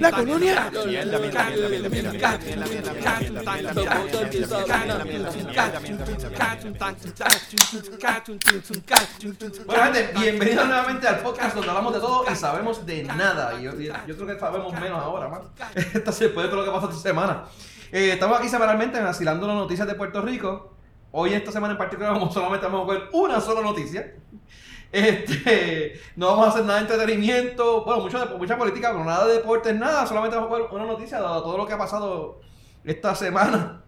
La colonia. Bueno, gente, bienvenidos nuevamente al podcast donde hablamos de todo y sabemos de nada. Yo, yo- creo que sabemos menos ahora, man. Esta se puede todo lo que pasó esta semana. Eh, estamos aquí semanalmente vacilando las noticias de Puerto Rico. Hoy, esta semana en particular, vamos solamente vamos a ver una sola noticia. Este, no vamos a hacer nada de entretenimiento, bueno, mucho de- mucha política, pero nada de deportes, nada. Solamente vamos a una noticia dado todo lo que ha pasado esta semana.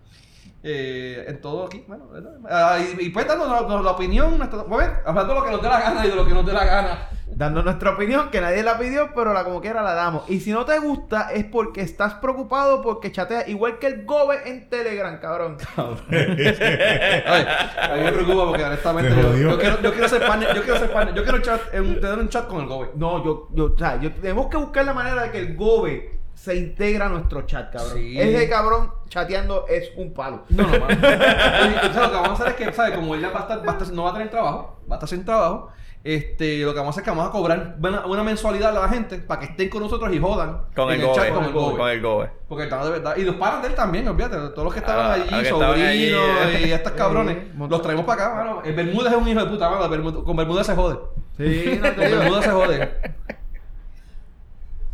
Eh, en todo aquí, bueno, ¿verdad? Ah, y, y pues la, la opinión, nuestra- pues, hablando de lo que nos dé la gana y de lo que nos dé la gana. Dando nuestra opinión, que nadie la pidió, pero la como quiera la damos. Y si no te gusta, es porque estás preocupado porque chatea igual que el Gobe en Telegram, cabrón. Ay, a mí me preocupa porque honestamente Te yo, yo quiero, yo quiero ser partner, yo quiero ser partner, yo quiero chat, en- tener un chat con el Gobe. No, yo, yo, o sea, yo tenemos que buscar la manera de que el Gobe se integra a nuestro chat, cabrón. Sí. Ese cabrón chateando es un palo. No, no. Oye, o sea, lo que vamos a hacer es que, ¿sabes? Como él ya va a estar, va a estar- no va a tener trabajo, va a estar sin trabajo, este, lo que vamos a hacer es que vamos a cobrar una, una mensualidad a la gente para que estén con nosotros y jodan Con en el gobe. chat con el Gobe. Con el gobe. Porque están de verdad. Y los paran de él también, olvídate. Todos los que estaban Ah, allí, sobrinos allí, y estos cabrones, los traemos para acá, mano. El Bermúdez es un hijo de puta, mano. Bermúdez- con Bermúdez se jode. Sí, no Con. Bermúdez se jode.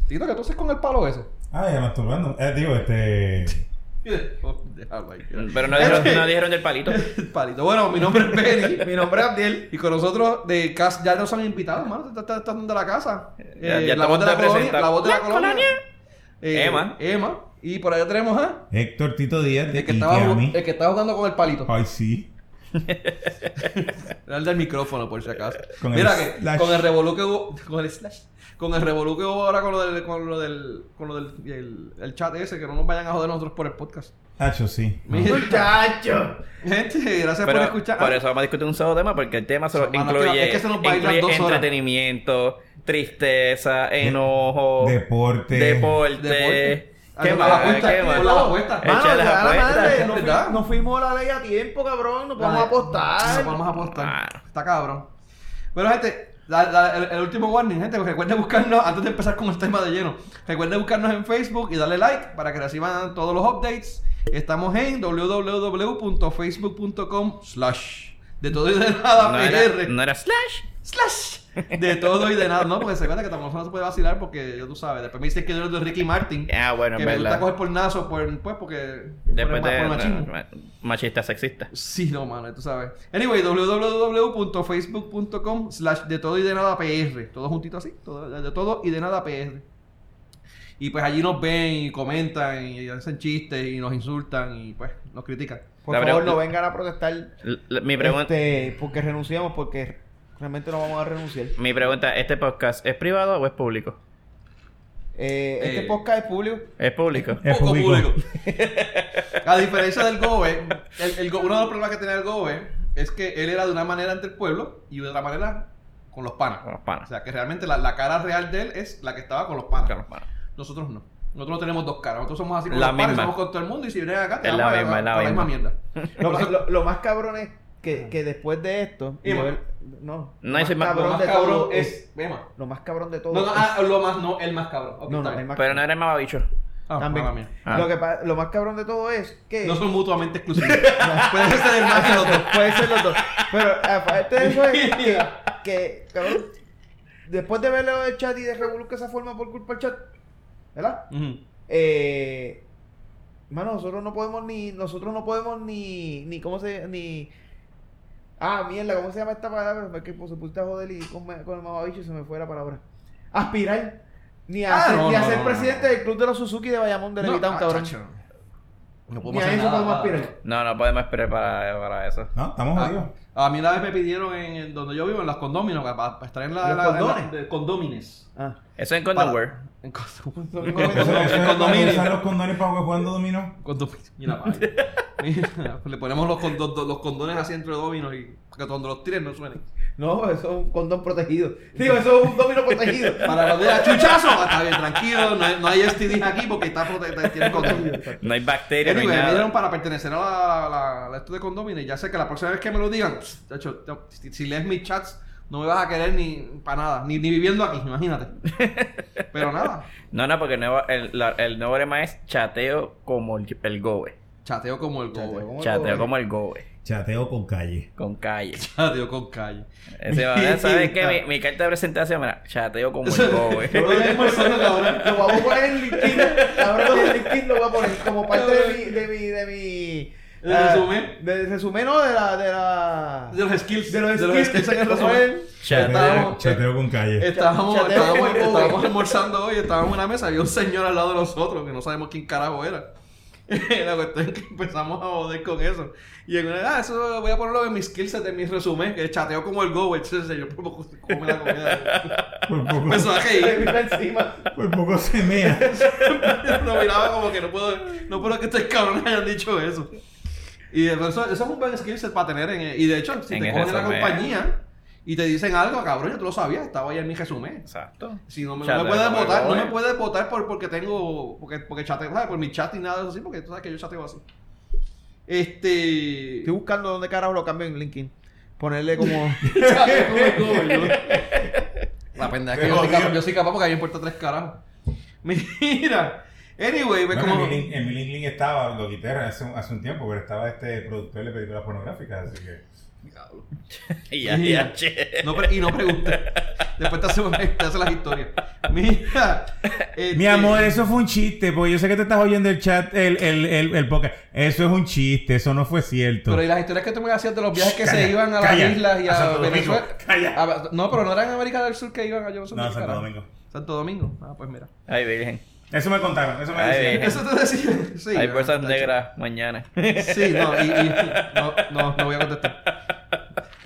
Tito, ¿qué tú haces con el palo ese? Ah, ya masturbando. Eh, digo, este. Oh. Pero no dijeron, no dijeron del palito. El palito. Bueno, mi nombre es Benny. Mi nombre es Abdiel. Y con nosotros de casa ya nos han invitado, hermano. Están está, está de la casa. Ya- ya la voz de la colonia. La voz de la La colonia. colonia. Eh, Emma. Emma. Y por allá tenemos a. Héctor Tito Díaz de El que, estaba, el que estaba jugando con el palito. Ay, sí. Era el del micrófono, por si acaso. Con Mira el que slash. con el revolú que hubo. Con el slash. Con el revolú que hubo ahora con lo del. Con lo del. Con lo del. El, el chat ese, que no nos vayan a joder nosotros por el podcast. Hacho, sí. Muchacho. Gente, gracias Pero por escuchar. por eso vamos a discutir un solo tema, porque el tema solo Mano, incluye, es que se nos bailan incluye dos horas. entretenimiento, tristeza, enojo, Deporte. deporte. Deporte. ¿Qué Ah, más? la apuesta, no, no fuimos la ley a tiempo, cabrón. No podemos apostar. No podemos apostar. Ah. Está cabrón. Bueno, gente, la- la- el, el último warning, gente, recuerden buscarnos, antes de empezar con el tema de lleno, recuerden buscarnos en Facebook y darle like para que reciban todos los updates. Estamos en www.facebook.com slash de todo y de nada No PR. era, no era slash. Slash de todo y de nada, no, porque se cuenta que tampoco no se puede vacilar porque ya tú sabes. Después me dicen que yo eres de Ricky Martin. Ah, bueno, que me gusta coger por nazo, por, pues porque. Después por, de por machismo. machista sexista. Sí, no, mano, tú sabes. Anyway, www.facebook.com slash de todo y de nada PR. Todo juntito así, todo, de todo y de nada PR. Y pues allí nos ven y comentan y hacen chistes y nos insultan y pues nos critican. Por La favor, no vengan a protestar. Mi pregunta, Este, porque renunciamos, porque realmente no vamos a renunciar. mi pregunta, ¿este podcast es privado o es público? Eh, Eh, este podcast es público. Es público. Es Poco público. A diferencia del GOBE, el, el Go- uno de los problemas que tenía el GOBE es que él era de una manera ante el pueblo y de otra manera con los panas. Con los panas. O sea, que realmente la, la cara real de él es la que estaba con los panas. Con los panas. Nosotros no. Nosotros no tenemos dos caras. Nosotros somos así con La los panas, misma. somos con todo el mundo y si vienes acá te Es la vamos a- misma, la misma. mierda. Lo, más- lo- lo más cabrón es que, que después de esto. No. No, lo ese más cabrón más de cabrón todo es... Emma. Lo más cabrón de todo. No, no, es- ah, lo más, no, el más cabrón. No, no, el más Pero no era el mamabicho. Ah, También. Ah. Lo, que lo más cabrón de todo es que. No son mutuamente exclusivos. Pueden ser el más que los dos. Puede ser los dos. Pero aparte de eso es que, que, cabrón, después de verlo del chat y de revolucionar esa forma por culpa del chat, ¿verdad? Ujú. Eh, mano, nosotros no podemos ni, nosotros no podemos ni, ni, ¿cómo se, ni, ah, mierda, ¿cómo se llama esta palabra? Es que pues, se pusiste a joder y con, con el mamabicho se me fue la palabra. Aspirar. Ni a, Ah, ser, no, ni a no, ser no, presidente del club de los Suzuki de Bayamón de Levitown, ah, cabrón. chacho. No Ni podemos a hacer eso nada. podemos aspirar. No, no podemos esperar para, para eso. No, estamos jodidos. A mí una vez me pidieron en, en donde yo vivo, en las condóminos, para, para estar en la... ¿Los la- condones? en la- de condómines. Ah. Eso en Condonware. En con- Eso, en eso es cuando condominios. usan los condones para jugar jugando dominó. Condominios. Mira, madre. Mira, le ponemos los, condo- los condones así entre dominos y que cuando los tiren no suenen. No, eso es un condón protegido. Digo, eso es un domino protegido. Para los de chuchazo, ah, está bien, tranquilo, no hay, no hay STDs aquí porque está protegido, tiene condón. No hay bacterias, no hay me dieron para pertenecer a la, la, la esto de condóminos y ya sé que la próxima vez que me lo digan, chacho, te- si, si lees mis chats, No me vas a querer ni para nada, ni, ni viviendo aquí, imagínate. Pero nada, No, no, porque el nuevo, el, la- el nuevo lema es chateo como el, el Gobe. chateo como el gobe. Chateo como el Gobe. Chateo con calle. Con calle. Chateo con calle. Ese va- ¿Sabes qué? Mi, mi carta de presentación, mira, chateo como el Gobe. Yo lo estoy almorzando, cabrón. Lo vamos a poner en LinkedIn. Ahora en LinkedIn lo voy a poner como parte de mi. De mi, de mi ¿De ah, resumen? De resumen, no, de la. De, la, De los skills. de los de los skills. skills. Chateo. Chateo con calle. Estábamos, Chateo estábamos, estábamos almorzando hoy, estábamos en una mesa, había un señor al lado de nosotros que no sabemos quién carajo era. La cuestión es que empezamos a joder con eso. Y en una, ah, eso voy a ponerlo en mis skills de mi resumen, que chateo como el go, el señor por poco come la comida. Por poco, Empezó a encima. por poco se mea. Nos miraba como que no puedo, no puedo que estos cabrones hayan dicho eso. Y eso, eso es un buen skill set para tener en, y de hecho, si En te cogen en la compañía y te dicen algo, cabrón, yo tú lo sabías, estaba ahí en mi resumen. Exacto. Si no me, no me puedes votar, no me puedes votar por, porque tengo, porque, porque chateo, ¿sabes? Por mi chat y nada de eso así, porque tú sabes que yo chateo así. Este... Estoy buscando dónde carajo lo cambio en LinkedIn. Ponerle como. La pendeja es que yo soy, capaz, yo soy capaz porque a mí me importa tres carajos. Mira, anyway, ves Bueno, como... en, mi link, en mi LinkedIn estaba, lo quité hace, hace un tiempo, pero estaba este productor de películas pornográficas, así que. Y ya, ya, che. No pre- y no preguntes. Después te hace, te hace las historias. Mira. este- Mi amor, eso fue un chiste, porque yo sé que te estás oyendo el chat, el, el, el, el podcast. Eso es un chiste, eso no fue cierto. Pero y las historias que tú me hacías de los viajes que Calla, se iban a calla. las islas y A a, Santo Domingo, Venezuela. calla. A- no, pero no eran en América del Sur que iban a yo no Santo. Domingo. Santo Domingo. Ah, pues mira. Ay, virgen. Eso me contaron, eso me decían. Eso te decía. Sí. Hay tacho. negras mañana. Sí, no, y, y- no, no, no voy a contestar.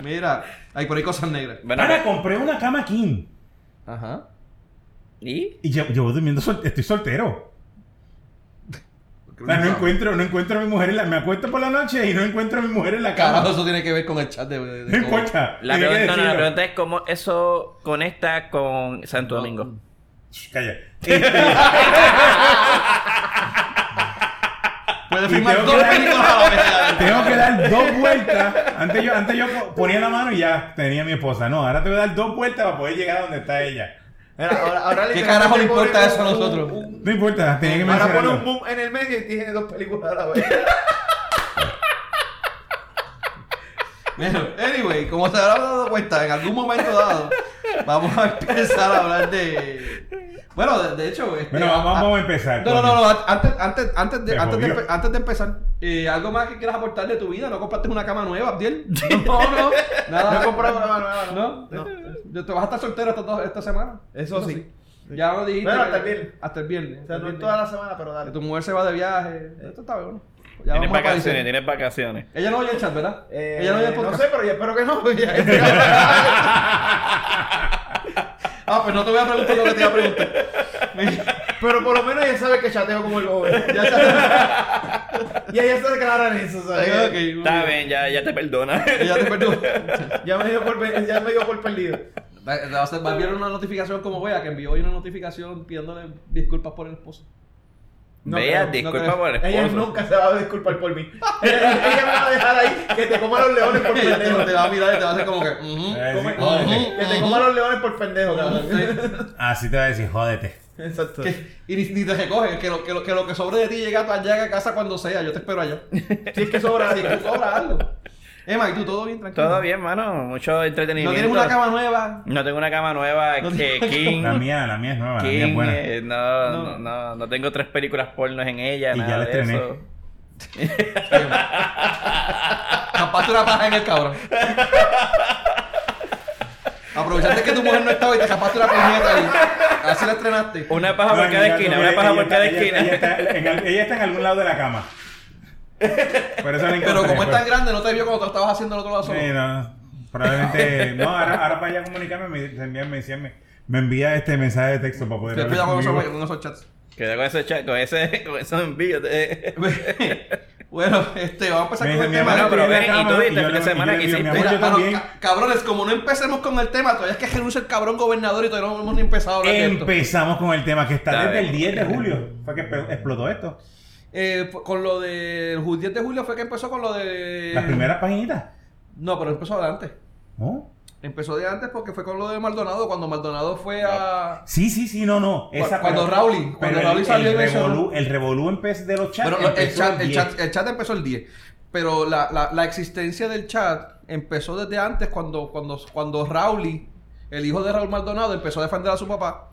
Mira, hay por ahí cosas negras. Bueno, Ahora compré una cama king. Ajá. ¿y? Y llevo, llevo durmiendo sol- estoy soltero. O sea, no encuentro, no encuentro a mi mujer en la... Me acuesto por la noche y no encuentro a mi mujer en la Carajo, cama. eso tiene que ver con el chat de. de- de No importa. La pregunta, no, la pregunta es cómo eso conecta con Santo Domingo. Shh, Calla. Este, Puede Y firmar tengo dos que dar- películas a la vez. tengo que dar dos vueltas. Antes yo, antes yo po- ponía la mano y ya tenía a mi esposa. No, ahora tengo que dar dos vueltas para poder llegar a donde está ella. Mira, ahora, ahora ¿Qué carajo le importa eso a nosotros? un- No importa, tenía que Ahora pone un mencionarlo. boom en el medio y tiene dos películas a la vez. Bueno, anyway, como se habrán dado cuenta, en algún momento dado, vamos a empezar a hablar de. Bueno, de, de hecho. Este, Bueno, vamos, vamos a empezar. No, no, no, no, antes, antes, antes, de, antes, de, antes de empezar, eh, ¿algo más que quieras aportar de tu vida? ¿No compraste una cama nueva, Abdiel? No, no, nada. No he comprado una nueva, ¿No? no. ¿Yo ¿Te vas a estar soltero esta, esta semana? Eso sí. Ya lo dijiste. Bueno, que- hasta el viernes. Hasta el viernes. O sea, no es toda la semana, pero Que dale. tu mujer se va de viaje. Esto está bueno. Ya Tienes vacaciones, tienes vacaciones. Ella no oye el chat, ¿verdad? Eh, Ella no oye el no podcast. sé, pero yo espero que no. ya- Ah, pues no te voy a preguntar lo que te iba a preguntar. pero por lo menos ella sabe que chateo como el gobe. ya sabes. Y ella está clara en eso, ¿sabes? Está bien, ya, ya te perdona. Ella te perdonó. Ya me dio por, ya me dio por perdido. Va a enviar una notificación como Bea, que envió hoy una notificación pidiéndole disculpas por el esposo. No Vea, no disculpa por el Ella nunca se va a disculpar por mí. Ella, ella me va a dejar ahí que te coma los leones por pendejo. te va a mirar y te va a hacer como que. jódete. que te coma los leones por pendejo, cabrón. Así te va a decir, jódete. Exacto. Que- y ni, ni te recoge, que lo, que, lo, que lo que sobre de ti llega a, llega a casa cuando sea, yo te espero allá. Si es que sobra, Si es que sobra algo. Emma, ¿y tú todo bien? Tranquilo. Todo bien, mano. Mucho ¿No entretenimiento. tienes una cama nueva? No tengo una cama nueva No que tienes King. La mía, la mía es nueva, la mía es King, buena. eh, no, no, no, no tengo tres películas pornos en ella. Y ya nada la de estrené. eso. Tapaste una paja en el cabrón. Aprovechaste que tu mujer no estaba y te escapaste una puñeta ahí. Así la estrenaste. Una paja No, por cada esquina, una paja ella por cada esquina. Ella está, en, al- ella está en algún lado de la cama. Por eso la Pero como es tan grande, no te vio cuando te lo estabas haciendo al otro lado solo. Sí, no, probablemente. No, ahora, ahora para allá comunicarme, me, se envía- me, decía- me, me envía este mensaje de texto para poder Ten hablar con esos, con esos chats. Queda con ese chat, con ese, con esos envíos. de- bueno, este, vamos a empezar Me con el dice, tema. No, pero ven, la y tú viste yo el fin de le- semana que hiciste. Mira, también. ca- cabrones, como no empecemos con el tema, todavía es que renuncia el cabrón gobernador y todavía no hemos ni empezado a hablar de esto. Empezamos con el tema que está, Está desde bien. el 10 de julio. Fue que explotó esto. Eh, con lo del ju- 10 de julio fue que empezó con lo de... Las primeras paginitas. No, pero empezó adelante. ¿No? Empezó de antes porque fue con lo de Maldonado, cuando Maldonado fue a... Sí, sí, sí, no, no. Esa, Cuando pero- Rowling- cuando pero el- Rowling salió el revolú, el revolú empezó de los chats. Pero el, chat, el, 10. chat, el chat empezó el 10. Pero la, la, la existencia del chat empezó desde antes cuando, cuando, cuando Rowley, el hijo de Raúl Maldonado, empezó a defender a su papá.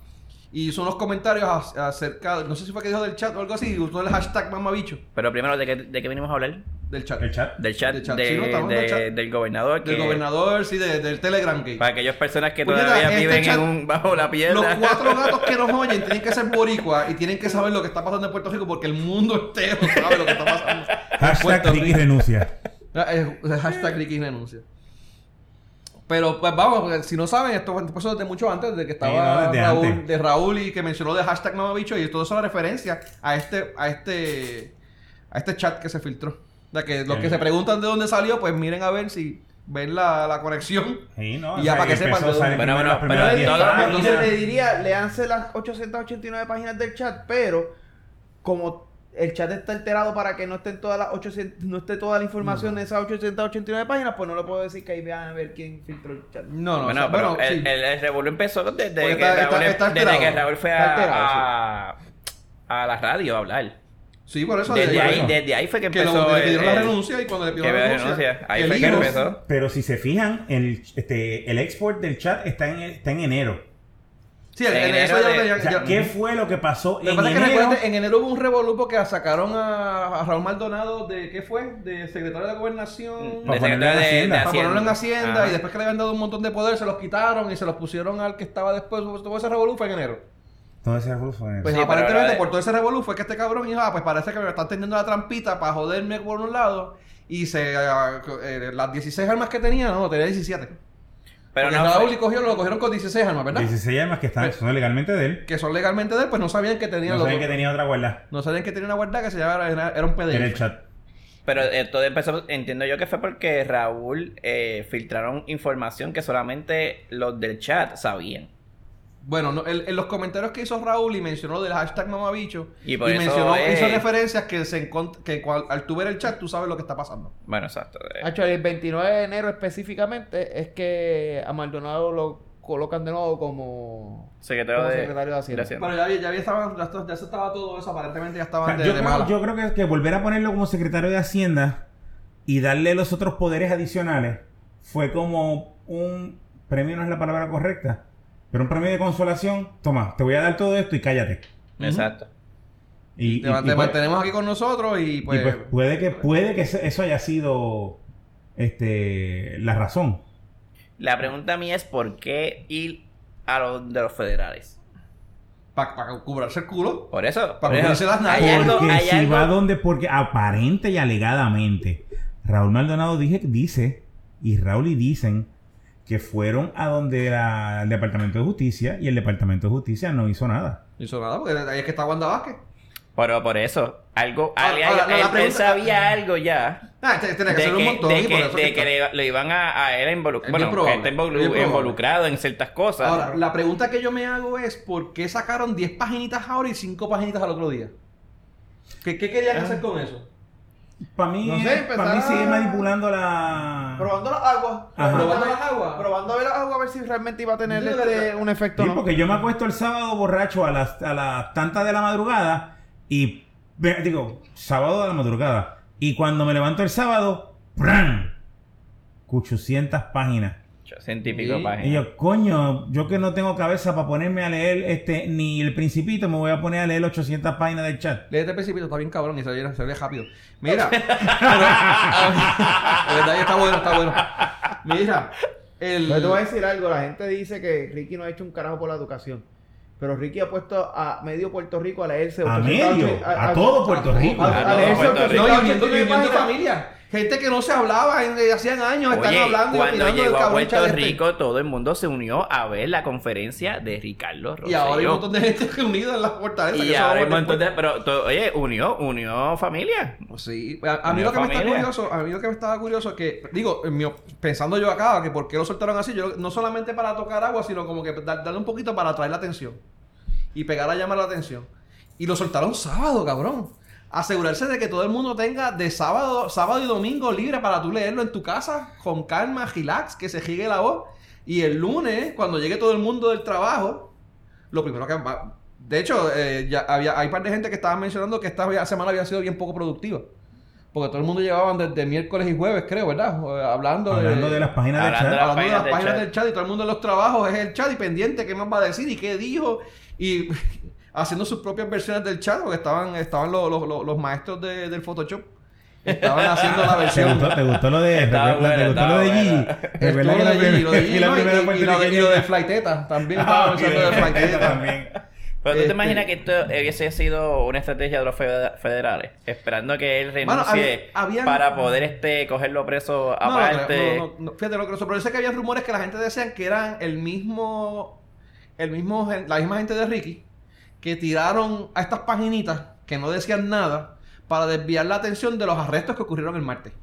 Y hizo unos comentarios ac- acerca, no sé si fue que dijo del chat o algo así, usó el hashtag mamabicho Pero primero, ¿de qué, de qué venimos a hablar? del chat. El chat. Del chat, Del chat, de- sí, no, de- del chat. del gobernador. Del que- gobernador, sí, de- del Telegram Gate. Para aquellas personas que Puñeta, todavía este viven chat- en un, bajo la Los piedra. cuatro gatos que nos oyen tienen que ser boricua y tienen que saber lo que está pasando en Puerto Rico porque el mundo entero sabe lo que está pasando. en Hashtag Ricky renuncia. Ah, Hashtag Ricky renuncia. Pero pues vamos, porque si no saben, esto empezó desde mucho antes, desde que estaba Sí, no, desde Raúl, antes. de Raúl y que mencionó de hashtag mamabicho y todo eso era referencia a este, a este, a este chat que se filtró. O sea, que los que se preguntan de dónde salió, pues miren a ver si ven la, la conexión. Sí, no, Y ya para que sepan de dónde- Bueno, las bueno, pero 10 todo el páginas. mundo Entonces le diría, leanse las 889 páginas del chat, pero como el chat está alterado para que no estén todas las 800, no esté toda la información de esas 889 páginas, pues no le puedo decir que ahí vean a ver quién filtró el chat. No, no, bueno, o sea, pero bueno, el, sí. el, el revolú empezó desde, que, Raúl, está- está desde que. Raúl fue Está a, alterado, a, a la radio a hablar. Sí, por eso. Desde desde ahí, eso. desde ahí fue que que empezó. lo, le pidieron la renuncia y cuando le pidieron la renuncia, renuncia. Ahí fue que empezó. Pero si se fijan, el, este, el export del chat está en, está en enero. Sí, en, En en eso enero ya, de- ya- O sea, ya- ¿qué fue lo que pasó Lo que en pasa que enero? recuerda, en enero hubo un revolú porque sacaron a, a Raúl Maldonado de, ¿qué fue? De secretario de Gobernación. Para de ponerlo en secretario de, Hacienda. de para ponerlo en Hacienda y después que le habían dado un montón de poder se los quitaron y se los pusieron al que estaba después. Todo ese revolú fue en enero. Todo ese revolú fue en enero. Pues Sí, aparentemente de- por todo ese revolú fue que este cabrón dijo, ah, pues parece que me están teniendo la trampita para joderme por un lado. Y se ah, eh, las 16 armas que tenía, no, tenía 17. Pero Porque no Raúl fue- y cogió, lo cogieron con 16 armas, ¿verdad? 16 armas que están, son legalmente de él. Que son legalmente de él, pues no sabían que tenía No saben que tenía otra guarda. No sabían que tenía una guarda que se llamaba, era, era un PDF. Era el chat. Pero eh, todo empezó, entiendo yo que fue porque Raúl eh, filtraron información que solamente los del chat sabían. Bueno, no, en, en los comentarios que hizo Raúl y mencionó lo del hashtag mamabicho Y y, por eso mencionó, es- hizo referencias que se que cual- al tú ver el chat tú sabes lo que está pasando. Bueno, exacto. eh, Hacho, el 29 de enero específicamente es que a Maldonado lo colocan de nuevo como, secretario, como de, secretario de Hacienda. Pero ya, ya, había estaban- ya, ya se estaba todo eso, aparentemente ya O estaban sea, de, yo, de creo, mala. yo creo que, que volver a ponerlo como secretario de Hacienda y darle los otros poderes adicionales fue como un premio, no es la palabra correcta, pero un premio de consolación. Toma, te voy a dar todo esto y cállate. Exacto. Y, Te, y- te y pues- mantenemos aquí con nosotros y y pues... pues puede que puede que eso haya sido este la razón. La pregunta mía es por qué ir a los de los federales. Para cubrarse el culo. Por eso. Para cubrirse las nalgas. Porque hay si algo- va donde, porque aparente y alegadamente, Raúl Maldonado dije, dice, y Raúl y dicen, que fueron a donde era el Departamento de Justicia y el Departamento de Justicia no hizo nada. No hizo nada porque ahí es que está Wanda Vázquez. Pero por eso, algo, Ahora, algo- ahora, la él, sabía algo ya. Ah, este- que de ser un que, montón de que, de le, lo iban a, a él a involucrar. Bueno, probable, que está involucrado en ciertas cosas. Ahora, la pregunta que yo me hago es ¿por qué sacaron 10 paginitas ahora y 5 paginitas al otro día? ¿Qué, qué querían Ah. hacer con eso? Para mí, No sé, para mí sigue manipulando la... Probando las aguas. Ajá. Probando las aguas. Probando a ver las aguas a ver si realmente iba a tener Sí, este, un efecto Sí, no. porque yo me acuesto el sábado borracho a las, a las tantas de la madrugada y digo, sábado de la madrugada. Y cuando me levanto el sábado, ¡pran! 800 páginas. Científico Sí. página. Y yo, coño, yo que no tengo cabeza para ponerme a leer este ni el principito, me voy a poner a leer 800 páginas del chat. Léete el principito, está bien cabrón y se ve, se rápido. Mira. pero, de verdad, está bueno, está bueno. Mira. El... Pero te voy a decir algo, la gente dice que Ricky no ha hecho un carajo por la educación. Pero Ricky ha puesto a medio Puerto Rico a leerse A 800, medio, a todo Puerto Rico. A, A a todo leerse Puerto Rico. No, y 800, uniendo, y 889 uniendo familia. Gente que no se hablaba en, eh, hacían años, están hablando y cuando del llegó a Puerto este. Rico, todo el mundo se unió a ver la conferencia de Ricardo Rosselló. Y ahora hay un montón de gente reunida en la fortaleza. Y que ahora hay un vamos montón después. de... Pero, oye, unió, unió familia. Pues sí, a, a mí lo que me está curioso, a mí lo que me estaba curioso es que, digo, pensando yo acá, que por qué lo soltaron así, yo no solamente para tocar agua, sino como que dar- darle un poquito para atraer la atención y pegar a llamar la atención. Y lo soltaron sábado, cabrón. Asegurarse de que todo el mundo tenga de sábado, sábado y domingo libre para tú leerlo en tu casa, con calma, relax, que se gigue la voz. Y el lunes, cuando llegue todo el mundo del trabajo, lo primero que va... De hecho, eh, ya había, hay par de gente que estaba mencionando que esta semana había sido bien poco productiva. Porque todo el mundo llevaban desde miércoles y jueves, creo, ¿verdad? Eh, Hablando, Hablando de las páginas del chat. de las hablando de las páginas del páginas chat. del chat y todo el mundo en los trabajos es el chat y pendiente qué más va a decir y qué dijo y haciendo sus propias versiones del chat porque estaban estaban los, los, los- los maestros de- del Photoshop estaban haciendo la ¿Te versión gustó, te gustó lo de, Estaba te gustó lo de estaba Gigi? lo de Gigi, lo de Gigi, y lo, y lo de. Flighteta también Ah, estaban ok, usando de de Flighteta también. Pero tú Este- te imaginas que esto hubiese sido una estrategia de los fede- federales, esperando que él Bueno, renuncie había- habían- para poder este cogerlo preso aparte. no, no, no, fíjate lo que pero yo sé que había rumores que la gente decían que eran el mismo el mismo la misma gente de Ricky que tiraron a estas paginitas que no decían nada para desviar la atención de los arrestos que ocurrieron el martes.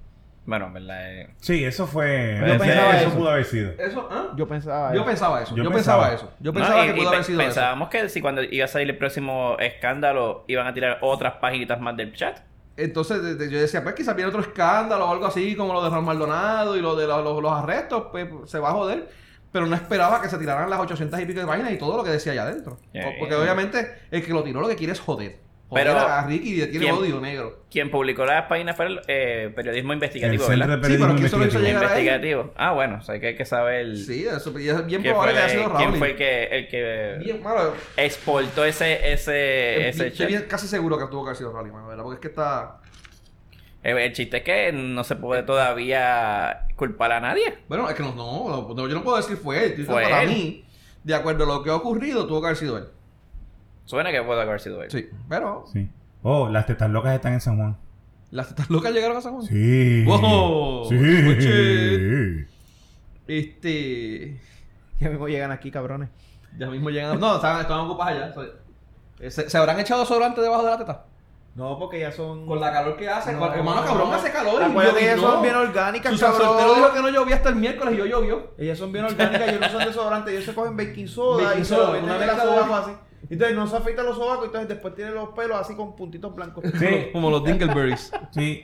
Bueno, en verdad. eh, Sí, eso fue. Yo pensaba eso eso. pudo haber sido. Eso, ¿ah? Yo pensaba. Yo eso. pensaba eso. Yo, Yo pensaba, pensaba. eso. Yo pensaba que y pudo haber sido eso. pensábamos que si cuando iba a salir el próximo escándalo iban a tirar otras páginas más del chat. Entonces de- de- yo decía, pues quizás viene otro escándalo o algo así como lo de Ron Maldonado y lo de lo- lo- los arrestos, pues se va a joder. Pero no esperaba que se tiraran las 800 y pico de páginas y todo lo que decía allá adentro. Yeah. Porque obviamente el que lo tiró lo que quiere es joder. Joder Pero- a Ricky y le tiene ¿quién? odio negro. Quien publicó las páginas fue el eh, periodismo El investigativo, Centro ¿verdad? de Sí, pero Periodismo ¿quién se lo hizo Investigativo. llegar a él? Investigativo. Ah, bueno, o sea que hay que saber el, Sí, eso, y es bien quién, probable fue, que haya sido quién Rowling. fue el que, el que Bien, mano, exportó ese, ese, ese estoy bien- casi seguro que tuvo que haber sido mano, ¿verdad? Porque es que está... El, el chiste es que no se puede todavía culpar a nadie. Bueno, es que no, no, no, yo no puedo decir fue él. Fue para él. mí, de acuerdo a lo que ha ocurrido, tuvo que haber sido él. Suena que puede haber sido él. Sí, pero Sí. Oh, las tetas locas están en San Juan. las tetas locas llegaron a San Juan. Sí. Wow. Sí. Este. Ya mismo llegan aquí, cabrones. Ya mismo llegan. No, estaban, estaban ocupadas allá. ¿Se, se habrán echado sobrante debajo de la teta? No, porque ya son. Con la calor que hace. No. hermano, cabrón, hace calor. y Acuérdate que ellas son bien orgánicas, Susan cabrón. Soltero dijo que no llovía hasta el miércoles y yo llovió. Ellas son bien orgánicas, ellos no son desodorantes, ellos se cogen baking soda Baking y se soda, una sobaco así. Entonces no se afeitan los sobacos, entonces después tienen los pelos así con puntitos blancos. Sí. Como los Dingleberries. Sí.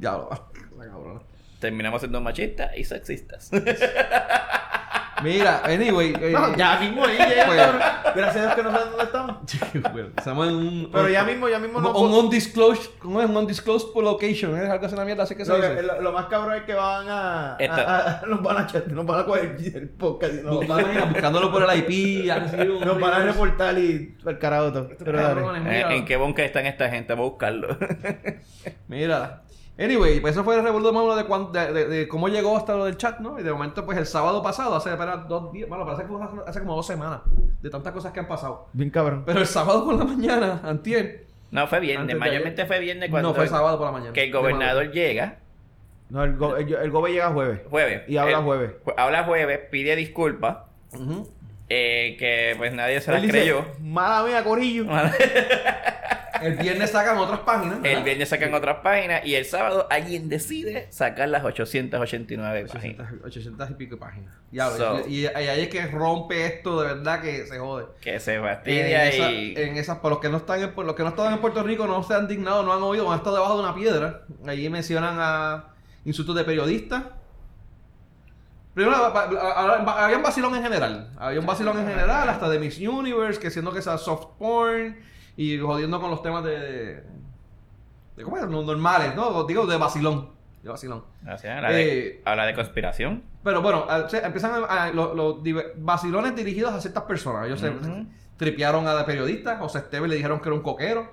ya lo la cabrona. Terminamos siendo machistas y sexistas. Mira, anyway. eh, No, ya mismo ahí llegan, Pues-. Gracias a Dios que no saben dónde estamos. bueno, estamos en un. Pero ya mismo, ya mismo Un, no un puedo- undisclosed, ¿cómo es? Un undisclosed location, ¿eh? Algo así una mierda, así que se Lo, dice. que- lo- lo más cabrón es que van a, Esta- a- a- nos van a chat- nos van a coger el podcast nos Nos van a ir buscándolo por el IP, nos van a reportar y el carajo todo. Pero cabrones, Eh. ¿En qué bunker están esta gente? Voy a buscarlo. Mira. Anyway, pues eso fue el revuelo de, de, cuan- de, de- de cómo llegó hasta lo del chat, ¿no? Y de momento, pues el sábado pasado, hace apenas dos días, bueno, parece que fue hace, hace como dos semanas, de tantas cosas que han pasado. Bien cabrón. Pero el sábado por la mañana, antier, No, fue viernes. Mayormente ayer. fue viernes cuando no fue sábado por la mañana. que el gobernador llega No, el, go- el, el gobe llega jueves. jueves. Y habla jueves. ju- Habla jueves, pide disculpas. Eh, que pues nadie se las creyó. Mala mía, Corillo. El viernes sacan otras páginas. ¿verdad? El viernes sacan otras páginas y el sábado alguien decide sacar las 889 páginas. 800, 800 y pico páginas. So- y, y ahí es que rompe esto de verdad que se jode. Que se En, fastidia esa- y... en esas, por los que no están en, por los que no estaban en Puerto Rico, no se han dignado, no han oído, han estado debajo de una piedra. Allí mencionan a insultos de periodistas. Primero, había un vacilón en general. Había un vacilón en general, hasta de Miss Universe, que siendo que sea soft porn y jodiendo con los temas de. de, de ¿Cómo es? No, Normales, ¿no? Digo, de vacilón. De vacilón. O sea, habla, de, Eh, habla de conspiración. Pero bueno, a- se- empiezan a- a- los, los vacilones dirigidos a ciertas personas. Ellos se Ujú. tripearon a la periodista. José Esteban le dijeron que era un coquero.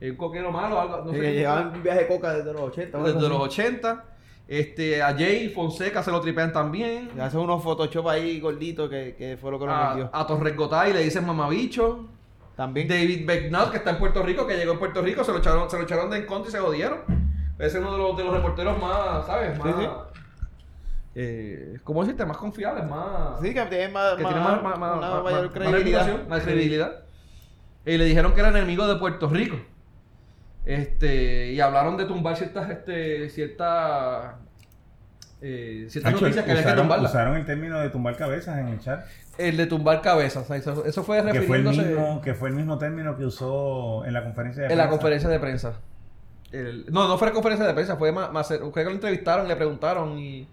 Eh, Un coquero malo, algo. No sé llevaban viaje de coca desde los 80. Desde los así. 80. Este, a Jay Fonseca se lo tripean también. Y hace unos Photoshop ahí gorditos que, que fue lo que lo A, vendió. a Torres Gotay le dicen mamabicho. También. David Becknell, que está en Puerto Rico, que llegó en Puerto Rico, se lo echaron, se lo echaron de en contra y se jodieron. Ese es uno de los, de los reporteros más, ¿sabes? Más. sí. Eh, ¿Cómo decirte? Más confiables, más. Sí, que tiene más, que más, tiene más, más, más, una mayor más credibilidad. más credibilidad. Y le dijeron que era enemigo de Puerto Rico. Este, y hablaron de tumbar ciertas, este, ciertas, eh, ciertas Hacho, noticias que había que usaron, tumbarlas. usaron el término de tumbar cabezas en el chat. El de tumbar cabezas, eso, eso fue Que fue, el refiriéndose mismo, que fue el mismo término que usó en la conferencia de en la prensa. conferencia de prensa. El- no, no fue la conferencia de prensa, fue más, que lo entrevistaron, le preguntaron y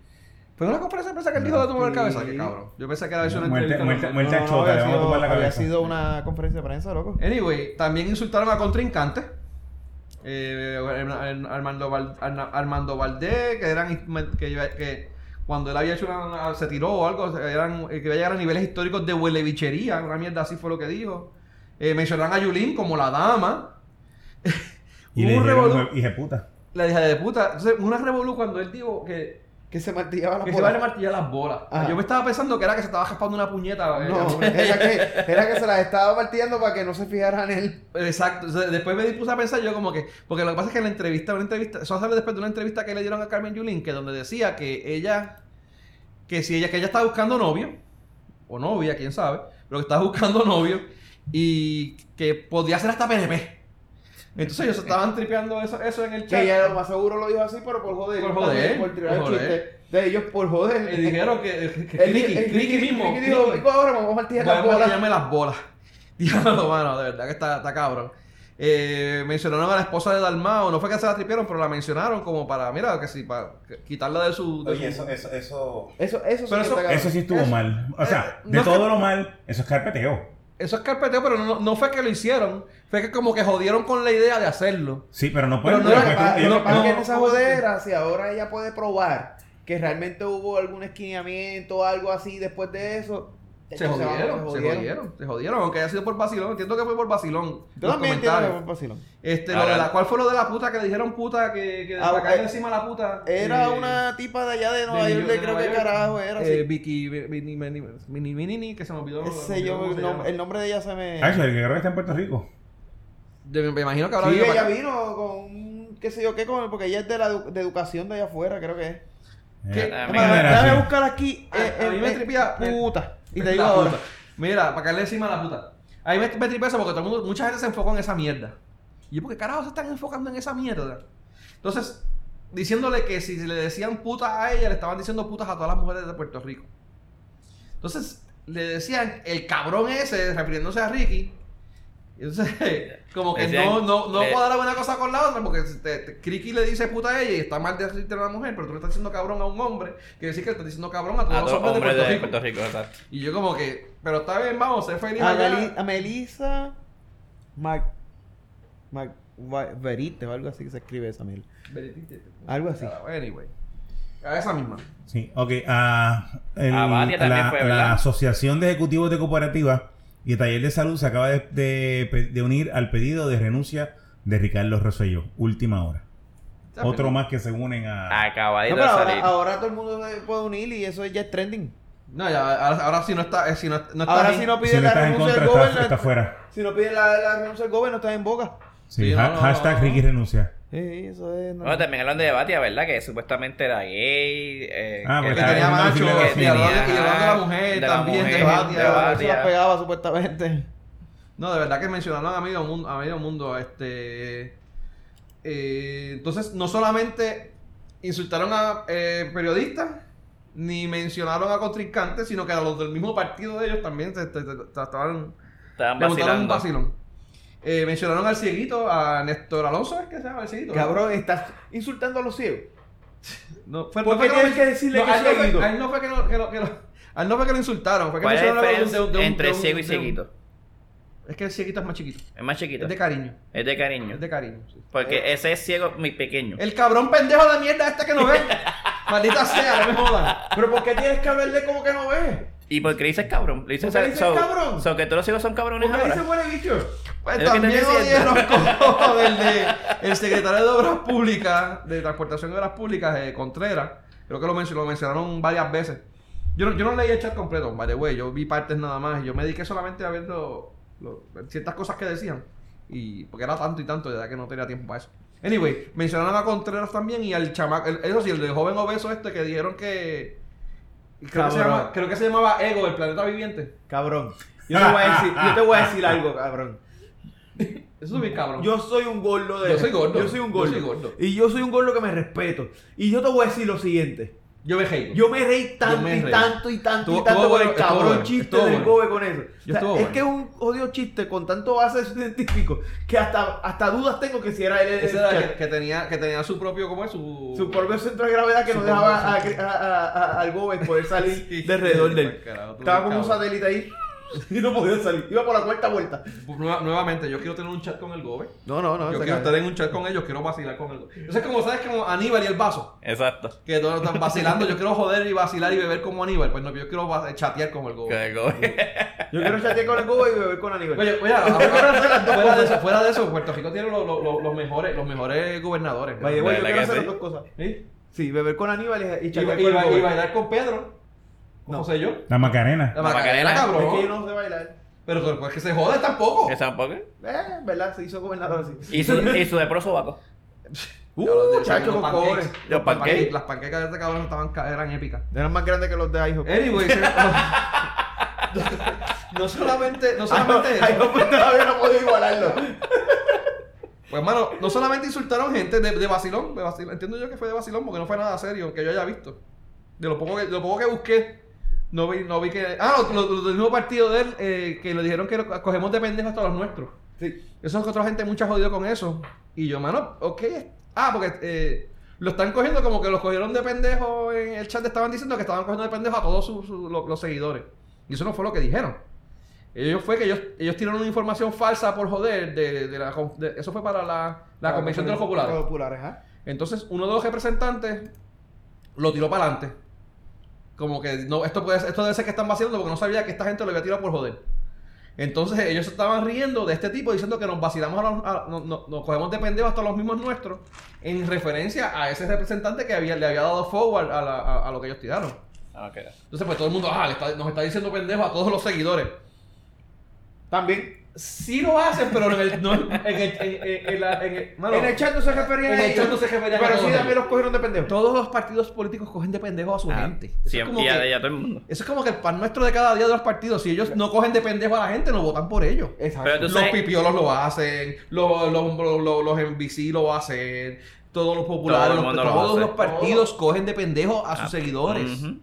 ¿Fue una conferencia de prensa que él dijo de tu mujer cabeza? Qué cabrón. Yo pensé que era eso una Muerte, entrevista. muerte, muerte a chota, le había, sido, la había sido una conferencia de prensa, loco. Anyway, también insultaron a contrincantes. Eh, Armando, Val- Armando Valdés, que eran que, que cuando él había hecho una, se tiró o algo, eran, eh, que iba a llegar a niveles históricos de huelebichería, una mierda así fue lo que dijo. Eh, mencionaron a Yulín como la dama. Y le un revolú- hijo de puta. La hija de puta. Entonces, una revolú cuando él dijo que, Que se martillaba la que se iba a bola. martillar las bolas. Ajá. Yo me estaba pensando que era que se estaba raspando una puñeta. eh, No, era que, era que se las estaba martillando para que no se fijaran en él. Exacto. Después me puse a pensar yo como que... Porque lo que pasa es que en la entrevista, una entrevista... Eso sale después de una entrevista que le dieron a Carmen Yulín, que donde decía que ella... Que si ella... Que ella estaba buscando novio. O novia, quién sabe. Pero que estaba buscando novio. Y que podía ser hasta PNP. Entonces ellos estaban tripeando eso, eso en el chat. Que ella lo más seguro lo dijo así, pero por joder. Por joder, Por tirar por el joder. chiste. De ellos por joder. Y dijeron que... que, que El el mismo. Criqui dijo. "Pico ahora vamos a Voy las a bolas. martillarme las bolas. Mano, de verdad que está, está cabrón. Eh, mencionaron a la esposa de Dalmao, no fue que se la tripearon, pero la mencionaron como para, mira, que sí, para quitarla de su... de Oye, su- eso, eso, eso... Eso, eso, sí eso- sí estuvo Eso- mal. O sea, eh, de no todo que- lo mal, eso es carpeteo. Eso es carpeteo, pero no, no fue que lo hicieron, fue que como que jodieron con la idea de hacerlo. Sí, pero no Pero pueden... no Lo era que no- que no- en esa ¿cómo jodera, si ahora ella puede probar que realmente hubo algún esquineamiento o algo así después de eso, Se jodieron, se jodieron, se jodieron, aunque haya sido por vacilón, entiendo que fue por vacilón. Yo los también entiendo que fue un vacilón. Este, lo Ahora- de la, ¿Cuál fue lo de la puta que le dijeron puta que, que Ah, eh, encima a la puta? Era Eh, una tipa de allá de Nueva York, de creo que carajo era. Eh, sí. Vicky, Mini, Mini, que se me olvidó. Ese yo, el, nom- llama. el nombre de ella se me... Ah, que creo que está en Puerto Rico. De- me imagino que ahora Sí, vive ella vino con qué sé yo qué, con, porque ella es de la de educación de allá afuera, creo que es. ¿Qué? Eh, Ah, Déjame, así. buscar aquí. A- eh, a mí eh, me eh, tripea- Puta. Y te digo ahora. puta. Mira, para caerle encima a la puta. A mí me, me eso porque todo el mundo, mucha gente se enfocó en esa mierda. Y yo, ¿por qué carajo se están enfocando en esa mierda? Entonces, diciéndole que si le decían putas a ella, le estaban diciendo putas a todas las mujeres de Puerto Rico. Entonces, le decían el cabrón ese, refiriéndose a Ricky. Entonces, como que Decían, no, no, no le- cuadraba una cosa con la otra, porque si te, te- Ricky le dice puta a ella y está mal de decirte a una mujer, pero tú le estás diciendo cabrón a un hombre, quiere decir que le estás diciendo cabrón a todos A los hombres de Puerto de Rico. Puerto Rico, exacto. Y yo como que, pero está bien, vamos, sé feliz A, allá. Meli- a Melissa Mac, Mac Verite o algo así que se escribe esa mil. Algo así. Anyway. A esa misma. Sí, ok. el- Ah, también la, fue, la. Asociación de Ejecutivos de Cooperativas y Taller de Salud se acaba de, de- de unir al pedido de renuncia de Ricardo Rosselló. Última hora. Otro más que se unen a... Acabadito No, de pero ahora, salir. ahora todo el mundo se puede unir y eso ya es trending. No, ya, ahora, ahora sí no está, eh, si no, no está Ahora ahí. si no si piden no la renuncia contra, del está, gobierno, está fuera. si no piden la, la renuncia del gobierno, está en boca. Sí, Sí, ha- no, hashtag no, no. Ricky renuncia. Sí, eso es. no. Bueno, también hablan de Batia, ¿verdad? Que supuestamente era gay. Eh, Ah, que porque Que era- tenía macho, y hablando, Tenía- y hablando de la mujer también, de mujer, Batia. de Batia. se la pegaba supuestamente. No, de verdad que mencionaron a medio mundo, a medio mundo este eh, entonces no solamente insultaron a eh, periodistas ni mencionaron a contrincantes, sino que a los del mismo partido de ellos también se, se- se- se estaban Estaban un vacilón. Eh, mencionaron al cieguito, a Néstor Alonso, ¿es que se llama el cieguito? Cabrón, estás insultando a los ciegos. No, fue, ¿Por no fue qué lo tienes que decirle no, que no fue- cieguito? A él no fue que lo, que lo- que lo- a él no fue que lo insultaron, fue que ¿Cuál es la mencionaron algo diferencia de- de un- entre de un- ciego y cieguito? Es que el cieguito es más chiquito. Es más chiquito. Es de cariño. Es de cariño. Es de cariño. sí. Porque ese es ciego muy pequeño. El cabrón pendejo de mierda este que no ve. Maldita sea, no me jodan. Pero ¿por qué tienes que hablarle como que no ves? ¿Y por qué le dices cabrón? Le dices, ¿Por qué le dices so- cabrón? so que todos los ciegos son cabrones ¿Por qué ahora. dice huele bicho? Pues Es también oyeron como de el secretario de Obras Públicas, de Transportación de Obras Públicas, eh, Contreras. Creo que lo, menc- lo mencionaron varias veces. Yo no, yo no leí el chat completo, by the way, yo vi partes nada más y yo me dediqué solamente a ver lo- lo- ciertas cosas que decían. Y porque era tanto y tanto, de verdad que no tenía tiempo para eso. Anyway, mencionaron a Contreras también y al chamaco, el- eso sí, el del joven obeso este que dijeron que. Creo que, se Cabrón. llama- creo que se llamaba Ego, el planeta viviente. Cabrón. Yo te voy a decir, yo te voy a decir algo, cabrón. Eso es bien cabrón. Yo soy un gordo de. Yo soy gordo. Yo soy un Yo gordo. soy gordo. Y yo soy un gordo que me respeto. Y yo te voy a decir lo siguiente. Yo me reí. Yo me reí tanto me y reí. tanto y tanto Estuvo- y tanto con el cabrón bueno, chiste del bueno. gobe con eso. O sea, Estuvo es bueno. que es un odio chiste con tanto base científico que hasta, hasta dudas tengo que si era él Ese era que, que tenía, que tenía su propio, ¿cómo es? Su, su propio centro de gravedad que no dejaba a, a- a- al gobe poder salir Sí, de alrededor de él. Estaba como un satélite ahí y no podía salir. Iba por la cuarta vuelta. Nueva- nuevamente, yo quiero tener un chat con el Gobe. No, no, no. Yo quiero estar en un chat con ellos, quiero vacilar con el Gobe. Eso es como, ¿sabes? Como Aníbal y el vaso. Exacto. Que todos están vacilando. Yo quiero joder y vacilar y beber como Aníbal. Pues no, yo quiero chatear con el Gobe. Que el gobe- Yo quiero chatear con el gobe y beber con Aníbal. Oye, oye, ahora- fuera de eso, fuera de eso, Puerto Rico tiene los, los- los- los mejores, los mejores gobernadores. way, yo ¿Verdad quiero que hacer sí? las dos cosas. ¿Sí? Sí, beber con Aníbal y, y Y, chatear y- con el y gobe. bailar con Pedro. No. No sé yo. La Macarena. La Macarena, cabrón. Es que yo no sé bailar. Pero pero, pues que se jode tampoco. ¿Que tampoco? Eh, ¿verdad? Se hizo gobernador así. Y su, y su de pro sobaco. Uh, Los- chacho, los con pancakes. Los pancakes. Las panquecas de este cabrón estaban, eran épicas. Eran más grandes que los de Aiho. Anyway, se- no solamente, no solamente pues, todavía no puedo igualarlo. Pues hermano, no solamente insultaron gente de, de vacilón, de vacilón, entiendo yo que fue de vacilón porque no fue nada serio que yo haya visto. De lo poco que, de lo poco que busqué, no vi, no vi que. Ah, los lo, lo del mismo partido de él, eh, que le dijeron que lo- cogemos de pendejos hasta los nuestros. Sí. Eso es que otra gente mucha jodido con eso. Y yo, mano, ok. Ah, porque eh, lo están cogiendo como que los cogieron de pendejos en el chat. Estaban diciendo que estaban cogiendo de pendejos a todos sus, sus- los, los seguidores. Y eso no fue lo que dijeron. Ellos fue que ellos, ellos tiraron una información falsa por joder. De, de la, de- eso fue para la, la convención de los populares. Entonces, uno de los representantes lo tiró para adelante. Como que no, esto puede esto debe ser que están vacilando porque no sabía que esta gente lo había tirado por joder. Entonces ellos estaban riendo de este tipo diciendo que nos vacilamos a los, a- no- no- nos cogemos de pendejos hasta los mismos nuestros en referencia a ese representante que había, le había dado forward a, la- a- a lo que ellos tiraron. Ah, ok. Entonces pues todo el mundo ah, está- nos está diciendo pendejos a todos los seguidores. También. Sí lo hacen, pero en el, no, en el, en, en- en la- en el- mano, en el chat no se referían en a el ellos. no se referían a Pero todos sí también los cogieron de pendejo. todos los partidos políticos cogen de pendejos a su Ah, gente. Eso es como y a, que- a todo el mundo. Eso es como que el pan nuestro de cada día de los partidos. Si ellos no cogen de pendejo a la gente, no votan por ellos. Exacto. Los sabes- pipiolos lo hacen, los, los, los, los, los NBC lo hacen, todos los populares, Todo el los- lo todos hace. los partidos cogen de pendejo a sus Ah, seguidores. ujú.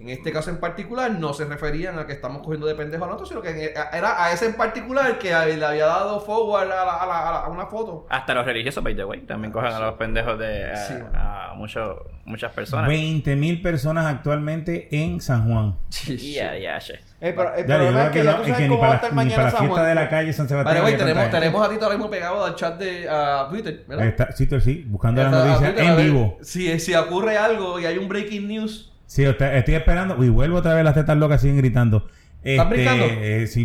En este caso en particular, no se referían a que estamos cogiendo de pendejo a nosotros, sino que era a ese en particular que le había dado forward a, la- a la- a la- a una foto. Hasta los religiosos, by the way, también cogen a los pendejos de a, Sí. a muchos- muchas personas. 20 mil personas actualmente en San Juan. Ya, ya. Eh, el Ya, yo problema creo es que que ya no, tú es que sabes ni cómo va a para, estar ni mañana para la San fiesta Juan. de la calle San Sebastián. Vale, güey, había tenemos, a Tito ahora mismo pegado al chat de Twitter, ¿verdad? Está, sí, tú sí, buscando la Está- a noticia Twitter, a en vivo. Si, si ocurre algo y hay un breaking news, Sí, estoy esperando. Y vuelvo otra vez, las tetas locas siguen gritando. ¿Están brincando? eh, sí,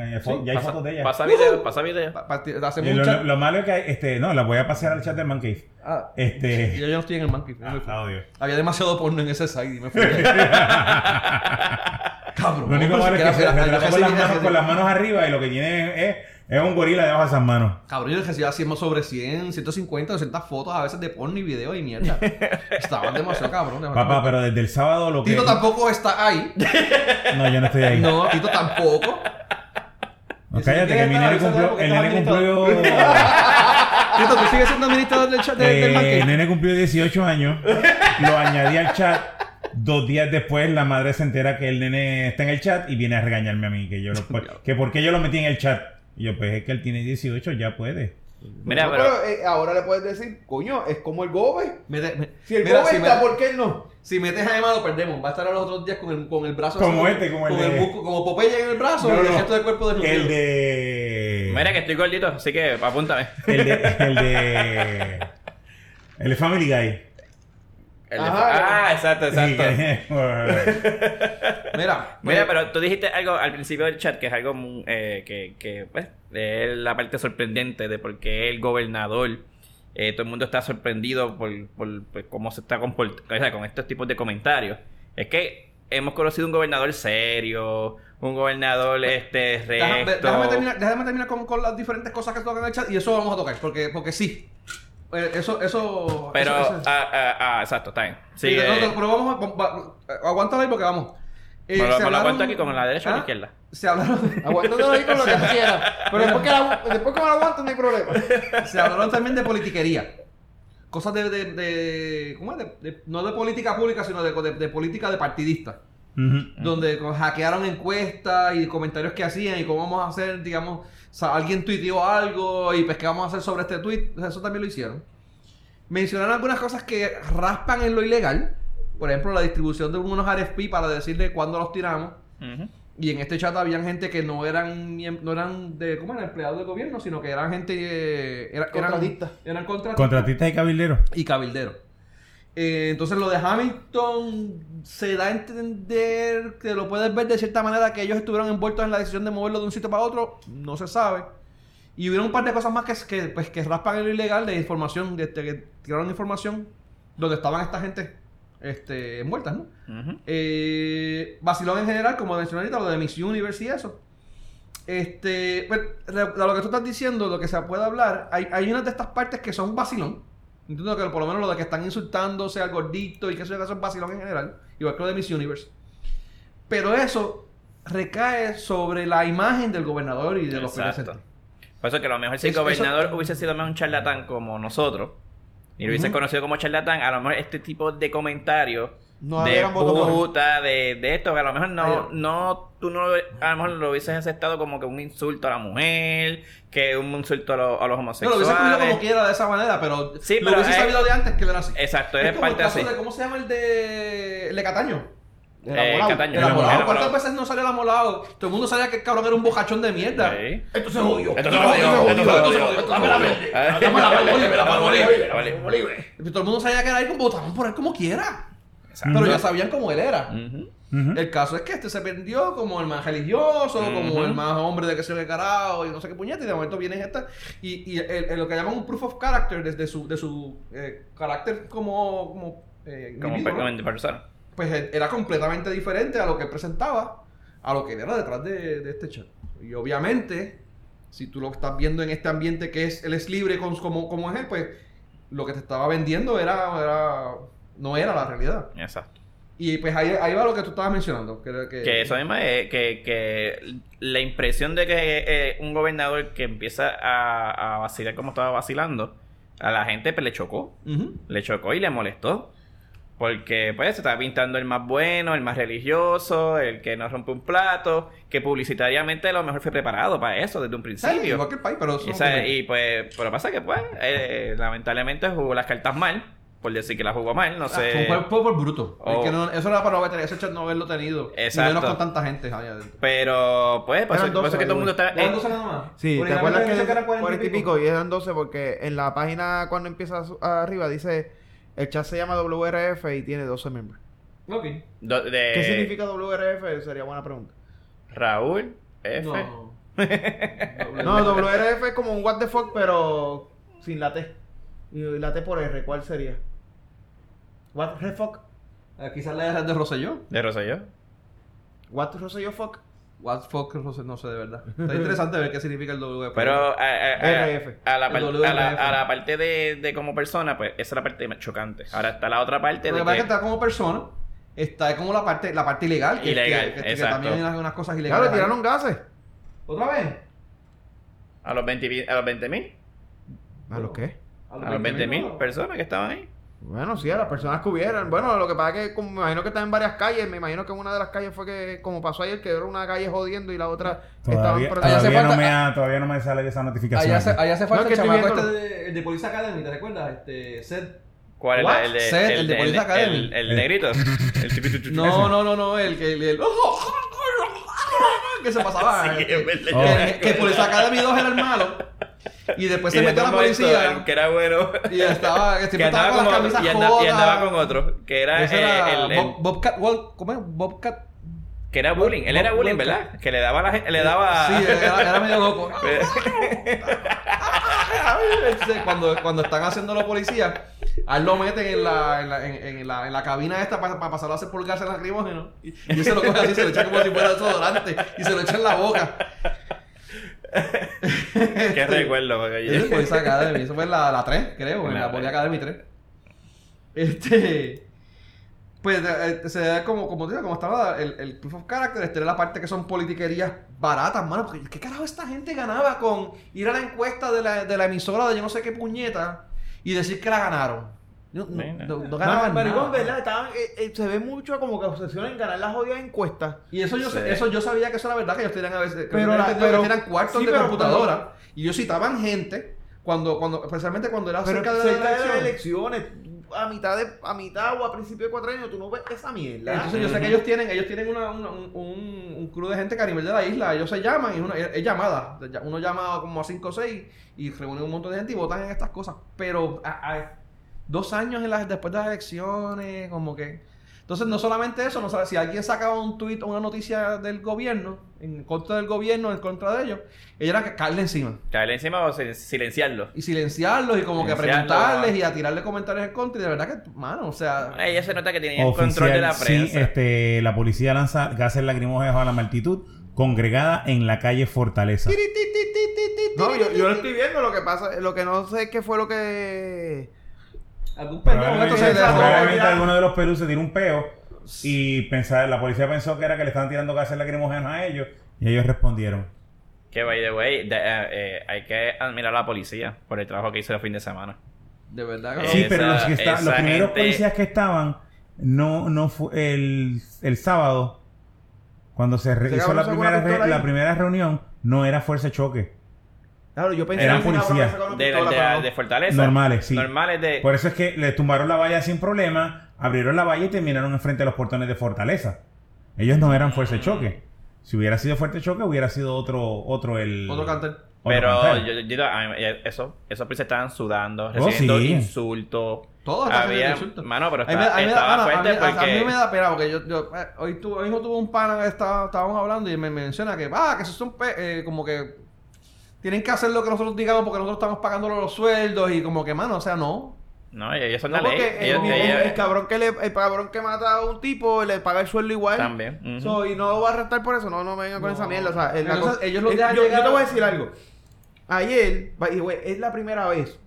ahí, fo- ya hay Pasa, fotos de ellas. pasa video, pasa video. pa- pa- lo, chat. lo- lo malo es que, este, no, las voy a pasar al chat del Man Cave. Ah, Este. yo, yo no estoy en el me fui. Ah, odio. Había demasiado porno en ese site y me fui. Cabrón. Lo único malo es que se hacer- relaja yo con las, manos, con las manos arriba y lo que tiene es, es un gorila debajo de esas manos. Cabrón, yo recibía 100 sobre 100, 150, 200 fotos a veces de porno y video y mierda. Estaban demasiado cabrones. Papá, pero desde el sábado lo que. Tito tampoco está ahí. No, yo no estoy ahí. No, Tito tampoco. No, cállate, que mi nene cumplió. El nene cumplió. Tito, ¿tú sigues siendo administrador del chat de- del eh, Monkey? el nene cumplió 18 años. Lo añadí al chat. Dos días después, la madre se entera que el nene está en el chat y viene a regañarme a mí. Que, yo lo, que por qué yo lo metí en el chat. Y yo, pues es que él tiene 18, ya puede. Mira, No, pero. pero eh, ahora le puedes decir, coño, es como el gobe. Mete- me- Si el mira, gobe si está, me- ¿por qué él no? Si metes a Emma lo perdemos. Va a estar a los otros días con el, con el brazo Como así, este, como el con de- musco- como Popeye en el brazo No, y el no. resto del cuerpo desnudo. El de. Mira que estoy gordito, así que apúntame. El de. El de. El de Family Guy. El de- Ajá. Ah, exacto, exacto. Mira, Mira, pues, pero tú dijiste algo al principio del chat que es algo mm, eh, que, que pues, es la parte sorprendente de por qué el gobernador, eh, todo el mundo está sorprendido por, por, pues, cómo se está comportando o sea, con estos tipos de comentarios. Es que hemos conocido un gobernador serio, un gobernador este déjame, recto. déjame terminar, déjame terminar con, con las diferentes cosas que tocan en el chat y eso vamos a tocar. Porque, porque sí. Eh, Eso, eso. Pero, eso- eso- ah, ah, ah, exacto, está bien. Sí, Sigue. no, no, pero vamos a. va- va- aguántalo ahí porque vamos. Eh, lo hablaron- aguanto aquí con la derecha o la izquierda. Se hablaron, de- Aguantándolo ahí con lo que quieras. Pero después que, la, después que me lo aguanto no hay problema. se hablaron también de politiquería. cosas de, de, de- ¿cómo es? De- de- no de política pública, sino de, de- de política de partidista. Ujú. Donde co- hackearon encuestas y comentarios que hacían y cómo vamos a hacer, digamos, o sea, alguien tuiteó algo y pues qué vamos a hacer sobre este tweet. Eso también lo hicieron. Mencionaron algunas cosas que raspan en lo ilegal. Por ejemplo, la distribución de unos RFP para decirle cuándo los tiramos. Y en este chat habían gente que no eran no eran de ¿cómo era? empleados del gobierno, sino que eran gente eh, era- eran Contratistas. Eran contratistas Contratistas y cabilderos. y cabilderos. Eh, entonces lo de Hamilton se da a entender que lo puedes ver de cierta manera que ellos estuvieron envueltos en la decisión de moverlo de un sitio para otro, no se sabe. Y hubieron un par de cosas más que, que, pues, que raspan en lo ilegal de información, de, que tiraron información donde estaban esta gente este, envueltas, ¿no? Eh, vacilón en general, como mencioné ahorita, lo de Miss Universe y eso. Este, pues, de, de lo que tú estás diciendo, lo que se puede hablar, hay, hay unas de estas partes que son vacilón. Entiendo que por lo menos lo de que están insultándose al gordito y que eso eso es vacilón en general, igual que lo de Miss Universe. Pero eso recae sobre la imagen del gobernador y de los Exacto. Por eso que a lo mejor si el eso- gobernador hubiese sido más un charlatán como nosotros, y lo hubiese conocido como charlatán, a lo mejor este tipo de comentarios No de puta, de, de esto, que a lo mejor no, no, tú no, a lo mejor lo hubieses aceptado como que un insulto a la mujer, que un insulto a, lo- a los No, lo homosexuales. hubiese escrito como quiera de esa manera, pero Sí, lo hubiese es- sabido de antes que era así. Exacto, es es como el parte caso así. de, ¿cómo se llama el de, el de Cataño? El Eh. Cataño. El amolado. El ¿Cuántas veces no salió el amolado? Todo el mundo sabía que el cabrón era un bojachón de mierda. Sí. Esto se jodió. Esto se jodió, esto se jodió. Dame la verde. Dame la verde. Dame la verde. Todo el mundo sabía que era él, como votaban por él como quiera. Exacto. Pero ya sabían cómo él era. Ujú. Ujú. El caso es que este se perdió como el más religioso, como Ujú. el más hombre de que se ve carajo y no sé qué puñete. Y de momento viene esta. Y, y el- el- lo que llaman un proof of character, desde su, de su eh, carácter como. como, eh, Como como persona. pues eh, era completamente diferente a lo que presentaba, a lo que era detrás de, de este chat. Y obviamente, si tú lo estás viendo en este ambiente que es él es libre con, como, como es él, pues lo que te estaba vendiendo era, era no era la realidad. Exacto. Y pues ahí, ahí va lo que tú estabas mencionando. Que, que- Que eso mismo es que, que la impresión de que eh, un gobernador que empieza a, a vacilar como estaba vacilando, a la gente pues, le chocó. Le chocó y le molestó. Porque pues se estaba pintando el más bueno, el más religioso, el que no rompe un plato, que publicitariamente a lo mejor fue preparado para eso desde un Sí, principio. igual que el país, pero eso Y, no esa- y, pues, pero pasa que pues, eh, lamentablemente jugó las cartas mal, por decir que las jugó mal, no Ah, sé. fue por, por bruto. Oh. Es que no- eso era para no haber ese chat no haberlo tenido. Y Exacto. menos con tanta gente adentro. Pero pues, por eso, Eran por eso 12, que todo el mundo está... ¿Eran eh, 12 nada más? Sí, ¿te acuerdas dice que eran eran 40 y pico y eran 12? Porque en la página cuando empieza arriba dice el chat se llama WRF y tiene 12 miembros. Ok. do- de ¿Qué significa WRF? Sería buena pregunta. Raúl F. No. No, WRF es como un what the fuck, pero sin la T. Y la T por R, ¿cuál sería? What the fuck? Eh, Quizás la de Rosselló. De Rosselló. What Rosselló fuck? What fuck Rosselló, no sé de verdad. Está interesante ver qué significa el WP. Pero a, a- a- RF. a la, par- a la- la parte de, de como persona, pues esa es la parte más chocante. Ahora está la otra parte Lo de que pasa es que que... está como persona, está como la parte, la parte ilegal. Que, Ilegal, que, que- que exacto. también hay unas, unas cosas Claro, ilegales. le tiraron gases. ¿Otra vez? A los 20 a los 20 mil. ¿A los qué? A los 20 mil personas que estaban ahí. Bueno, sí, a las personas que hubieran. Bueno, lo que pasa es que como me imagino que están en varias calles. Me imagino que una de las calles fue que, como pasó ayer, que era una calle jodiendo y la otra Todavía, estaban todavía, no falta- me ha- todavía no me sale esa notificación. Allá hace, aquí. allá hace falta No, que el chamaco este de, el de Police Academy, ¿te recuerdas? Este, Seth. ¿Cuál era? El de, Seth, el de Police Academy. El, el negrito. El No, no, no, no, el que el, el- que se pasaba. Sí, verdad. que, que Police Academy 2 era el malo. Y después se metió a la policía. esto, Que era bueno. Y estaba, que andaba, con como, camisas y, anda- y andaba con otro. Que era, eh, era el, el- Bob- Bobcat, ¿cómo es? Bobcat. que era bullying. Él era Bob- bullying, Bob- ¿verdad? Que le daba a la gente, le daba. Sí, era, era medio loco. Cuando, cuando están haciendo los policías, a él lo meten en la, en la, en, en la, en la cabina esta para, para pasarlo a hacer pulgarse el lacrimógeno. Y, y él se lo coge así, se lo echa como si fuera desodorante y se lo echa en la boca. Qué recuerdo. porque yo- fue esa Academy, eso fue la, la 3, creo, en La la Poli. Academy 3. Este. Pues eh, se da como, como, digo, como estaba el, el proof of character, este era la parte que son politiquerías baratas, mano. Porque ¿qué carajo esta gente ganaba con ir a la encuesta de la, de la emisora de yo no sé qué puñeta y decir que la ganaron. No, no, no- no Mano, ganaban maricón, nada. ¿verdad? Estaban, eh, eh, se ve mucho como que obsesión en ganar las jodidas encuestas. Y eso yo, sé- Sí. eso yo sabía que eso era verdad, que ellos tenían a veces, que Pero la- pero- que cuartos sí, de pero- computadora. Y ellos citaban gente cuando, cuando, especialmente cuando era Pero cerca de cerca la de las elecciones, a mitad, de, a mitad o a principio de cuatro años, tú no ves esa mierda. Entonces yo sé que ellos tienen, ellos tienen una, una- un, un, un crew de gente que a nivel de la isla, ellos se llaman, y una, es, es llamada. Uno llama como a 5 o 6 y reúnen un montón de gente y votan en estas cosas. Pero a- a- dos años en las, después de las elecciones, como que... Entonces no solamente eso, no sabe, si alguien sacaba un tweet o una noticia del gobierno, en contra del gobierno, en contra de ellos, ellos eran que caerle encima. Caerle encima o sil- silenciarlo. Y silenciarlos y como que preguntarles ah. y a tirarle comentarios en contra. Y de verdad que, mano, o sea... Ella se nota que tenía el control de la sí, prensa. este, la policía lanza gases lacrimógenos a la multitud congregada en la calle Fortaleza. No, yo, yo lo estoy viendo, lo que pasa, lo que no sé es qué fue lo que... Algún Probablemente, se Probablemente- alguno de los perus se tiró un peo y pensar, la policía pensó que era que le estaban tirando gases lacrimógenos a ellos y ellos respondieron. Que, by the way, de- eh, eh, hay que admirar a la policía por el trabajo que hizo el fin de semana. De verdad que Sí, Esa- pero los, que está- los primeros gente- policías que estaban, no, no fue el, el sábado, cuando se ¿Ese hizo la primera, re- la primera reunión, no era fuerza de choque. Claro, yo pensé Eran policías. De, de, Fortaleza. Normales, sí. Normales de... Por eso es que le tumbaron la valla sin problema, abrieron la valla y terminaron enfrente de los portones de Fortaleza. Ellos no eran fuerza de choque. Si hubiera sido fuerte de choque, hubiera sido otro, otro el. Otro otro Pero yo, yo- eso, esos policías estaban sudando, recibiendo Oh, sí. insultos. Todos Había, insultos. mano, pero A mí me- estaba, a mí a mí- porque... A mí me da pena porque yo, yo eh, hoy, tu, hoy mismo tuve un pana que estaba, estábamos hablando y me menciona que, ah, que esos son pe- eh, como que tienen que hacer lo que nosotros digamos porque nosotros estamos pagando los sueldos y como que, mano, o sea, no. No, ellos son No, la ley. el, Ellos, el- ellos- el cabrón que le, el cabrón que mata a un tipo le paga el sueldo igual. También. So, y no lo va a arrestar por eso, no, no me vengan con No. esa mierda. O sea, el- Entonces, cosa- ellos lo yo, te voy a decir algo. Ayer, by way, es la primera vez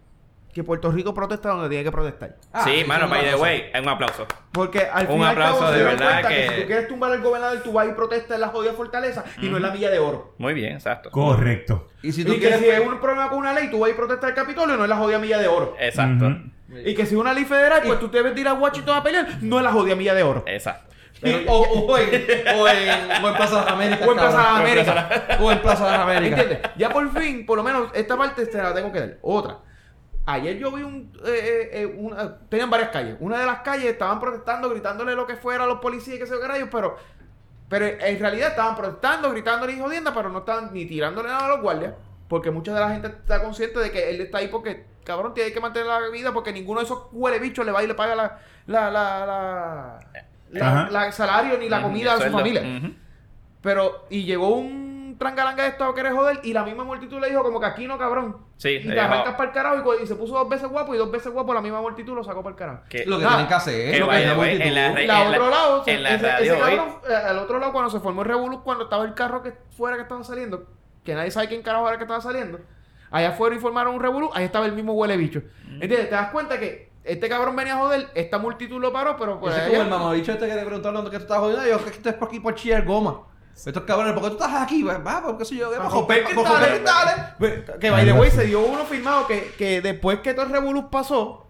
que Puerto Rico protesta donde tiene que protestar. Ah, sí, mano, es by the way, un aplauso. Porque al Un fin y al aplauso cabo de se dan verdad cuenta que... que- si tú quieres tumbar al gobernador, tú vas y protestas en la jodida fortaleza y no en la milla de oro. Muy bien, exacto. Correcto. Y si Y tú que quieres... si hay un problema con una ley, tú vas y protestas al Capitolio, no en la jodida milla de oro. Exacto. Y que si una ley federal, pues tú te debes ir a Washington a pelear, no en la jodida milla de oro. Exacto. O, o en, o, en, o en Plaza de las Américas. O en Plaza de. Américas. O en Plaza de las Américas. ¿Entiendes? Ya por fin, por lo menos esta parte se la tengo que dar. Otra. Ayer yo vi un. eh, eh, eh, una- tenían varias calles. Una de las calles estaban protestando, gritándole lo que fuera a los policías y que se qué rayos, pero. Pero en realidad estaban protestando, gritándole y jodiendo, pero no estaban ni tirándole nada a los guardias. Porque mucha de la gente está consciente de que él está ahí porque, cabrón, tiene que mantener la vida porque ninguno de esos huele bichos le va y le paga la, la, la, la, la- Ajá. la salario ni la comida a su familia. Pero, y llegó un trangalanga de esto a querer joder, y la misma multitud le dijo como que aquí no, cabrón. Sí, y te arrancas para el carajo y, y se puso dos veces guapo y dos veces guapo, la misma multitud lo sacó para el carajo. Que- Lo que Nada. tienen que hacer. Que lo que es la multitud. en la re- La en otro lado, en la ese, radio ese hoy- cabrón, eh, al otro lado, cuando se formó el revolú, cuando estaba el carro que fuera que estaba saliendo, que nadie sabe quién carajo era que estaba saliendo, allá afuera informaron un revolú, ahí estaba el mismo huele bicho. Mm. ¿Entiendes? Te das cuenta que este cabrón venía a joder, esta multitud lo paró, pero pues. Es como el mamabicho este que le preguntaron dónde que tú estás jodido. Yo, que estás por aquí por chillar goma. Estos cabrones, ¿por qué tú estás aquí? Va, porque soy yo. Cristales. Que by the way se dio uno firmado que, que después que todo el revolú pasó,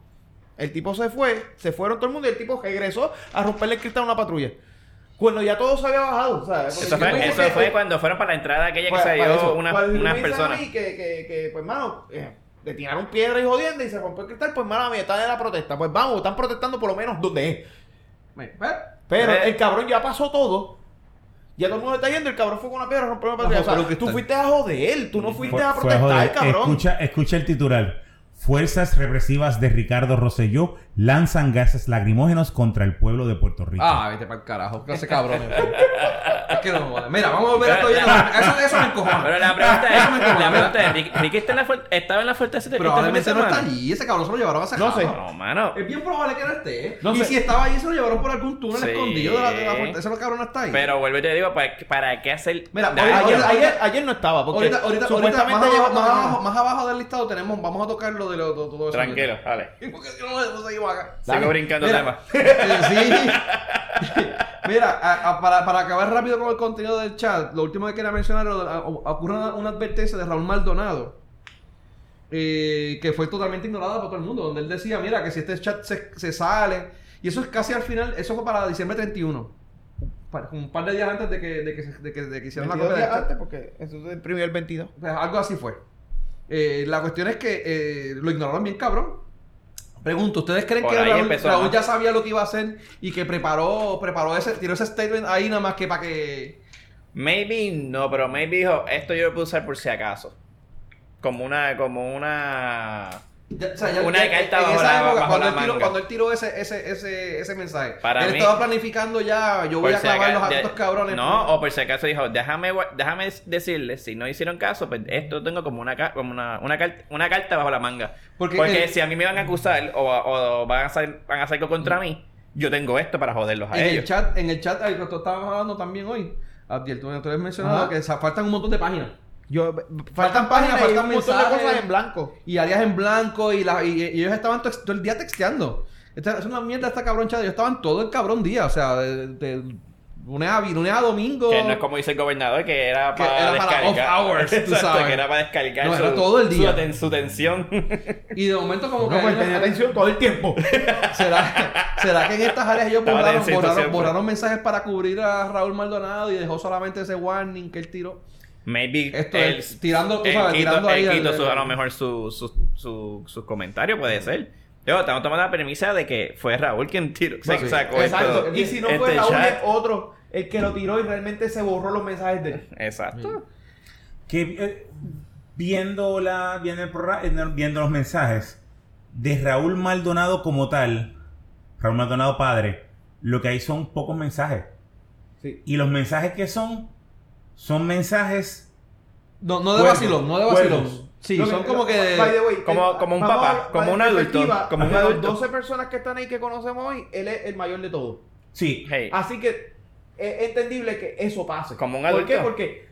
el tipo se fue, se fueron todo el mundo y el tipo regresó a romperle el cristal a una patrulla. Cuando ya todo se había bajado, ¿sabes? Eso fue, eso fue cuando fueron para la entrada aquella que se dio una- unas me dicen a personas. que, que, que, pues, mano, eh, le tiraron piedra y jodiendo y se rompió el cristal, pues, mano, mía, está en la protesta. Pues vamos, están protestando por lo menos donde es. Pero el cabrón ya pasó todo. Ya todo el mundo está yendo, el cabrón fue con una piedra, rompió una patrulla. O sea, tú fuiste a joder, tú no fuiste Fue- a protestar, cabrón. Escucha, escucha el titular. Fuerzas represivas de Ricardo Rosselló lanzan gases lacrimógenos contra el pueblo de Puerto Rico. Ah, vete para el carajo. Clase cabrón. es que no jodas. Mira, vamos a volver a esto bien. Eso, eso me encojona. Pero la pregunta Eso me es, la pregunta es, ¿Ricky- ¿Ricky está en la estaba en la fuerza este Probablemente no de está allí. Ese cabrón se lo llevaron a esa No sé. No, mano. Es bien probable que no esté. No y sé. si estaba allí, se lo llevaron por algún túnel Sí. escondido de la, de la puerta. Ese cabrón no está ahí. Pero vuelvo y te digo, ¿para, para qué hacer Mira, ahorita- Ayer, ahorita- ayer, ayer no estaba, porque ahorita, ahorita, ahorita supuestamente más, abajo, más, abajo, más abajo del listado tenemos, vamos a tocar lo de lo, todo, todo eso. Tranquilo, dale. No, seguimos acá. Sigo brincando Mira, temas. eh, sí. Mira, a- a- para, para acabar rápido con el contenido del chat, lo último que quería mencionar, ocurre una, una advertencia de Raúl Maldonado. eh, que fue totalmente ignorada por todo el mundo, donde él decía, mira, que si este chat se, se sale, y eso es casi al final, eso fue para diciembre 31, pa- un par de días antes de que, de que, se- de que, de que hicieran la 22 copia del días chat. antes, porque eso se imprimió el 22. Pues algo así fue. Eh, la cuestión es que eh, lo ignoraron bien cabrón. Pregunto, ¿ustedes creen Por que Raúl, empezó, Raúl ¿no? ya sabía lo que iba a hacer y que preparó, preparó ese, tiró ese statement ahí nada más que para que... Maybe no, pero maybe dijo, esto yo lo puedo usar por si acaso. Como una, como una... Ya- o sea, ya- Una carta en bajo esa la- época, bajo cuando, él tiró, manga. cuando él tiró ese, ese, ese, ese mensaje, Para él mí- estaba planificando ya, yo voy a si clavar aca- los a de- estos cabrones. No, o por si acaso dijo, déjame, déjame decirles, si no hicieron caso, pues esto lo tengo como una, como una, una, carta, una carta bajo la manga. Porque Porque, el- si a mí me van a acusar o, o van, a hacer, van a hacer algo contra mí, yo tengo esto para joderlos a en el ellos. chat, en el chat, ahí que estábamos hablando también hoy, Abdiel, tú, tú habías mencionado Ajá. que faltan un montón de páginas. Yo, Faltan páginas, faltan un montón de cosas en blanco. y áreas en blanco y, la, y, y ellos estaban todo el día texteando. Esta, es una mierda esta cabrón chat. Ellos estaban todo el cabrón día, o sea, de, de lunes, a, lunes a domingo. Que no es como dice el gobernador, que era Que para era para descargar. off hours, tú Exacto, sabes. que era para descargar No, su, era todo el su día. su tensión. Y de momento como No, que... pues ellos- tenía atención todo el tiempo. ¿Será, ¿Será que en estas áreas ellos borraron, borraron, borraron mensajes para cubrir a Raúl Maldonado y dejó solamente ese warning que él tiró? Maybe Esto es tirando, tú él sabes, quito, tirando ahí su- a lo mejor su, su, su, sus comentarios, puede ser. Yo, estamos tomando la premisa de que fue Raúl quien tiró, Sí. sacó Exacto. esto- Y si no este fue Raúl, chat. es otro el que lo tiró y realmente se borró los mensajes de él. Exacto. que eh, viendo la viendo, el programa, eh, viendo los mensajes de Raúl Maldonado como tal, Raúl Maldonado padre, lo que hay son pocos mensajes. Sí. Y los mensajes que son son mensajes No, no de vacilón, no de vacilón. Sí, que- son como que... by the way, Como- eh, como un papá, a- como un adulto, como un de las adulto. 12 personas que están ahí que conocemos hoy, él es el mayor de todos. sí, Hey, Así que es entendible que eso pase. Como un ¿Por qué? adulto. Porque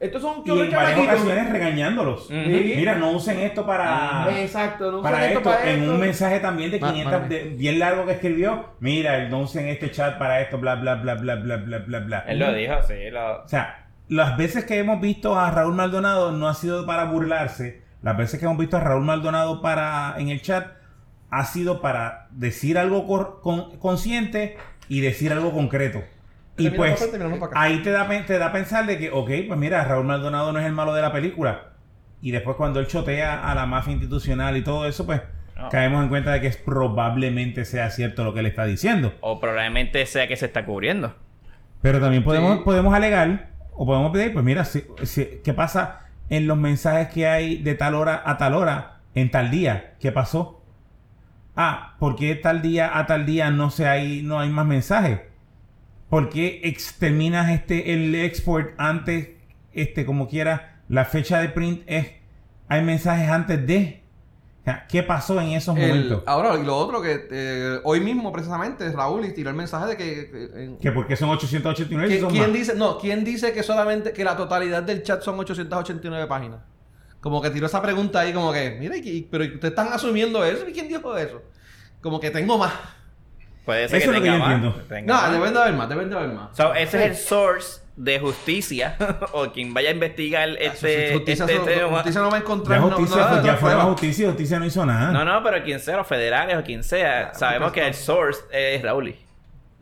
estos son y en varias ocasiones regañándolos. Ujú. Mira, no usen esto para Exacto, no usen para esto esto, para en esto. un mensaje también de Ma- 500 ma- de- bien largo que escribió, mira, no usen este chat para esto, bla bla bla bla bla bla bla bla. él lo dijo, sí. Lo... O sea, las veces que hemos visto a Raúl Maldonado no ha sido para burlarse. Las veces que hemos visto a Raúl Maldonado para en el chat ha sido para decir algo cor- con- consciente y decir algo concreto. Y pues acá. ahí te da, te da a pensar de que, ok, pues mira, Raúl Maldonado no es el malo de la película. Y después cuando él chotea a la mafia institucional y todo eso, pues No. caemos en cuenta de que es, probablemente sea cierto lo que él está diciendo. O probablemente sea que se está cubriendo. Pero también podemos, Sí. podemos alegar o podemos pedir, pues mira, si, si- ¿qué pasa en los mensajes que hay de tal hora a tal hora en tal día? ¿Qué pasó? Ah, ¿por qué tal día a tal día no se hay, no hay más mensajes? ¿Por qué ex- terminas este, el export antes, este, como quiera, la fecha de print es, hay mensajes antes de? ¿Qué pasó en esos El- momentos? ahora, y lo otro que eh, hoy mismo precisamente Raúl y tiró el mensaje de que... que- en- Que porque son 889 y ¿Qui- son ¿Quién más? dice, no, quién dice que solamente, que la totalidad del chat son 889 páginas? Como que tiró esa pregunta ahí como que, mira, y- y- pero ustedes están asumiendo eso, ¿y quién dijo eso? Como que tengo más. Puede ser Eso que es lo que yo más. entiendo. tenga No, más. deben de haber más, deben de haber más. So, ese es el source de justicia o quien vaya a investigar este, justicia, este no- tema. justicia no va a encontrar Ya no- justicia, nada fue- ya la fue la prueba. justicia y justicia no hizo nada. No, no, pero quien sea, los federales o quien sea, sabemos que el source es Raúl.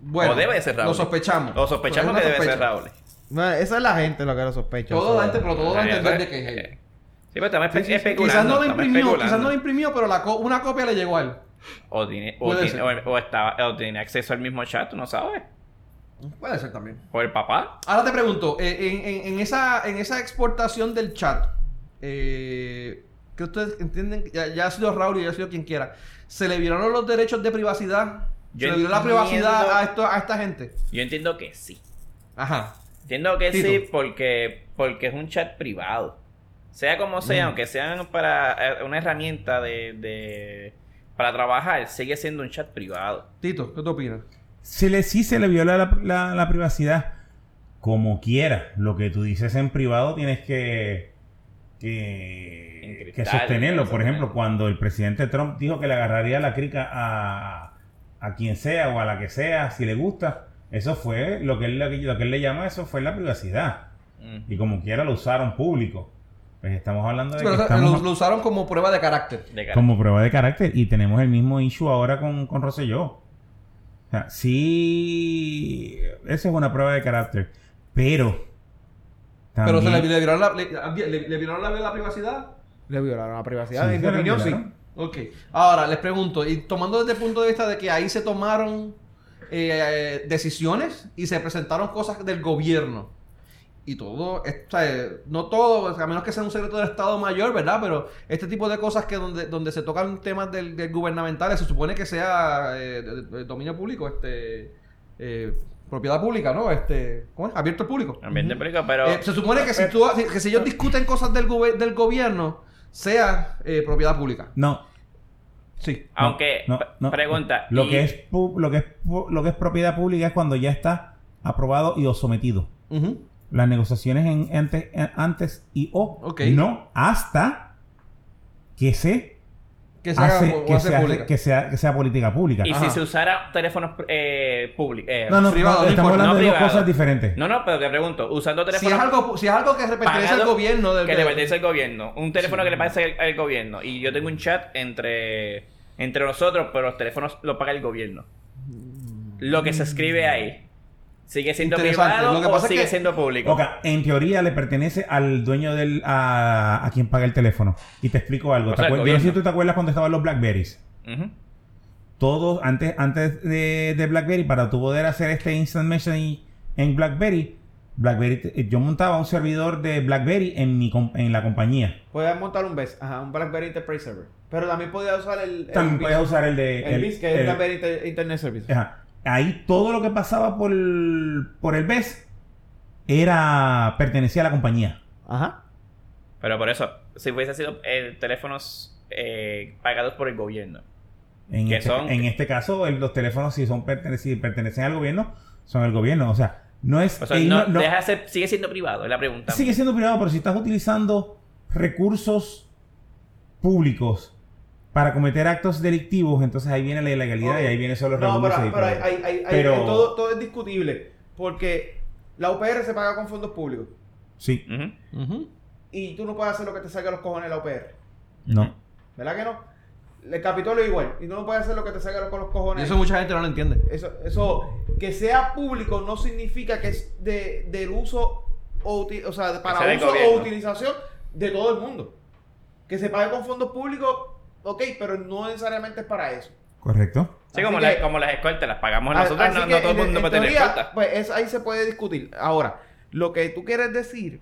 Bueno, O debe de ser Raúl. Lo sospechamos. O sospechamos Pues que debe ser. Raúl. Esa es la gente lo que lo sospecha. Todo la gente, pero todo da a entender de que es él. Sí, pero estamos Sí, sí, sí. especulando. Quizás no lo imprimió, quizás no lo imprimió, pero la co- una copia le llegó a él. O tiene, o, Puede tiene, o, o estaba, o tiene acceso al mismo chat, tú no sabes. Puede ser también. O el papá. Ahora te pregunto, eh, en, en- en esa, en esa exportación del chat, eh, que ustedes entienden, ya, ya ha sido Raúl y ya ha sido quien quiera, ¿se le violaron los derechos de privacidad? Yo ¿Se le violó la privacidad a, esto, a esta gente? Yo entiendo que sí. Ajá. Entiendo que Tito. sí porque, porque es un chat privado. Sea como sea, Mm. aunque sean para eh, una herramienta de, de para trabajar, sigue siendo un chat privado. Tito, ¿qué tú opinas? Se le, sí se le viola la, la- la privacidad. Como quiera. Lo que tú dices en privado tienes que, que, que sostenerlo. Por ejemplo, cuando el presidente Trump dijo que le agarraría la crica a, a quien sea o a la que sea, si le gusta. Eso fue lo que él, lo que él le llama, eso fue la privacidad. Mm. Y como quiera lo usaron público. Pues estamos hablando de Sí, que estamos lo, lo usaron como prueba de carácter. De como prueba de carácter y tenemos el mismo issue ahora con, con Rosselló. O sea, sí, esa es una prueba de carácter, pero Pero se le, le violaron la, le, le- le violaron la, la privacidad. Le violaron la privacidad. Sí, en mi opinión, sí. Ok. Ahora, les pregunto, y tomando desde el punto de vista de que ahí se tomaron eh, decisiones y se presentaron cosas del gobierno. Y todo, es- o sea, no todo, a menos que sea un secreto del Estado Mayor, ¿verdad? Pero este tipo de cosas que donde, donde se tocan temas del, del gubernamentales, se supone que sea eh, de- de dominio público, este eh, propiedad pública, ¿no? Este, ¿cómo es? Abierto al público. Ambiente público, pero. Eh, se supone que si, tú, que si ellos discuten cosas del, gobe- del gobierno, sea eh, propiedad pública. no, Sí. Aunque, no, p- no. pregunta. Lo y- que es lo que es lo que es propiedad pública es cuando ya está aprobado y o sometido. Ujú. Las negociaciones en, antes, en- antes y o Ok. no hasta que se Que se haga hace- que, hace se hace- pública. que sea que sea política pública. Y Ajá. si se usara teléfonos eh, públicos. eh, no, no, privado, no, no estamos hablando no de dos privado. cosas diferentes. No, no, pero te pregunto, usando Si teléfonos es algo, si es algo que pertenece al gobierno del que le pertenece al gobierno, un teléfono que le pertenece al, al gobierno y yo tengo un chat entre entre nosotros, pero los teléfonos lo paga el gobierno. Lo que se escribe ahí sigue siendo privado Lo que o es sigue que- siendo público. Ok, en teoría le pertenece al dueño del a, a quien paga el teléfono. Y te explico algo. O ¿Te sea, el acuer- Yo no sé si tú te acuerdas cuando estaban los Blackberries. Todos, antes, antes de, de BlackBerry, para tú poder hacer este instant messaging en BlackBerry, BlackBerry, te- yo montaba un servidor de BlackBerry en mi en la compañía. Puedes montar un BES, ajá, un BlackBerry Enterprise Server. Pero también podías usar el. el También puedes usar el de El, BIS, que es el- BlackBerry Inter- Internet Service. Ajá. Ahí todo lo que pasaba por el, por el BES era pertenecía a la compañía. Ajá. Pero por eso, si hubiese sido eh, teléfonos eh, pagados por el gobierno. En, Que este, son- en este caso, el- los teléfonos, si son pertene- si pertenecen al gobierno, son el gobierno. O sea, no es. O sea, eh, no, deja de ser- sigue siendo privado, es la pregunta. sigue siendo privado, pero si estás utilizando recursos públicos para cometer actos delictivos, entonces ahí viene la ilegalidad y ahí viene solo No, pero, y pero, hay, todo. hay- Pero- todo, todo es discutible. Porque la UPR se paga con fondos públicos. Sí. Y tú no puedes hacer lo que te salga a los cojones de la UPR. no. ¿Verdad que no? El Capitolio igual. Y tú no puedes hacer lo que te salga a los, con los Y cojones. eso mucha gente no lo entiende. Eso, eso, que sea público no significa que es de, del uso o, o sea, para uso o utilización de todo el mundo. Que se pague con fondos públicos, ok, pero no necesariamente es para eso. Correcto. Sí, como, que- la- como las escoltas, las pagamos A- nosotros, no, que no todo el mundo puede tener teoría, escolta. Pues es- ahí se puede discutir. Ahora, lo que tú quieres decir,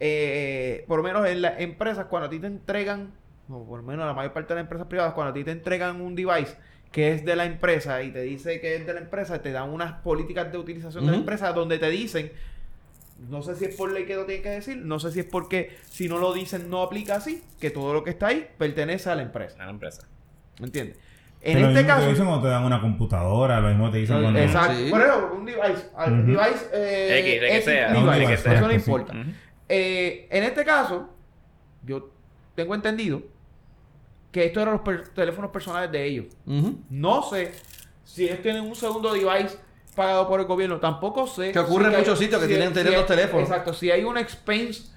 eh, por lo menos en las empresas, cuando a ti te entregan, o por lo menos la mayor parte de las empresas privadas, cuando a ti te entregan un device que es de la empresa y te dice que es de la empresa, te dan unas políticas de utilización de la empresa donde te dicen, no sé si es por ley que lo tienen que decir, no sé si es porque si no lo dicen no aplica así, que todo lo que está ahí pertenece a la empresa. A la empresa. ¿Me entiendes? Que En lo este mismo caso... te dicen cuando te dan una computadora, lo mismo te dicen cuando... Exacto. Sí. Por eso, un device. Ujú. device eh, X, de que X sea. device, Un device, eso no sí. importa. Eh, en este caso, yo tengo entendido que estos eran los per- teléfonos personales de ellos. No sé si ellos tienen un segundo device pagado por el gobierno. Tampoco sé. Que ocurre si en muchos sitios que si tienen- si hay- teléfonos. Exacto. Si hay un expense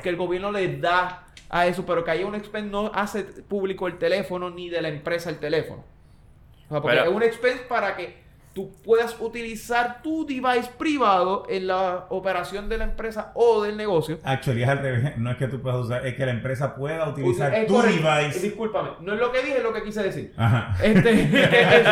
que el gobierno les da a eso, pero que haya un expense no hace público el teléfono ni de la empresa el teléfono. O sea, porque Pero- es un expense para que tú puedas utilizar tu device privado en la operación de la empresa o del negocio. Actually, es al revés. No es que tú puedas usar, es que la empresa pueda utilizar Es tu correcto. device. Discúlpame, no es lo que dije, es lo que quise decir. Ajá. Este, ¿Qué es eso?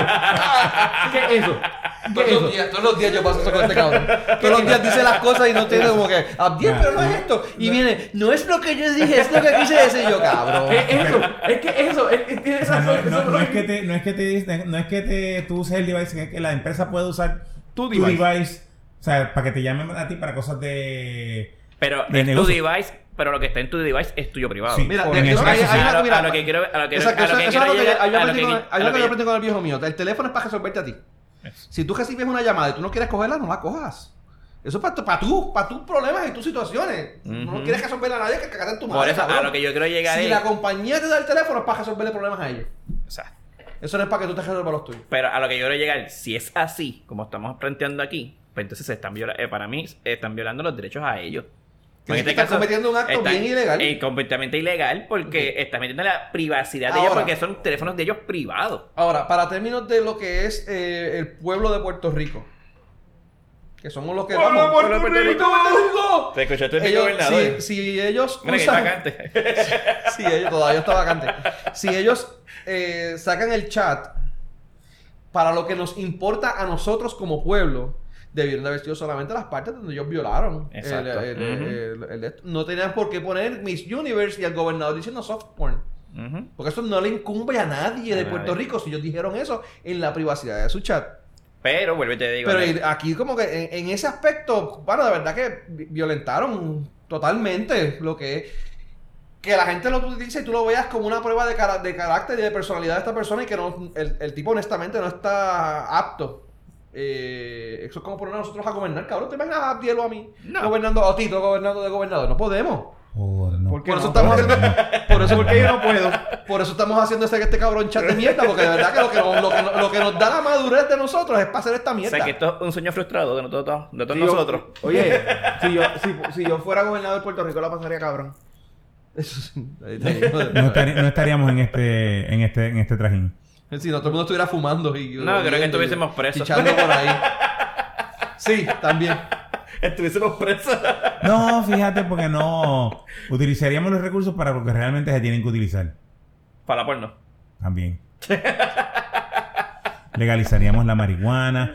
¿Qué es eso? ¿Qué Todos los, días, todos los días yo paso eso con este cabrón. Todos los días dice las cosas y no tiene como que, Abdiel, pero no es esto. Y viene, no es lo que yo dije, es lo que quise decir yo, cabrón. ¿Qué es eso? Es que eso, es, es, tienes O sea, no, no- no es es que te, no es que te, no es que te, tú uses el device, es que la empresa puede usar Tu tu device. device, o sea, para que te llamen a ti para cosas de... Pero De es tu device, pero lo que está en tu device es tuyo privado. Sí. Mira, Por de- en ese hay- caso, hay sí. una- a, lo, mira, a lo que quiero, a lo que, Exacto, a lo eso, eso es lo que yo- aprendí con- a hay lo algo que que- yo aprendí con el viejo mío. El teléfono es para resolverte a ti. Si tú recibes una llamada y tú no quieres cogerla, no la cojas. Eso es para, tu- para, tú, para tus problemas y tus situaciones. No quieres resolverle a nadie que cagarte en tu Por madre. eso, a lo que yo quiero llegar Si es- la compañía te da el teléfono es para resolverle problemas a ellos. o sea, Eso no es para que tú te resuelvas los tuyos. Pero a lo que yo quiero llegar, si es así, como estamos planteando aquí, pues entonces se están viola- eh, para mí están violando los derechos a ellos. En este caso, cometiendo un acto bien ilegal. eh, completamente ilegal porque estás metiendo la privacidad de ellos porque son teléfonos de ellos privados. Ahora, para términos de lo que es eh, el pueblo de Puerto Rico, que somos los que ¡Pueblo vamos. Puerto ¡Pueblo de Rico! Puerto Rico! Te escuchaste el Ellos- gobernador. si, si ellos Mira que usan- vacante. Sí, ellos todavía está vacante. Si ellos eh, sacan el chat para lo que nos importa a nosotros como pueblo, debieron de haber sido solamente las partes donde ellos violaron. el- Exacto. el- Ujú. el- el- el- no tenían por qué poner Miss Universe y al gobernador diciendo soft porn. Porque eso no le incumbe a nadie A de nadie. Puerto Rico si ellos dijeron eso en la privacidad de su chat. Pero, vuelve y te digo. Pero ¿no? aquí como que en, en ese aspecto, bueno, de verdad que vi- violentaron totalmente lo que es que la gente lo utilice y tú lo veas como una prueba de, cara- de carácter y de personalidad de esta persona y que no, el, el tipo honestamente no está apto. Eh, eso es como poner a nosotros a gobernar, cabrón. ¿Te imaginas a Abdiel o a mí No. gobernando, o Tito gobernando de gobernador? No podemos. Por, no. ¿Por qué Por eso no? estamos Por- haciendo, por eso Porque yo no puedo. por eso estamos haciendo este, este cabrón chat de mierda, porque de verdad que lo que, nos, lo, que nos, lo que nos da la madurez de nosotros es para hacer esta O mierda. sea, que esto es un sueño frustrado de nosotros, de todos Si yo- nosotros. oye, si yo, si, si yo fuera gobernador de Puerto Rico, la pasaría cabrón. Eso. No, no estaríamos en este, en este, en este trajín. Si no, todo el mundo estuviera fumando y... No, creo que estuviésemos presos. Chichando por ahí. Sí, también. Estuviésemos presos. No, fíjate, porque no utilizaríamos los recursos para lo que realmente se tienen que utilizar. Para la porno. También. Legalizaríamos la marihuana,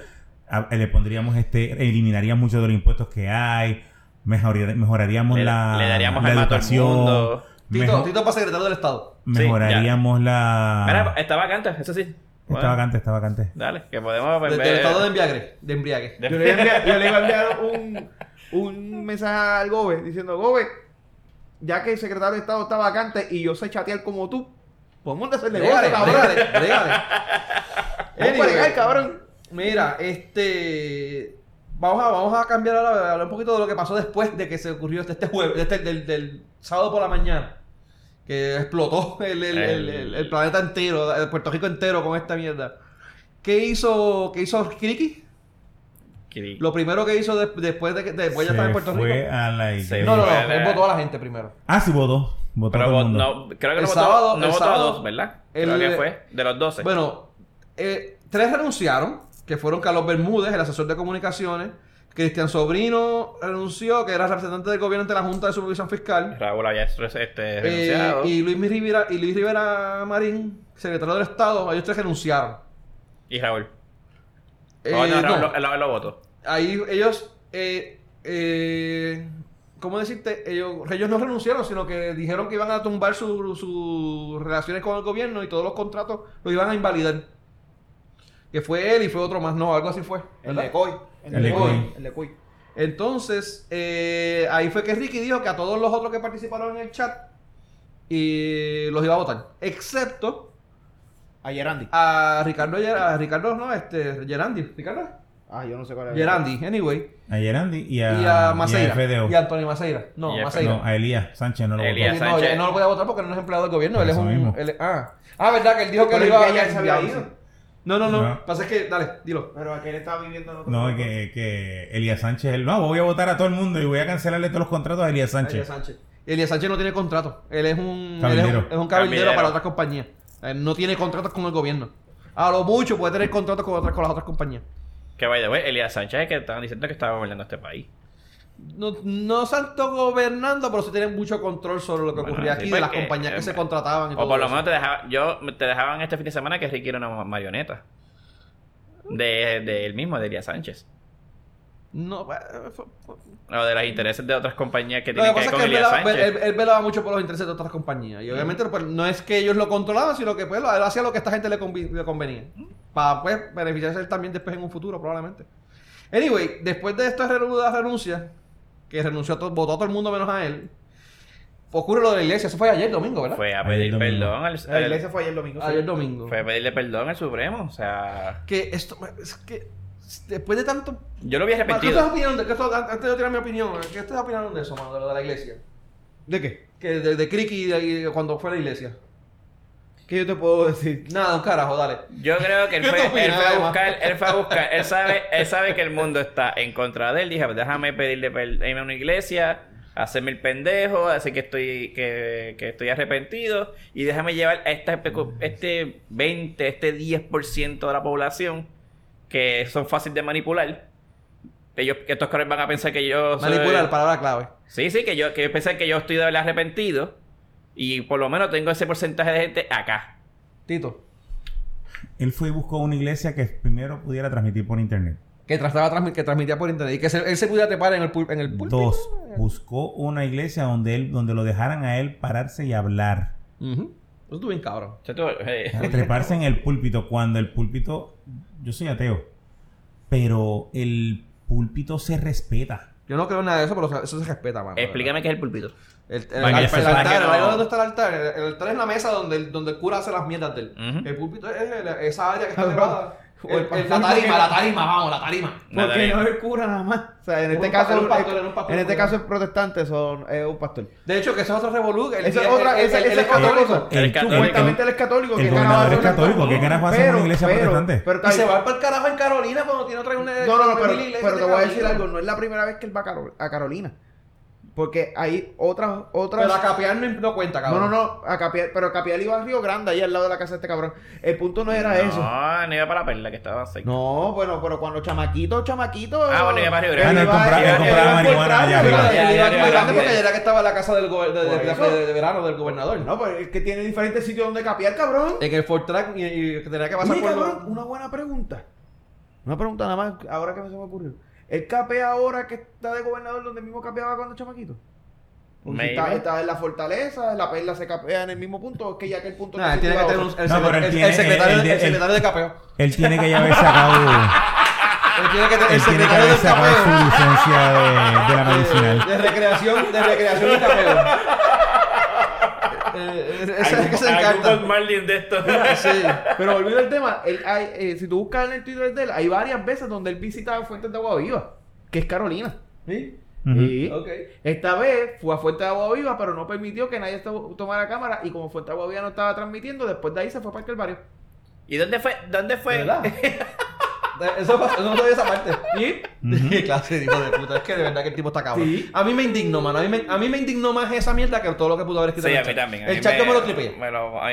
a- le pondríamos este, eliminaríamos muchos de los impuestos que hay, mejorar- mejoraríamos Le- la, le daríamos la educación, mundo. Tito, Tito para secretario del Estado. mejoraríamos la... Mira, está vacante, eso sí. Está vacante, está vacante. Dale, que podemos Del, ver- del Estado de embriague. De embriague. de- Yo le, iba a enviar- yo le iba a enviar un, un mensaje al Gobe diciendo, Gobe, ya que el secretario de Estado está vacante y yo sé chatear como tú, podemos hacer negocio, Brégale, cabrón. cabrón. Mira, este... Vamos a, vamos a cambiar ahora, a hablar un poquito de lo que pasó después de que se ocurrió este, este jueves, este, del, del sábado por la mañana. Que explotó el, el, el- el- el planeta entero, el Puerto Rico entero con esta mierda. ¿Qué hizo, qué hizo Kiriki? Kiri. Lo primero que hizo de- después de que después ya estaba en Puerto fue Rico. a la. No, no, no, él votó a la gente primero. Ah, sí, votó. Votó Pero todo el mundo. no, creo que El no votó, sábado- no el votó a dos, ¿verdad? el- creo que fue, de los 12. Bueno, eh, tres renunciaron, que fueron Carlos Bermúdez, el asesor de comunicaciones, Cristian Sobrino renunció, que era representante del gobierno ante la Junta de Supervisión Fiscal, Raúl había este, eh, renunciado. y Luis Rivera, y Luis Rivera Marín, secretario del Estado, ellos tres renunciaron. Y Raúl. Eh, Oh, no, no, Raúl, lo- él lo votó. ahí ellos, eh, eh, ¿cómo decirte? Ellos, ellos no renunciaron, sino que dijeron que iban a tumbar sus relaciones con el gobierno y todos los contratos los iban a invalidar. Que fue él y fue otro más, no, algo así fue. El de Coy. El de Coy. El. Entonces, eh, ahí fue que Ricky dijo que a todos los otros que participaron en el chat y los iba a votar. Excepto Ayer Andy. a Ricardo, a Ricardo no, este, Gerandi. ¿Ricardo? Ah, yo no sé cuál es. Gerandi, anyway. A Gerandi y a, Y a Maceira. FDO. Y a Antonio Maceira. No, Y a Maceira. No, a Elías Sánchez no lo Elías votó. no, Sánchez. él no lo podía votar porque no es empleado del gobierno. Él es un. él- ah. ah, verdad que él dijo que él iba a ya se había enviarse. ido. No, no, no. No. Pasa es que, dale, dilo. Pero aquel estaba viviendo en otro No, pueblo. que, que Elías Sánchez, él, no, voy a votar a todo el mundo y voy a cancelarle todos los contratos a Elías Elías Sánchez. Sánchez. Elías Sánchez no tiene contrato. Él es un. él es Cabildero. un, es un cabildero Cabildero. para otras compañías. Él no tiene contratos con el gobierno. A lo mucho puede tener contratos con, otras, con las otras compañías. Que vaya, güey, Elías Sánchez, que estaban diciendo que estaba gobernando este país. No, no santo gobernando, pero sí tienen mucho control sobre lo que Bueno, ocurría sí, aquí, de las compañías que eh, se contrataban y O todo por lo menos te dejaban, yo, te dejaban este fin de semana que Ricky era una marioneta. De, de él mismo, de Elías Sánchez. No, eh, fue- fue- O de los intereses de otras compañías que tienen que ver es con que él velaba, él- él velaba mucho por los intereses de otras compañías. Y obviamente pues, no es que ellos lo controlaban, sino que pues, él hacía lo que a esta gente le, convenía. Para pues, beneficiarse él también después en un futuro, probablemente. Anyway, después de esta renuncia, renuncia que renunció, a todo, votó a todo el mundo menos a él, ocurre lo de la iglesia. Eso fue ayer domingo, ¿verdad? Fue a pedir perdón al, La iglesia fue ayer domingo. sí. Ayer domingo. Fue a pedirle perdón al Supremo. O sea, Que esto, es que después de tanto... yo lo había ¿Qué ustedes de, que esto- antes de yo tirar mi opinión, ¿qué ustedes opinaron de eso, mano, de lo de la iglesia? ¿De qué? Que de, de Criqui de- de cuando fue a la iglesia. ¿Qué yo te puedo decir? Nada, un carajo, dale. Yo creo que él ¿Qué fue, él fue a buscar, él fue a buscar, él sabe, él sabe que el mundo está en contra de él. Dije, déjame pedirle perdón a una iglesia hacerme el pendejo, decir que estoy, que, que estoy arrepentido y déjame llevar a esta, este 20, este 10% de la población que son fáciles de manipular. Ellos, que estos cabrones van a pensar que yo soy... Manipular, palabra clave. Sí, sí, que yo que pensar que yo estoy de verdad arrepentido y por lo menos tengo ese porcentaje de gente acá. Tito. Él fue y buscó una iglesia que primero pudiera transmitir por internet. Que, que transmitía por internet. Y que se- él se pudiera trepar en el, pul- en el púlpito. Dos, buscó una iglesia donde él, donde lo dejaran a él pararse y hablar. Ujú. Eso estuvo bien cabrón. Eh, treparse en el púlpito cuando el púlpito yo soy ateo pero el púlpito se respeta Yo no creo en nada de eso, pero eso se respeta, mano. explícame qué es el pulpito. El, el, el- altar, no- ¿el ¿dónde está el altar? El, el altar es la mesa donde el, donde el cura hace las mierdas de él. El púlpito es el- esa área que está elevada. O El- el el- pastor la tarima, la tarima, vamos, la tarima. Porque no es el cura nada más. O sea, en este Un caso, pastor, en este caso el protestante son, es un pastor. De hecho, que es Esa es otra, el- esa, el- esa el es otra cosa. El- Supuestamente él es católico. el ¿qué gobernador es católico, ¿qué carajo hace en una iglesia protestante? Pero, Y se va para el carajo en Carolina cuando tiene otra una No, no, no, pero, te voy a decir algo. No es la primera vez que él va a Carolina. Porque hay otras... otras Pero a capear no, no cuenta, no, cabrón. no, no. A Capial, pero Capial iba a Río Grande, ahí al lado de la casa de este cabrón. El punto no era eso. No, no iba para la perla que estaba seca. No, bueno, pero cuando chamaquito, chamaquito. Ah, bueno, iba para Río Grande. Ah, no, él iba- compraba- iba marihuana allá arriba. él muy ya, grande porque ya era que estaba en la casa del, de, de- Por de- eso. de- de verano del gobernador. No, pues es que tiene diferentes sitios donde capiar, cabrón. En el Ford Track y, tenía que pasar Oye, por cabrón, una buena pregunta. Una pregunta nada más, ahora que me se me ocurrió. ¿El capea ahora que está de gobernador donde mismo capeaba cuando chamaquito? Porque si está, está en la fortaleza, la perla se capea en el mismo punto, es que ya que el punto Nah, él tiene que tener un, el, No, él el- secretario, él- el él- secretario de capeo. él tiene que ya haber sacado Él tiene que tener el él tiene que secretario haber de sacado su licencia de, de la medicinal De, de recreación, de recreación y capeo. Eh, ese es el que se de esto. Sí. Pero volviendo al tema, él hay, eh, si tú buscas en el Twitter de él, hay varias veces donde él visita fuentes de agua viva, que es Carolina. ¿Sí? Y esta vez fue a Fuente de Agua Viva, pero no permitió que nadie tomara cámara. Y como Fuente de Agua Viva no estaba transmitiendo, después de ahí se fue para el barrio. ¿Y dónde fue? ¿Dónde fue? Eso, eso no sabía esa parte. ¿Y? Qué clase de hijo de puta. Es que de verdad que el tipo está cabrón. Sí. A mí me indignó, mano. A mí me, a mí me indignó más esa mierda que todo lo que pudo haber escrito. Sí, en a el mí chat. también. a El chat yo me lo clipeé.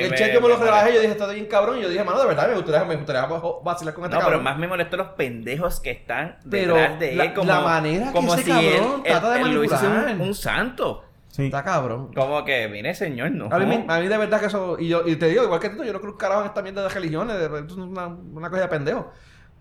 El chat yo me lo relajé. Yo dije, está bien cabrón. Y yo dije, mano, de verdad me gustaría, me gustaría vacilar con este No, pero más me molestó los pendejos que están Pero detrás de la- él. Como, la manera que como ese si cabrón él, trata de él manipular. un, un santo. Sí. Está cabrón. Como que, mire, señor, no. A mí, me- a mí de verdad que eso. Y, yo, y te digo, igual que tú, yo no creo un carajo en esta mierda de religiones. de- es una, una cosa de pendejo.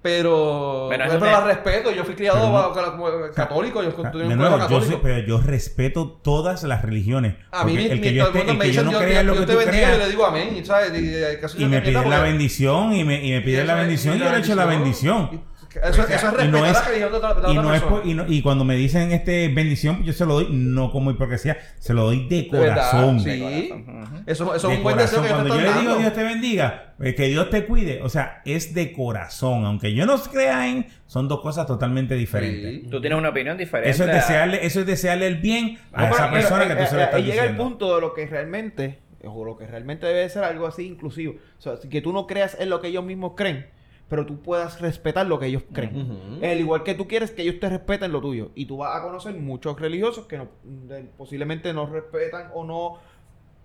Pero. Pero eso la respeto. Yo fui criado Pero no- bajo- como católico. Yo De un nuevo, colegio yo, católico. sé- pero yo respeto todas las religiones. A mí, Porque mi, el que mi- yo, el esté- mundo el me que yo dice, no Dios, crea lo que te tú bendiga, yo le creas digo amén. y, ¿sabes? Y, eh, soy y yo me pides la bendición y me, y me pides la bendición y yo le echo la bendición. Eso, eso es respetar Y no es, la religión de otra, de otra y, no es persona. por- y, no- y cuando me dicen este bendición, yo se lo doy no como hipocresía, se lo doy de De corazón. sí. Ujú. Eso, eso es de un buen deseo que yo te Cuando yo le digo. Dios te bendiga, pues, que Dios te cuide, o sea, es de corazón. Aunque yo no crea en, son dos cosas totalmente diferentes. Sí. Tú tienes una opinión diferente. Eso es a- desearle, eso es desearle el bien a No, esa pero- persona pero, que tú eh, se lo eh, estás ahí llega el punto de lo que realmente, o lo que realmente debe ser algo así inclusivo. O sea, que tú no creas en lo que ellos mismos creen, pero tú puedas respetar lo que ellos creen. Ujú. El igual que tú quieres que ellos te respeten lo tuyo. Y tú vas a conocer muchos religiosos que no, de- posiblemente no respetan o no.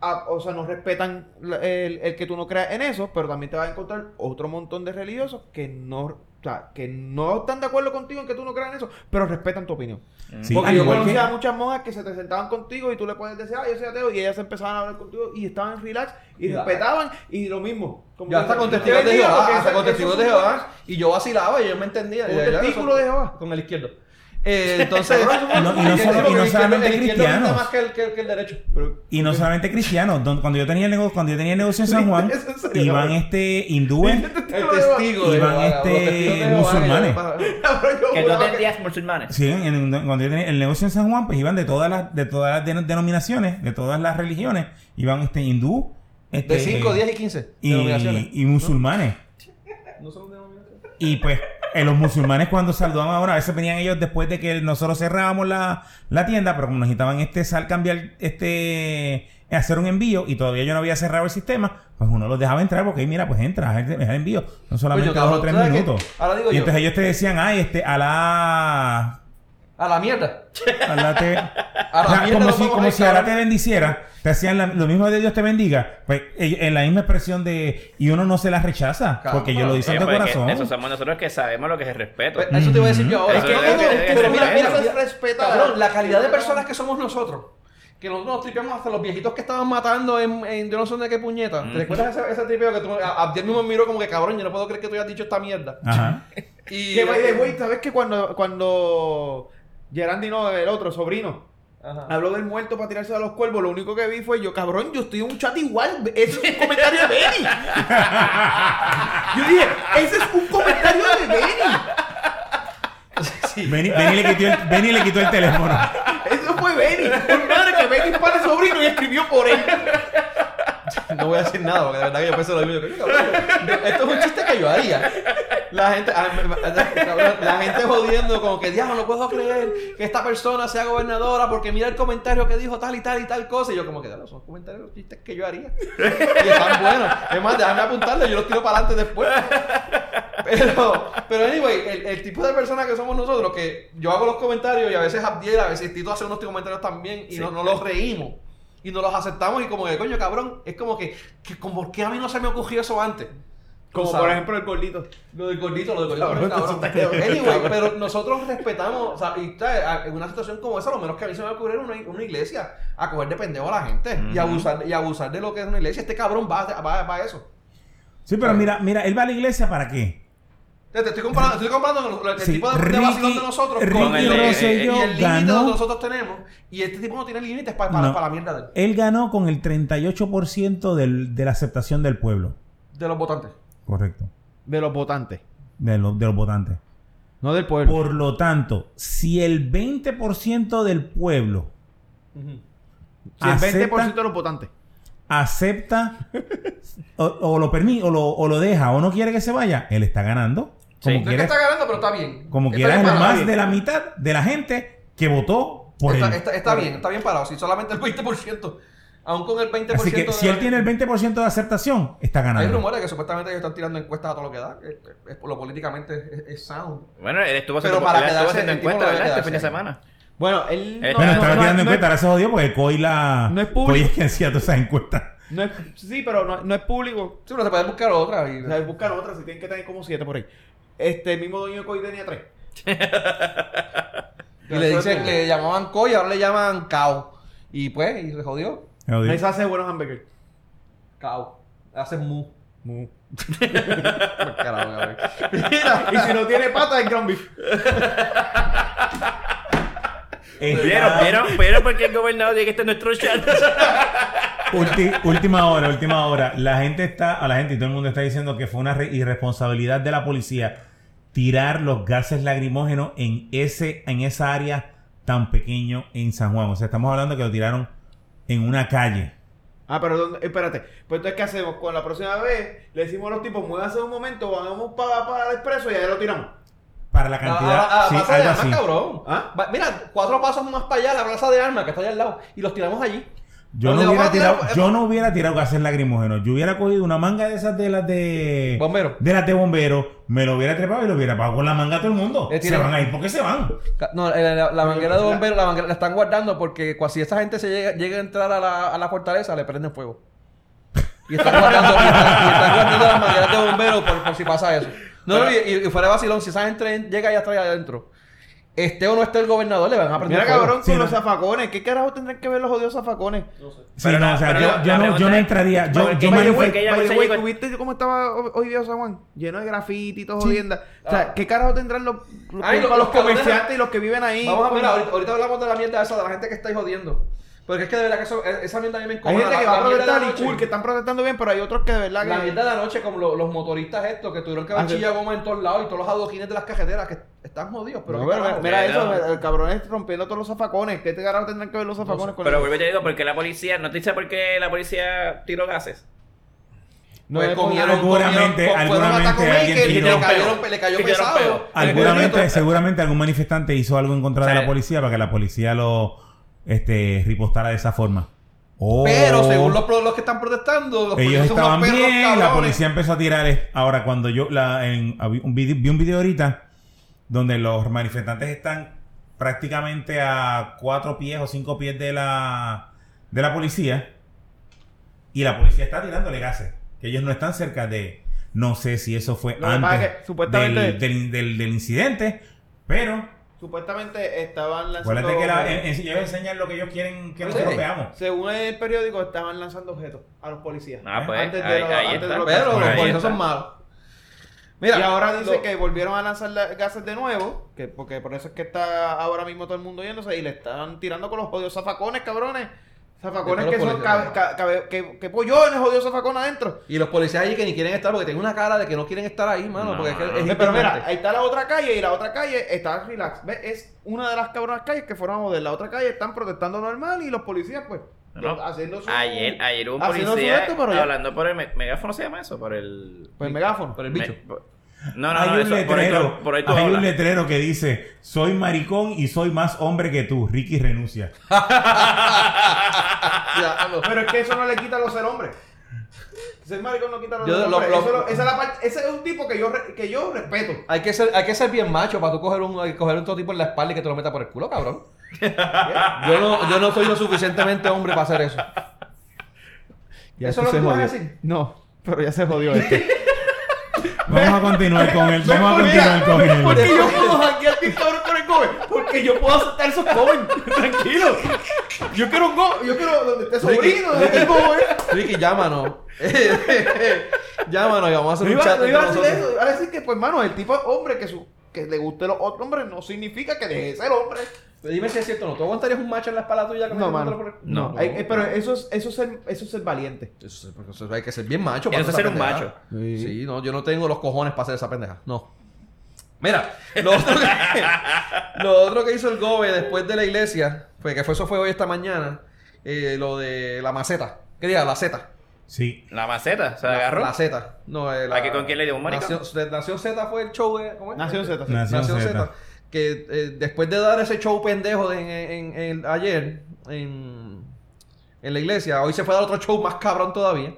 a- o sea, no respetan el, el que tú no creas en eso, pero también te vas a encontrar otro montón de religiosos que no, o sea, que no están de acuerdo contigo en que tú no creas en eso, pero respetan tu opinión. Sí, Porque yo conocía que- a muchas monjas que se te sentaban contigo y tú le puedes decir, ah, yo soy ateo, y ellas empezaban a hablar contigo y estaban relax y Ya. respetaban y lo mismo. Como Ya hasta con Te testigos de Jehová, hasta con testigos de Jehová. Y yo vacilaba y yo me entendía. Un testículo de Jehová. Con el izquierdo. Eh, entonces. Y no- y no Sí, solo- porque y no el izquierdo- solamente cristianos. más que el, que el- que el derecho. Y no solamente cristianos, don- cuando yo tenía el negocio, cuando yo tenía el negocio en San Juan, ¿Es en serio, iban este hindúes, El testigo de Iban este, musulmanes. Que tú tendrías musulmanes. sí, en- cuando yo tenía el negocio en San Juan, pues iban de todas las, de todas las den- denominaciones, de todas las religiones, iban este hindú, este, De 5, 10 y 15 y, denominaciones. y musulmanes. No son denominaciones. Y pues eh, los musulmanes cuando saludaban ahora, a veces venían ellos después de que nosotros cerrábamos la, la tienda, pero como necesitaban este sal cambiar, este hacer un envío y todavía yo no había cerrado el sistema, pues uno los dejaba entrar porque "Ey, mira, pues entra, es el envío, no solamente Coño, dos o tres minutos. Ahora digo y yo. entonces ellos te decían, ay, este, Alá A la mierda. Alá te- A la O sea, mierda como si, como si Alá te bendiciera, te hacían la- lo mismo de Dios te bendiga, pues eh, en la misma expresión de y uno no se la rechaza, Claro. porque ellos lo dicen de pues, corazón. Eso somos nosotros que sabemos lo que es el respeto. Pues, Eso te iba a decir yo ahora. Es que- No, no, es no, que- es que- pero mira, mira, cabrón, la calidad de personas que somos nosotros. Que nosotros nos tripeamos hasta los viejitos que estaban matando en, en yo no sé de qué puñeta. ¿Te recuerdas ese, ese tripeo que tú, a- Abdiel mismo me miró como que cabrón, yo no puedo creer que tú hayas dicho esta mierda? Ajá. Y Que by the way, ¿sabes que cuando, cuando Gerandi no, el otro, sobrino, Ajá. habló del muerto para tirarse a los cuervos, lo único que vi fue yo, cabrón, yo estoy en un chat igual. Ese es un comentario de Benny. yo dije, ese es un comentario de Benny. Benny, Benny le quitó el, Benny le quitó el teléfono. Eso fue Benny. Por madre que Benny es para el sobrino y escribió por él. No voy a decir nada, porque de verdad que yo pensé lo mismo. Yo, cabrón, yo- esto es un chiste que yo haría. La gente, ah, la gente jodiendo como que, diablo, no puedo creer que esta persona sea gobernadora porque mira el comentario que dijo tal y tal y tal cosa. Y yo como que, diablo, son comentarios, chistes que yo haría. Y están buenos. Es más, déjame apuntarle, yo los tiro para adelante después. Pero, pero anyway, el, el tipo de persona que somos nosotros, que yo hago los comentarios y a veces Abdiel, a veces Tito hace unos comentarios también y no, no los reímos. Y no los aceptamos y como que, coño, cabrón, es como que, que como, ¿por qué a mí no se me ocurrió eso antes? Como por ejemplo el gordito. Lo del gordito, lo del gordito. Cabrón, cabrón. eso está cabrón. Anyway, pero nosotros respetamos, o sea, y ¿sabes? A- en una situación como esa, lo menos que a mí se me va a ocurrir una, una iglesia a coger de pendejo a la gente y, abusar, y abusar de lo que es una iglesia. Este cabrón va, a- va, va a eso. Sí, pero mira, mira, él va a la iglesia para qué? Te, estoy comparando, estoy comparando el, el Sí, tipo de, de Ricky- vacilón de nosotros Ricky con el, Rosselló y el límite que nosotros tenemos. Y este tipo no tiene límites para, para, No. para la mierda de, él, Él ganó con el 38% del, de la aceptación del pueblo. de los votantes. Correcto. De los votantes. De, los- de los votantes. No del pueblo. Por lo tanto, si el 20% del pueblo Si el acepta- 20% de los votantes. acepta o, o lo permite o lo, o lo deja o no quiere que se vaya, él está ganando. Sí. Como No es que quiera, está ganando, pero está bien. como Está quiera bien es parado. más de la mitad de la gente que votó por está, él. está- está bien, está bien parado. Si solamente el 20%, aún con el 20% Así que de si él tiene el 20% de aceptación, está Hay ganando. rumores que supuestamente ellos están tirando encuestas a todo lo que da. Es, es por lo políticamente es, es sound. Bueno, él estuvo Pero haciendo, para él estuvo quedarse, haciendo el tipo encuesta, no debe ¿verdad? Este fin de semana. Bueno, él Eh, no, Bueno, no, estaba no, tirando no, encuestas, ahora se jodió porque Coy la. No es público. Coy es quien hacía todas esas encuestas. no es, sí, pero no, no es público. Sí, pero se puede buscar otra. Y, O sea, buscan otras, si tienen que tener como siete por ahí. Este el mismo dueño de Coy tenía tres. y le dicen, le llamaban Coy, ahora le llaman Cao. Y pues, y se jodió. Ahí se hace buenos hamburgers. Cao. Hacen mu. Mu. Carajo, y si no tiene pata, es ground beef. Está- ¿Vieron? ¿Vieron? ¿Vieron por qué el gobernador dice que este es nuestro chat? Ulti- última hora, última hora. La gente está, a la gente y todo el mundo está diciendo que fue una re- irresponsabilidad de la policía tirar los gases lacrimógenos en ese, en esa área tan pequeño en San Juan. O sea, estamos hablando que lo tiraron en una calle. Ah, pero ¿dónde? espérate. Pues entonces, ¿qué hacemos? Con la próxima vez, le decimos a los tipos, muévanse un momento, vamos para, para el expreso y ahí lo tiramos. Para la cantidad, A, a, a sí, la plaza de algo armas, así. cabrón. ¿Ah? Va- Mira, cuatro pasos más para allá, la plaza de armas que está allá al lado. Y los tiramos allí. Yo ¿Dónde no, hubiera tirado, yo no hubiera tirado gases lacrimógenos. Yo hubiera cogido una manga de esas de las de... Bombero. De las de bomberos. Me lo hubiera trepado y lo hubiera pagado con la manga a todo el mundo. Eh, Se van a ir porque se van. No, eh, la, la manguera de bomberos, la manguera la están guardando porque si esa gente se llega, llega a entrar a la, a la fortaleza, le prenden fuego. Y están guardando, y están, y están guardando las mangueras de bomberos por, por si pasa eso. No, no, y, y fuera de vacilón, si esa gente en- llega y atrás adentro, esté o no esté el gobernador, le van a prender Mira, fuego. cabrón, Sí, con no. los zafacones. ¿Qué carajo tendrán que ver los odios zafacones? Sí, Pero no, o sea, pero yo, la- yo la no, yo no entraría. Yo, yo se way, llegó- ¿tuviste cómo estaba hoy- día San Juan? Lleno de grafiti y todo Sí. jodienda. O sea, Ah. ¿qué carajo tendrán los, los, Ay, los- los los comerciantes y los que viven ahí? Vamos a ver, ahorita hablamos de la mierda esa, de la gente que estáis jodiendo. Porque es que de verdad que eso, e, esa mierda a mí me Hay encojona. gente La- que va a la la protestar y cool, que están protestando bien, pero hay otros que de verdad La que... mierda de la noche, como lo- los motoristas estos, que tuvieron que haber Ah, chilla goma en todos lados y todos los adoquines de las cajeteras que están jodidos. Pero, No, ¿qué pero carajo? mira eso, el cabrón es rompiendo todos los zafacones. ¿Qué te carajo tendrán que ver los zafacones con Pero el- vuelvo y te digo, porque la policía, ¿no te dice por qué la policía tiró gases? No Pues es comieron, Seguramente, comieron, fueron a alguna Taco mente Maker alguien y tiró- le cayeron- le cayó pesado. peo. Seguramente, seguramente algún manifestante hizo algo en contra O sea, de la policía para que la policía lo este, ripostara de esa forma. O Pero según los, que están protestando, los ellos son estaban unos perros bien, la policía empezó a tirar. es- Ahora, cuando yo la, en, habí un video, vi un video ahorita donde los manifestantes están prácticamente a cuatro pies o cinco pies de la, de la policía. Y la policía está tirándole gases. Que ellos no están cerca de. No sé si eso fue Lo antes es que, supuestamente- del, del- del- del incidente. Pero Supuestamente estaban lanzando. acuérdate que la, en- en- ellos enseñan lo que ellos quieren que Sí. nosotros veamos. Según el periódico, estaban lanzando objetos a los policías. Ah, pues, Antes de ahí, lo- ahí antes de está. lo que- Pero los Ahí policías son malos. Mira, y ahora dice lo- que volvieron a lanzar la- gases de nuevo, que porque por eso es que está ahora mismo todo el mundo yéndose y le están tirando con los jodidos zafacones, cabrones. Zafacones De que son ca- que, que pollones jodidos zafacones adentro. Y los policías allí que ni quieren estar porque tienen una cara de que no quieren estar ahí, mano. No, porque es que no, es no. Pero mira, ahí está la otra calle y la otra calle está relax. ¿Ves? Es una de las cabronas calles que fueron a joder. La otra calle están protestando normal y los policías, pues, No. haciendo su. Ayer, ayer hubo un haciendo su policía esto, hablando por el me- megáfono, ¿se llama eso? Por el... Pues megáfono. Por el bicho. me- no, no, hay no, un eso, por ahí letrero, tú- por ahí tú hay un letrero que dice, soy maricón y soy más hombre que tú. Ricky renuncia. Ya, Pero es que eso no le quita lo ser hombre. Ser maricón no quita lo Yo ser hombre. lo- Eso lo- esa es la parte- ese es un tipo que yo, que yo respeto. hay, que ser, hay que ser bien macho para tú coger un, coger un todo tipo en la espalda y que te lo meta por el culo, cabrón. yo, no, yo no soy lo suficientemente hombre para hacer eso. ¿Eso es lo que tú vas a decir? No, pero ya se jodió este. Vamos a continuar con él. Vamos a continuar con él. Porque yo puedo hackear bien cabrón con el Gobe. Porque yo puedo aceptar esos Goben. Tranquilo. Yo quiero un Gobe. Yo quiero donde esté sobrino, donde esté el. Ricky, llámanos. llámanos y vamos a hacer No un iba, chat no iba a decir eso. Iba a decir que, pues, mano, el tipo de hombre que su que le guste los otros hombres no significa que deje de ser hombre. Dime si es cierto o no. ¿Tú aguantarías un macho en la espalda tuya? que No, mano. por el- No. Hay- eh, pero eso es, eso, es ser, eso es ser valiente. Eso, es- porque eso hay que ser bien macho. Eso es hacer ser un macho. Sí. no, yo no tengo los cojones para hacer esa pendeja. No. Mira, lo otro, que, lo otro que hizo el Gobe después de la iglesia, fue que fue, eso fue hoy esta mañana, eh, lo de la maceta. ¿Qué diga? La Z. Sí. La maceta, se La- agarró. La Z. No, eh, la, ¿A qué- con quién le dio? ¿Un maricón? Nación, Nación Z fue el show de... ¿cómo es? Nación Z. sí. Nación Nación Z. Z. Que eh, después de dar ese show pendejo de- en, en- en- ayer en, en la iglesia, hoy se fue a dar otro show más cabrón todavía.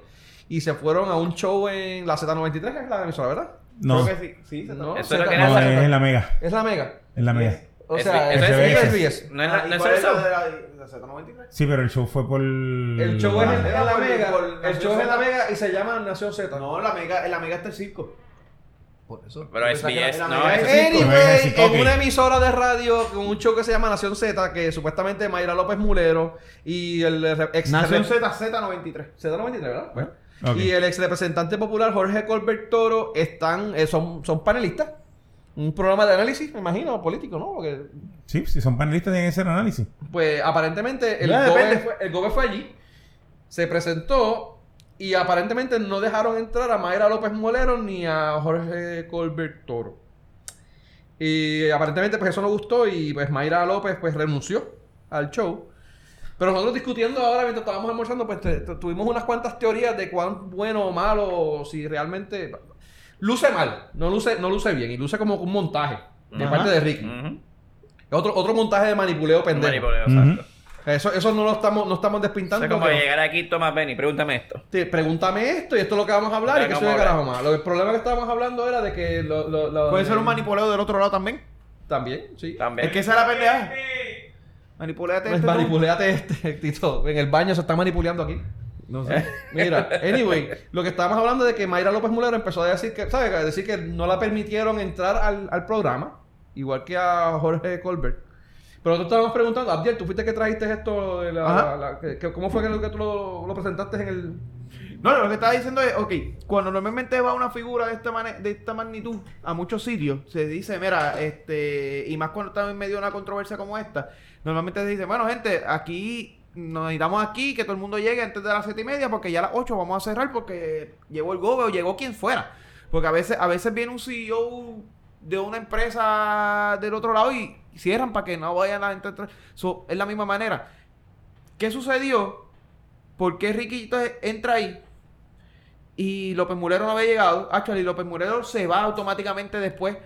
Y se fueron a un show en la Z93, que es la emisora, ¿verdad? No, Creo que sí. Sí, se No, Eso es lo Z- que no, es en la mega. Es la mega. Es la mega. O sea, es, es-. No es la- Ah, ¿y no es la Z93? Sí, pero el show fue por... El show es en, la Por- mega. El show es en la Z. mega y se llama Nación Z. No, la mega, en la mega está el circo. Por eso. Pero SBS, era- no, mega es-. Anyway, en una emisora de radio con un show que se llama Nación Z, que supuestamente Mayra López Mulero y el ex Nación Z, Z93. Z93, ¿verdad? Bueno. Y el ex representante popular Jorge Colbert Toro están, eh, son, son panelistas. Un programa de análisis, me imagino, político, ¿no? Porque, Sí, si son panelistas tienen que hacer análisis. pues, aparentemente el Ya, GOBE, depende. fue, el GOBE fue allí, se presentó y aparentemente no dejaron entrar a Mayra López Molero ni a Jorge Colbert Toro. Y aparentemente pues eso no gustó y pues Mayra López pues renunció al show. Pero nosotros discutiendo ahora mientras estábamos almorzando pues te- te- tuvimos unas cuantas teorías de cuán bueno o malo si realmente luce mal, no luce no luce bien y luce como un montaje de Ajá. parte de Ricky. Ujú. Otro otro montaje de manipuleo pendejo. Manipuleo, exacto. Eso eso no lo estamos no estamos O despintando. sea, como que- llegar aquí, Tomás Benny, pregúntame esto. Sí, pregúntame esto y esto es lo que vamos a hablar y que que soy de carajo más. Lo, el problema que estábamos hablando era de que lo, lo- lo- Puede ser un manipuleo del otro lado también. También, sí. También. Es que esa es la pendeja. Manipuléate Pues este manipuleate este, Tito. En el baño se está manipulando aquí. No sé. Mira, anyway, lo que estábamos hablando de que Mayra López Mulero empezó a decir que, ¿sabes? A decir que no la permitieron entrar al, al programa, igual que a Jorge Colbert. Pero nosotros estábamos preguntando, Abdiel, ¿tú fuiste que trajiste esto de la... Que- ¿Cómo fue que, lo- que tú lo, lo presentaste en el... No, lo que estaba diciendo es, ok, cuando normalmente va una figura de esta, mane- de esta magnitud a muchos sitios, se dice, mira, este, y más cuando estamos en medio de una controversia como esta, normalmente se dice, bueno, gente, aquí nos necesitamos aquí, que todo el mundo llegue antes de las siete y media, porque ya a las 8 vamos a cerrar porque llegó el gobe o llegó quien fuera. Porque a veces, a veces viene un CEO de una empresa del otro lado y cierran para que no vayan a entrar. So, es la misma manera. ¿Qué sucedió? ¿Por qué Riquito entra ahí? Y López Mulero no había llegado. Actually, López Mulero se va automáticamente después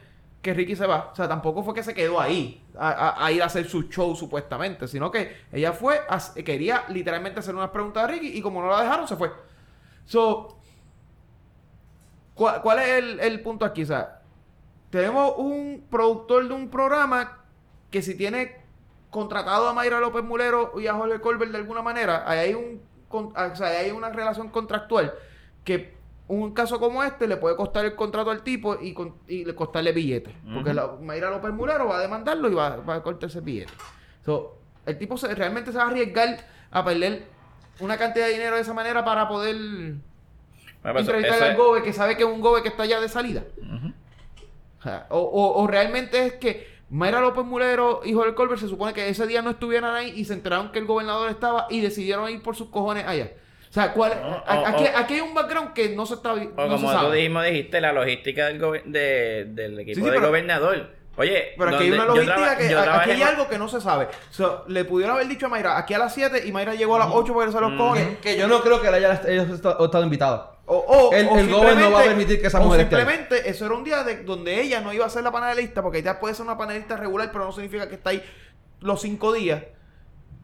que Ricky se va. O sea, tampoco fue que se quedó ahí a, a- ir a hacer su show supuestamente, sino que ella fue, quería literalmente hacer unas preguntas a Ricky y como no la dejaron, se fue. So, ¿cuál, cuál es el, el punto aquí? O sea, tenemos un productor de un programa que si tiene contratado a Mayra López Mulero y a Jorge Colbert de alguna manera, ahí hay un con- o sea, ahí hay una relación contractual que un caso como este le puede costar el contrato al tipo y, con- y le costarle billetes. Porque la- Mayra López Mulero va a demandarlo y va, va a cortar ese billete. So, el tipo se- realmente se va a arriesgar a perder una cantidad de dinero de esa manera para poder Bueno, pues, entrevistar al Gobe que sabe que es un Gobe que está ya de salida. O- o realmente es que Mayra López Mulero y Jorge Colbert se supone que ese día no estuvieran ahí y se enteraron que el gobernador estaba y decidieron ir por sus cojones allá. O sea, ¿cuál, O- a- o- aquí, hay un background que no se está vi- O no se como tú sabe. mismo dijiste, la logística del, de- del equipo Sí, sí, del pero- gobernador. Oye, Pero aquí hay una logística que aquí hay en- algo que no se sabe. So, le pudieron haber dicho a Mayra aquí a las 7 y Mayra llegó a las 8 para regresar a los cojones. Que yo no creo que haya ellos estado, estado invitados. O, o, El- o el no va a permitir que esa o mujer esté ahí. simplemente eso era un día de, donde ella no iba a ser la panelista, porque ella puede ser una panelista regular, pero no significa que está ahí los cinco días.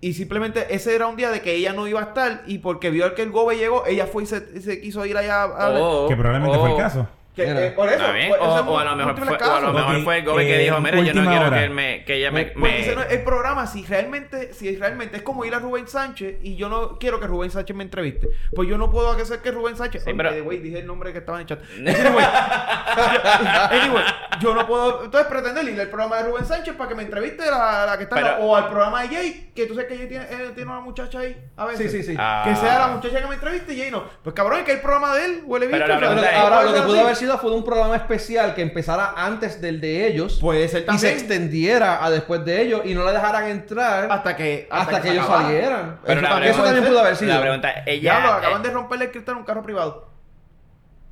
Y simplemente ese era un día de que ella no iba a estar y porque vio que el Gobe llegó, ella fue y se, se quiso ir allá a... o- Que probablemente fue el o- caso. Que- eh, por eso, bien, o, a lo mejor fue, o a lo casos. mejor Ok, fue el Gobe que dijo, mira, yo no quiero hora. que, él me, que ella me... Porque me- ese no es el programa, si realmente, si realmente es como ir a Rubén Sánchez y yo no quiero que Rubén Sánchez me entreviste, pues yo no puedo hacer que Rubén Sánchez. Sí, Oh, pero- dije el nombre que estaba en el chat. Anyway, anyway, yo no puedo entonces pretender ir al programa de Rubén Sánchez para que me entreviste la, la que está Pero- o al programa de Jay, que tú sabes que Jay tiene, eh, tiene una muchacha ahí a veces. Sí, sí, sí. Ah. Que sea la muchacha que me entreviste y Jay no. Pues cabrón, es que el programa de él huele es- ahora lo que ser pudo haber sido fue un programa especial que empezara antes del de ellos Puede ser y se extendiera a después de ellos y no la dejaran entrar hasta que hasta, que, ellos salieran. Pero eso, también, eso también pudo haber sido. La pregunta, ella... Acaban eh, de romperle el cristal a un carro privado.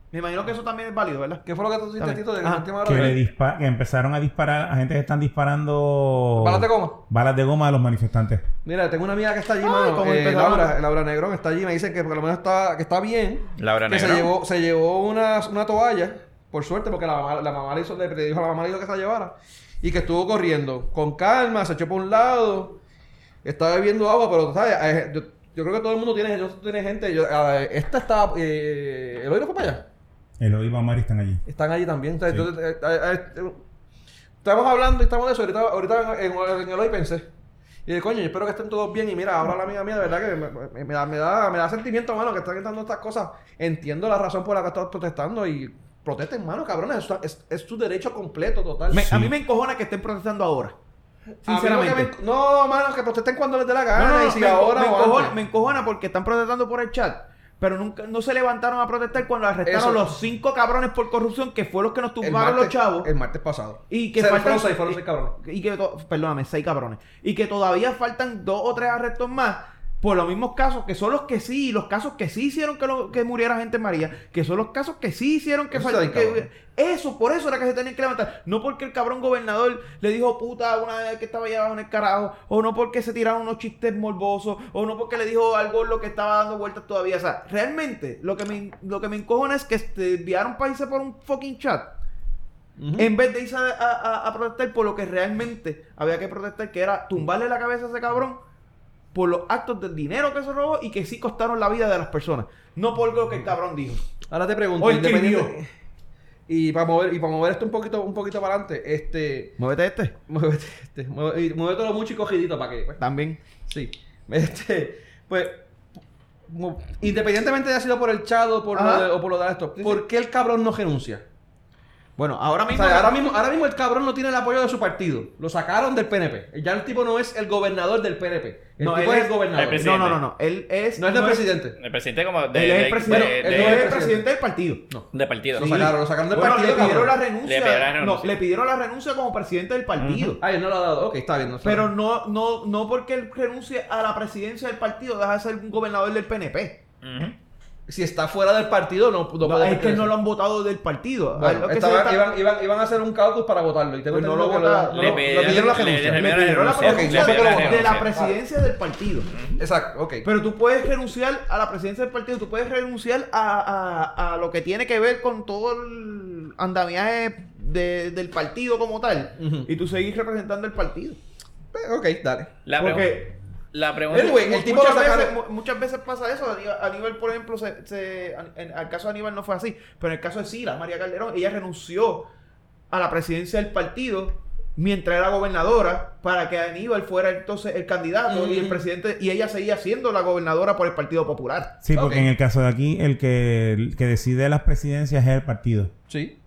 Me imagino que eso también es válido, ¿verdad? ¿Qué fue lo que tú hiciste. Tito, de la última hora? Que, le dispa- que empezaron a disparar, a gente que están disparando Balas de goma. balas de goma a los manifestantes. Mira, tengo una amiga que está allí, Ay, mano, ¿cómo eh? Laura, Laura Negrón está allí, me dicen que por lo menos está, que está bien. Laura que se Negrón. llevó, se llevó una, una toalla, por suerte, porque la mamá, la mamá le, hizo, le dijo a la mamá le dijo que se la llevara. Y que estuvo corriendo con calma, se echó por un lado, estaba bebiendo agua, pero, ¿sabes? Eh, Yo, yo creo que todo el mundo tiene, yo- tiene gente. Yo, eh, esta está. Eh, ¿El oído fue para allá? El y Mari están allí. Están allí también. O sea, Sí. entonces, eh, eh, eh, estamos hablando y estamos de eso. Ahorita, ahorita en, en- en el hoy pensé. Y de coño, yo espero que estén todos bien. Y mira, ahora la amiga mía, de verdad que me, me- me da, me, da, me da sentimiento, mano, que están gritando estas cosas. Entiendo la razón por la que están protestando y protesten, mano, cabrones. Es, es su derecho completo, total. Me- Sí. A mí me encojona que estén protestando ahora. Sinceramente. me- no, mano, que protesten cuando les dé la gana. No, no, no, y si me, ahora me o encojona, antes. me encojona porque están protestando por el chat. Pero nunca, no se levantaron a protestar cuando arrestaron Eso. los cinco cabrones por corrupción que fue los que nos tumbaron los chavos. El martes pasado. Y que Se faltan fueron seis, fueron seis cabrones. Y que, perdóname, seis cabrones. Y que todavía faltan dos o tres arrestos más por los mismos casos, que son los que sí, los casos que sí hicieron que, lo- que muriera gente en María, que son los casos que sí hicieron que Eso fal- está bien, que-. Eso, por eso era que se tenían que levantar. No porque el cabrón gobernador le dijo puta una vez que estaba allá abajo en el carajo, o no porque se tiraron unos chistes morbosos, o no porque le dijo algo lo que estaba dando vueltas todavía. O sea, realmente, lo que me, lo que me encojona es que te enviaron países por un fucking chat. En vez de irse a, a- a protestar por lo que realmente había que protestar, que era tumbarle la cabeza a ese cabrón por los actos del dinero que se robó y que sí costaron la vida de las personas. No por lo que el cabrón dijo. Ahora te pregunto, O independiente- Y para mover, y para mover esto un poquito, un poquito para adelante, este. Muévete este. Muévete, este, mueve, y muévetelo mucho y cogidito para que. pues, También. sí. Este. Pues. Independientemente de ha sido por el chat o por, lo de, o por lo de esto, ¿por qué el cabrón no renuncia? Bueno, ahora O mismo. sea, ahora mismo, ahora mismo el cabrón no tiene el apoyo de su partido. Lo sacaron del PNP. Ya el tipo no es el gobernador del PNP. El No, tipo él es el gobernador. el presidente. No, no, no, no. Él es. No es el presidente. El presidente como de, Él es el presidente. de- él él de- no es el presidente. presidente del partido. No. de partido. Lo Sí. sacaron, lo sacaron del Bueno, partido. le pidieron la renuncia. Le pidieron la No, renuncia. le pidieron la renuncia como presidente del partido. Ay, no lo ha dado. Ok, está bien. no. Pero no, no, no porque él renuncie a la presidencia del partido, deja de ser un gobernador del PNP. Ujú. Si está fuera del partido, no, no No, puede es que no lo han votado del partido. Bueno, Lo que estaba- se está- iban, iban, iban a hacer un caucus para votarlo. Y tengo Pues no lo que votaron. Le pidieron- la le- renuncia. le- Le pidieron la renuncia de la presidencia del partido. Exacto, ok. Pero tú puedes renunciar a la presidencia del partido, tú puedes renunciar a, a- a lo que tiene que ver con todo el andamiaje de- del partido como tal. Y tú seguir representando el partido. Eh, ok, dale. La, Porque- la pregunta... Anyway, el tipo muchas, veces, mu- muchas veces pasa eso. Aníbal, Aníbal, por ejemplo, se, se- en, el caso de Aníbal no fue así. Pero en el caso de Sila, María Calderón, ella renunció a la presidencia del partido mientras era gobernadora para que Aníbal fuera entonces el candidato y el presidente y ella seguía siendo la gobernadora por el Partido Popular. Sí, porque en el caso de aquí, el que, el que decide las presidencias es el partido. Sí.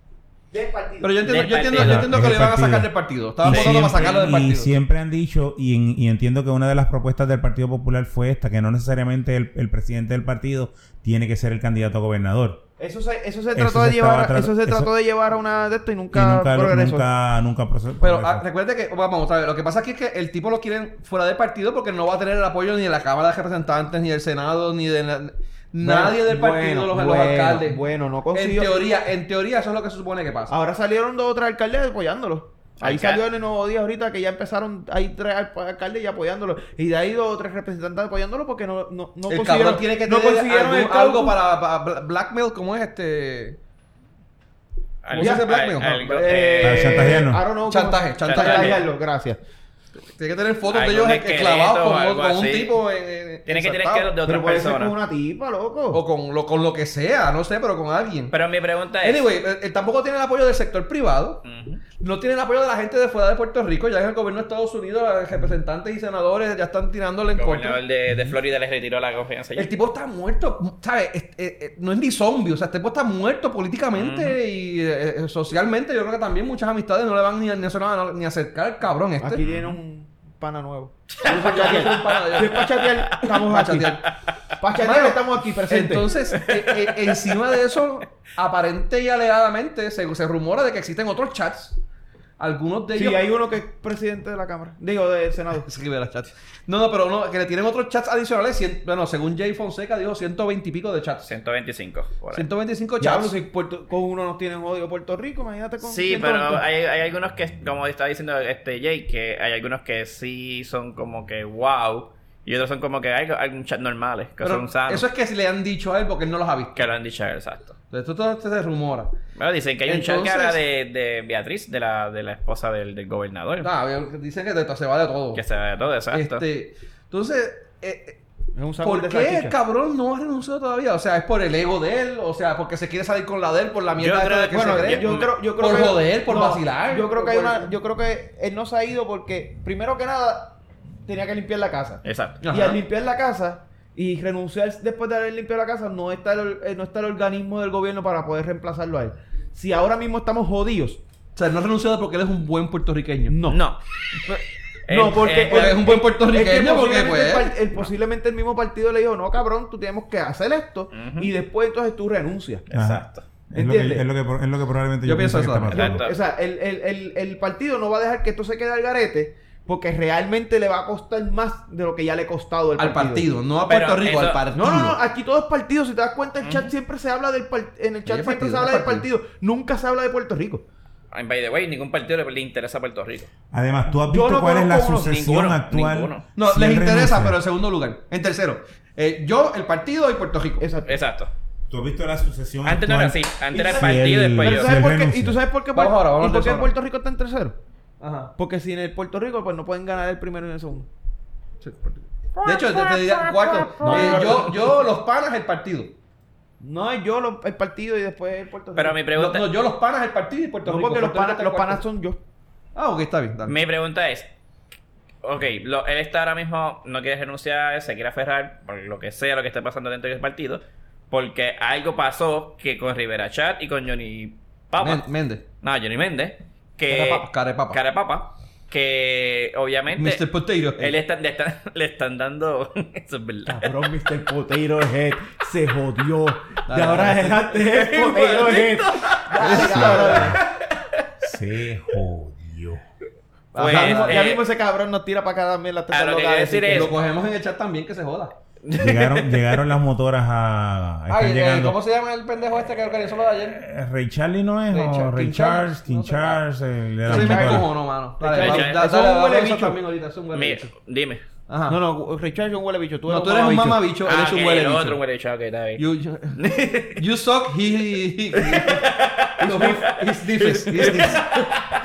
Del partido. Pero yo entiendo, yo entiendo, yo entiendo que lo iban a sacar del partido. Estaban Y votando para sacarlo del y partido. siempre han dicho, y, en- y entiendo que una de las propuestas del Partido Popular fue esta, que no necesariamente el, el presidente del partido tiene que ser el candidato a gobernador. Eso se, eso se Eso trató se de llevar, estaba tra- eso se eso- trató de llevar a una de esto y Y nunca, nunca, lo- progresó. nunca, nunca proce- Pero progresó. ah, recuerde que, vamos otra vez, lo que pasa aquí es que el tipo lo quieren fuera del partido porque no va a tener el apoyo ni de la Cámara de Representantes, ni del Senado, ni de la- nadie del partido, los, los bueno, alcaldes. Bueno, no en consiguió. teoría, en teoría eso es lo que se supone que pasa. Ahora salieron dos o tres alcaldes apoyándolo. Ahí Alca- salió en el nuevo día ahorita que ya empezaron, hay tres al- alcaldes ya apoyándolo. Y de ahí dos o tres representantes apoyándolo porque no, no, no el consiguieron, tiene que no tener consiguieron algún- el algo para, para bla- blackmail, ¿cómo es este? Algo- se hace blackmail? Eh, Para chantajearnos. I don't know, Chantaje, ¿cómo? chantaje. Chantajearlo, gracias. Tiene que tener fotos de ellos esqueleto clavados o con, un tipo en, en- Tiene que tener de otra ser persona. con una tipa, loco. O con lo, con lo que sea, no sé, pero con alguien. Pero mi pregunta es... Anyway, él, él tampoco tiene el apoyo del sector privado. No tiene el apoyo de la gente de fuera de Puerto Rico. Ya en el gobierno de Estados Unidos, los representantes y senadores ya están tirándole en El contra. gobernador de, de Florida le retiró la confianza. ya. El tipo está muerto, ¿sabes? Es- es- es- no es ni zombie, o sea, este tipo está muerto políticamente y eh, eh, socialmente. Yo creo que también muchas amistades no le van ni, ni, a, ni, ni a acercar al cabrón este. Aquí tiene un pana nuevo. Para chatear, estamos aquí. chatear. Para chatear Mano, estamos aquí presentes. Entonces, eh, eh, encima de eso, aparente y alegadamente, se, se rumora de que existen otros chats. Algunos de sí, ellos. hay uno que es presidente de la Cámara. Digo, del Senado. Escribe los chats. No, no, pero no, que le tienen otros chats adicionales. cien- bueno, según Jay Fonseca dijo 120 y pico de chats. 125. por ahí. 125 Diablo, chats. si Puerto- con uno nos tienen odio Puerto Rico, imagínate con Sí, 120. pero hay, hay algunos que, como estaba diciendo este Jay, que hay algunos que sí son como que wow. Y otros son como que hay, un chat normales, que Pero son sanos. eso es que si le han dicho a él porque él no los ha visto. Que lo han dicho, exacto. Entonces, todo esto se rumora. Bueno, dicen que hay un chat de, de Beatriz, de la, de la esposa del, del gobernador. Ah, dicen que de esto se va de todo. Que se ve de todo, exacto. Este, entonces, eh, sándwich ¿por qué el cabrón no ha renunciado todavía? O sea, ¿es por el ego de él? O sea, porque se quiere salir con la de él por la mierda Yo esta creo- de que Bueno, se cree? yo, creo, yo creo por que joder, por no, vacilar. Yo creo que hay por- una, yo creo que él no se ha ido porque primero que nada tenía que limpiar la casa. Exacto. Ajá. Y al limpiar la casa y renunciar después de haber limpiado la casa, no está el, eh, no está el organismo del gobierno para poder reemplazarlo a él. Si ahora mismo estamos jodidos, O sea, no ha renunciado porque él es un buen puertorriqueño. no. No. No, porque, eh, porque es un buen puertorriqueño, es que porque, posiblemente, el, pues- posiblemente el mismo partido le dijo, no cabrón, tú tenemos que hacer esto y después entonces tú renuncias. Exacto. Es lo, que, ¿Entiendes? es, lo que, es lo que probablemente Yo pienso que eso está también. pasando. Exacto. O sea, el, el- el- el partido no va a dejar que esto se quede al garete porque realmente le va a costar más de lo que ya le ha costado al Al partido, no a Pero Puerto Rico, eso- al partido. No, no, no, aquí todo es partido. Si te das cuenta, el chat siempre se habla del partido. En el chat siempre partido, se habla del partido. Nunca se habla de Puerto Rico. And by the way, ningún partido le, le interesa a Puerto Rico. Además, tú has visto no cuál es la sucesión Ninguno, actual. ninguno. No, Si les interesa, renuncia. pero en segundo lugar. En tercero, eh, yo, el partido y Puerto Rico. Exacto. Exacto. Tú has visto la sucesión Antes no era actual. así. Antes era el partido y después yo. ¿Y tú sabes por qué, Vamos ahora, vamos ¿y al por qué. Puerto Rico está en tercero? Ajá. Porque sin el Puerto Rico, pues no pueden ganar el primero y el segundo. Sí. De hecho, te, te diría, cuarto, No, eh, no, yo, no. yo, los panas, el partido. No es yo lo- el partido y después el Puerto Rico. Pero mi pregunta, no, yo, los panas, el partido y Puerto No, Rico. porque los Rico panas, en los panas son yo. Ah, ok, está bien. dale. mi pregunta es, ok, lo- él está ahora mismo, no quiere renunciar, se quiere aferrar por lo que sea lo que esté pasando dentro del partido, porque algo pasó que con Rivera Chat y con Johnny Papa, Méndez. no, Johnny Méndez, que Carepapa, Carepapa. Que obviamente Mr. Potato. él está- le, están, le están dando, eso es verdad. Cabrón, Mr. Potato Head se jodió. De ahora adelante es Potato Head. Se jodió. Pues, ya, mismo, ya eh, mismo ese cabrón nos tira para acá también la a lo que decir es- lo cogemos en el chat también, que se joda. Llegaron, llegaron las motoras a. Están Ay, eh, llegando. ¿cómo se llama el pendejo este que organizó lo de ayer? Eh, Ray Charlie no es, Ray o Char- Ray King Charles, Charles, King no sé. Charles, el de las me motoras. cojono, mano. Dale, dale, dale, eso es un dale, huele dale, un dime. Ajá. No, no, Richard es un huele bicho. Tú No, eres tú un eres un mamabicho. él Ah, es un ok, huele el bicho. otro huele bicho, ok, está bien. You, you, you suck, he, he, he, he, he sniffs, he sniffs.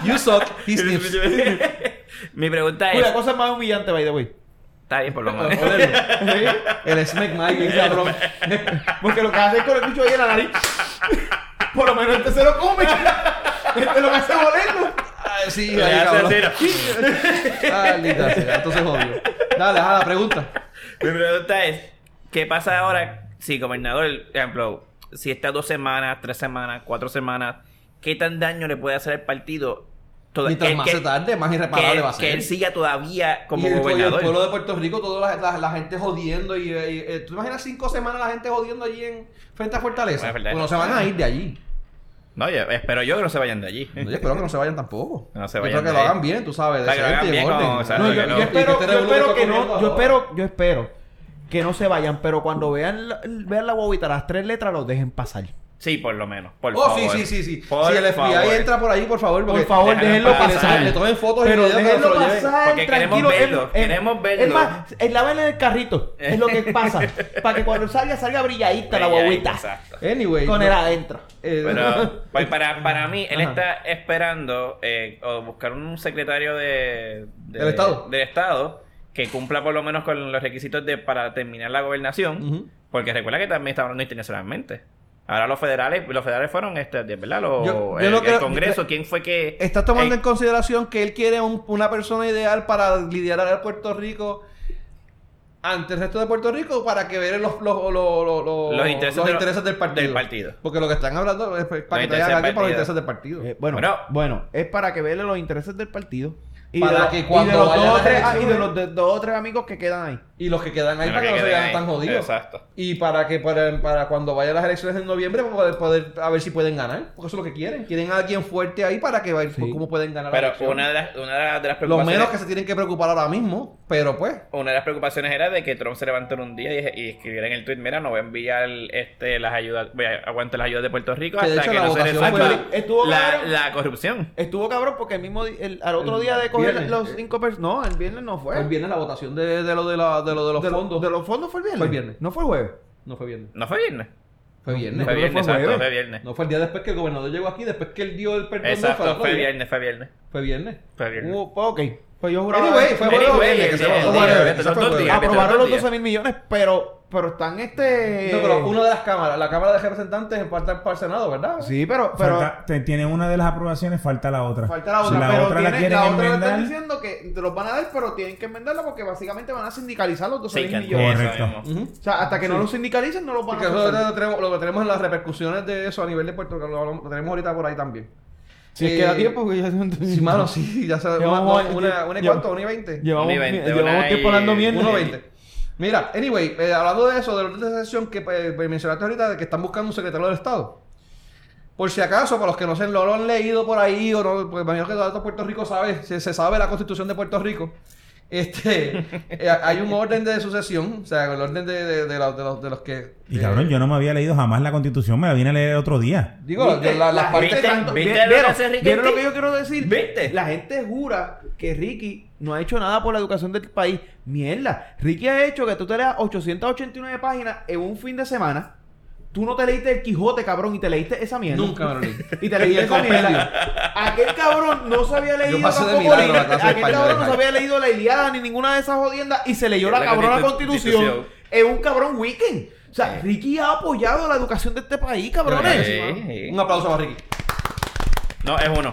You suck, he sniffs. Mi pregunta Uy, es, la cosa más humillante, by the way. Está bien por lo menos. El Smack Mike, cabrón. Porque lo que hace con el bicho ahí en la nariz. Por lo menos este se lo come. Este lo que hace es olerlo. sí, ahí, cabrón. Maldita sea, entonces jodió. Dale, ajá, la pregunta. Mi pregunta es, ¿qué pasa ahora si gobernador, por ejemplo, si está dos semanas, tres semanas, cuatro semanas, qué tan daño le puede hacer al partido? Toda- Mientras que- más que- se tarde, más irreparable que, va a ser. que él siga todavía como y el, y el gobernador. pueblo de Puerto Rico, toda la, la- la gente jodiendo. Y, y- eh, ¿Tú te imaginas cinco semanas la gente jodiendo allí en frente a Fortaleza? Bueno. Pues no se van a ir de allí. No, yo espero yo que no se vayan de allí. No, yo espero que no se vayan tampoco. No se yo vayan creo que de lo hagan bien, tú sabes. O sea, que lo hagan bien orden. como, o sea, No, que yo, no- yo espero, que yo espero que no, yo espero, yo espero que no se vayan, pero cuando vean, la- vean la bobita, las tres letras, los dejen pasar. Sí, por lo menos. Por Oh, sí, favor. sí, sí, sí. Por si el FBI favor. entra por ahí, por favor. Por favor, déjenlo pasar. Le tomen fotos y Pero videos, pero déjenlo lo pasar, Porque queremos tranquilo. verlo, queremos verlo. Es más, eh, lávenle en el carrito. Es lo que pasa. para que cuando salga, salga brilladita la. Exacto. Anyway. Con no- él adentro. eh, Pero pues, para, para mí, él Ajá. está esperando eh, o buscar un secretario de, de- ¿Del Estado? del Estado que cumpla por lo menos con los requisitos de para terminar la gobernación. Porque recuerda que también está hablando internacionalmente. Ahora los federales, los federales fueron este, de verdad, los, Yo- yo el, lo el creo- Congreso, ¿quién fue que ¿Estás tomando Eh, en consideración que él quiere un- una persona ideal para liderar a Puerto Rico ante el resto de Puerto Rico para que vean los, los, los, los, los- Los intereses los de- intereses del partido? del partido. Porque lo que están hablando es para que alguien del para los intereses del partido. Eh, bueno, Bueno. bueno, es para que vean los intereses del partido. Y Para de que y de cuando los vayan dos tres- ah, y de elecciones- los de- dos o tres amigos que quedan ahí. Y los que quedan ahí para que, que no se vean tan jodidos. Exacto. Y para que para, para cuando vayan las elecciones en noviembre poder, poder a ver si pueden ganar. Porque eso es lo que quieren. Quieren a alguien fuerte ahí para que vean Sí. cómo pueden ganar la Pero elección. una de las, una de las, las Lo preocupaciones... menos que se tienen que preocupar ahora mismo. Pero pues. Una de las preocupaciones era de que Trump se levantara un día y, y escribiera en el tweet, mira, no voy a enviar este, las ayudas, voy a aguante las ayudas de Puerto Rico Que de hasta hecho que la no se resuelva la, cabrón. la corrupción. Estuvo cabrón porque el mismo el- al otro El día de viernes. los cinco personas. No, el viernes no fue. El viernes la votación de, de lo de, la, de lo de los de, lo- fondos. de los fondos fue el viernes. Fue el viernes. No fue el jueves. No fue viernes. ¿No fue viernes? Fue viernes. fue viernes, fue exacto, fue viernes. No fue el día después que el gobernador llegó aquí, después que él dio el perdón. exacto, fue viernes, fue viernes. Fue viernes. Fue viernes. Hubo- pues, ok. Pues yo juraba. Anyway, fue jueves o Anyway, viernes que se va. Aprobaron los días. 12 mil millones, pero, pero están este. No, pero una de las cámaras, la Cámara de Representantes falta para el Senado, ¿verdad? Sí, pero. pero Falta- te- tiene una de las aprobaciones, falta la otra. Falta la Si otra, la pero otra la tienen- quieren la otra le enmendar. están diciendo que te los van a dar, pero tienen que enmendarla porque básicamente van a sindicalizar los 12 Sí, mil que millones. eso Correcto. mismo. Ujú. O sea, hasta que no Sí. los sindicalicen, no los van Porque a eso hacer. lo tenemos, lo que tenemos en las repercusiones de eso a nivel de Puerto Rico, lo, lo tenemos ahorita por ahí también. Si es Eh, que da tiempo, porque ya Sí, mano, sí, ya se Llevamos- una, una, una y lleva- cuánto, una y veinte. Llevamos, Una veinte, llevamos una tiempo hablando mierda. 1.20. Mira, anyway, eh, hablando de eso, de la orden de sesión que pues, pues, mencionaste ahorita, de que están buscando un secretario del Estado. Por si acaso, para los que no se lo, lo han leído por ahí, o no, pues imagino que todo Puerto Rico sabe, se, se sabe la constitución de Puerto Rico. Este, eh, hay un orden de sucesión, o sea, el orden de, de, de los, de, los, de los que. Y cabrón, yo no me había leído jamás la constitución, me la vine a leer el otro día. Digo, ¿Viste? de la- las La partes. gente ¿Viste? tanto- ¿Viste ¿Vieron- lo que hace Ricky ¿Vieron lo que yo quiero decir? ¿Viste? La gente jura que Ricky no ha hecho nada por la educación del país. Mierda. Ricky ha hecho que tú te leas 889 páginas en un fin de semana. Tú no te leíste el Quijote, cabrón, y te leíste esa mierda. Nunca me lo leí. Y te leíste esa mierda. Aquel cabrón no se había leído tampoco Aquel cabrón no se había leído la Iliada ni ninguna de esas jodiendas y se leyó la, La cabrona constitución. en un cabrón weekend. O sea, Ricky ha apoyado la educación de este país, cabrones. Un aplauso para Ricky. No, es uno.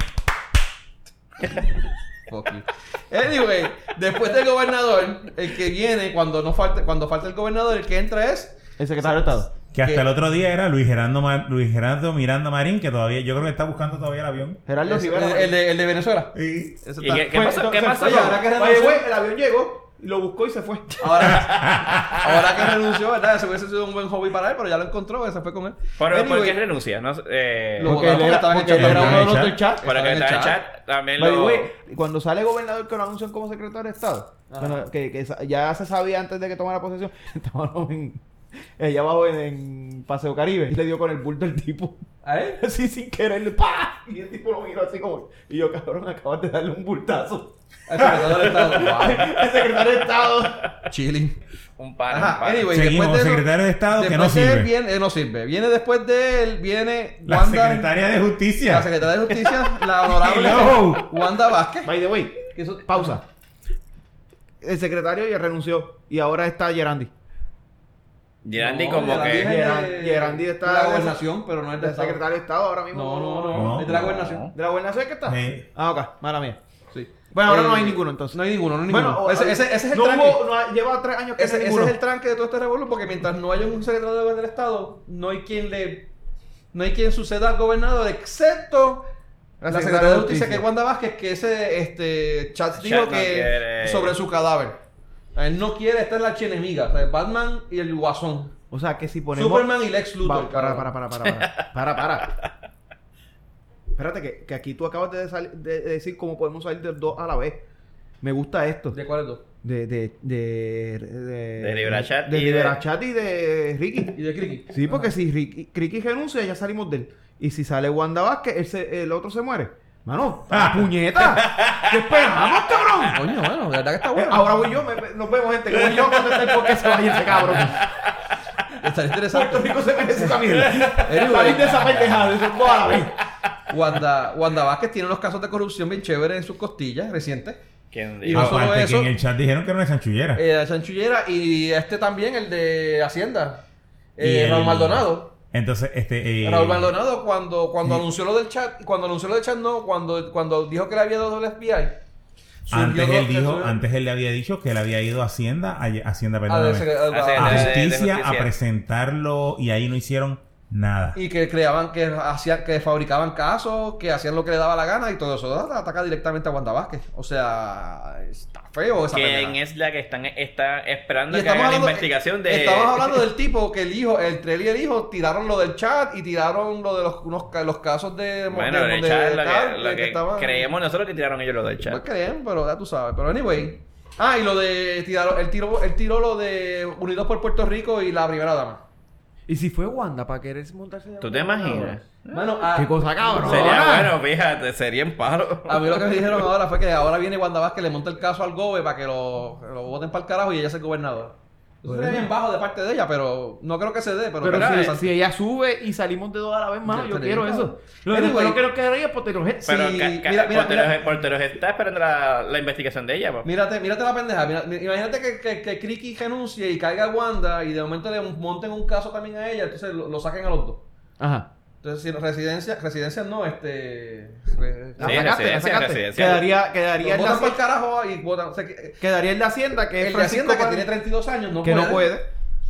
Anyway, después del gobernador, el que viene, cuando no falta, cuando falta el gobernador, el que entra es. El secretario de Estado. Que hasta el otro día era Luis Gerardo, Luis Gerardo Miranda Marín, que todavía, yo creo que está buscando todavía el avión. Gerardo el, Rivera. el de, el de Venezuela. Y- Ese ¿Y está- qué, qué Pues, pasó? ¿Qué entonces, pasó? oye, ahora que Oye, renunció- güey, el avión llegó, lo buscó y se fue. Ahora, ahora que renunció, ¿verdad? Ese hubiese sido un buen hobby para él, pero ya lo encontró, se fue con él. ¿Por, Anyway, ¿por qué renuncia? No, sé, eh, Lo Porque votaron él porque era, estaba en el porque él chat era uno de los también. del chat. por lo que está en el chat. también By the lo... way, cuando sale gobernador que lo anuncian como secretario de Estado, bueno, que, que sa- ya se sabía antes de que tomara posesión, estábamos en, allá abajo en, en Paseo Caribe y le dio con el bulto al tipo. ¿A él? Así sin querer, ¡pah! Y el tipo lo miró así como. Y yo, cabrón, acabas de darle un bultazo. Al secretario del Estado. Wow. El secretario de Estado. Chilling. Un pan, un Ajá, pan. anyway, Seguimos, después de secretario de Estado, que no de él sirve. viene, eh, no sirve. Viene después de él, viene La Wanda, secretaria de Justicia. la secretaria de Justicia, la honorable Hello. Wanda Vázquez. By the way, eso- pausa. El secretario ya renunció y ahora está Gerandi. Gerandi No, como Gerandi que... de- Gerandi está de la de- gobernación, pero no es de del Estado. secretario de Estado ahora mismo. No, no, no, No. es de la gobernación. ¿De la gobernación es que está? Sí. Ah, ok, mala mía. Sí. Bueno, ahora Eh, no hay ninguno entonces. No hay ninguno, no hay ninguno. Bueno, ese, ese- ese es el no tranque. hubo- no hay- lleva tres años que Ese, no hay ese ninguno. es el tranque de todo este revuelo porque mientras no haya un secretario del Estado, no hay quien le no hay quien suceda al gobernador excepto la, secretaria de Justicia que es Wanda Vázquez que ese este Chat dijo que quiere. sobre su cadáver. Él no quiere estar la archienemiga, o sea, Batman y el Guasón. O sea, que si ponemos... Superman y Lex Luthor. Va, para, para, para, para, para, para, para. Espérate, que, que aquí tú acabas de, sal- de- de decir cómo podemos salir de dos a la vez. Me gusta esto. ¿De cuáles dos? De, de, de, de, De Liberachat de y de- Liberachat y de Ricky. ¿Y de Criqui? Sí, porque si Ricky, Ricky renuncia, ya salimos de él. Y si sale Wanda Vázquez, él se- el otro se muere. Mano, ¡ah, puñeta! ¿Qué esperamos, cabrón? Coño, bueno, de verdad que está Eh, bueno. Ahora voy yo, me- me- nos vemos, gente. Como yo cuando esté porque se vaya ese cabrón. Está interesante. Puerto Rico se merece esa mierda. Salir de esa pendejada, eso es toda la vez. Wanda, Wanda Vázquez tiene unos casos de corrupción bien chéveres en sus costillas recientes. ¿Quién Y dijo? no solo Aparte eso- que en el chat dijeron que era una chanchullera. Eh, la chanchullera y este también, el de Hacienda. Eh, el- Raúl Maldonado. Entonces, este. eh, Raúl Maldonado cuando, cuando y- anunció lo del chat, cuando anunció lo del chat no, cuando, cuando dijo que le había dado el FBI. Antes él dijo, antes él le había dicho que él había ido a Hacienda, a Hacienda, perdóname, a- Hacienda. a a- de- de justicia, a presentarlo y ahí no hicieron nada. y que creaban, que hacían, que fabricaban casos, que hacían lo que le daba la gana y todo eso ataca directamente a Wanda Vázquez. O sea, está feo esa ¿Quién es la que están está esperando Y que haga la investigación de... Estamos hablando del tipo que el hijo, entre él y el hijo, tiraron lo del chat y tiraron lo de los, unos los casos de. Bueno, de, el de- chat, de lo tal, que, lo que estaban- creemos nosotros que tiraron ellos lo del chat. Pues creen, pero ya tú sabes. Pero anyway. Ah, y lo de tiraron, él tiró, él tiró lo de Unidos por Puerto Rico y la primera dama. ¿Y si fue Wanda para querer montarse ¿Tú te imaginas? Bueno, ah, Qué cosa cabrón. Sería bueno, fíjate, sería en paro. A mí lo que me dijeron ahora fue que ahora viene Wanda Vázquez, le monta el caso al GOBE para que lo, lo voten para el carajo y ella sea gobernadora. Eso sería bien bajo de parte de ella, pero no creo que se dé. Pero, Pero si, esa- si ella sube y salimos de dos a la vez, mano, Ya yo quiero eso. Lo Anyway. único que quedaría es Poterojet. Pero Sí, mira, mira, está esperando la, la investigación de ella. pues. Mírate, mírate la pendeja. Mira- imagínate que, que, que renuncie y caiga Wanda y de momento le monten un caso también a ella, entonces lo, lo saquen a los dos. Ajá. Entonces, si residencia, residencia no, este. re- La Sí, sacaste, la residencia, sacaste. residencia. Quedaría, quedaría, el Hacienda, carajo y votan. O sea, que- quedaría el de Hacienda, que es el de Francisco Hacienda que tiene 32 años no que puede. no puede.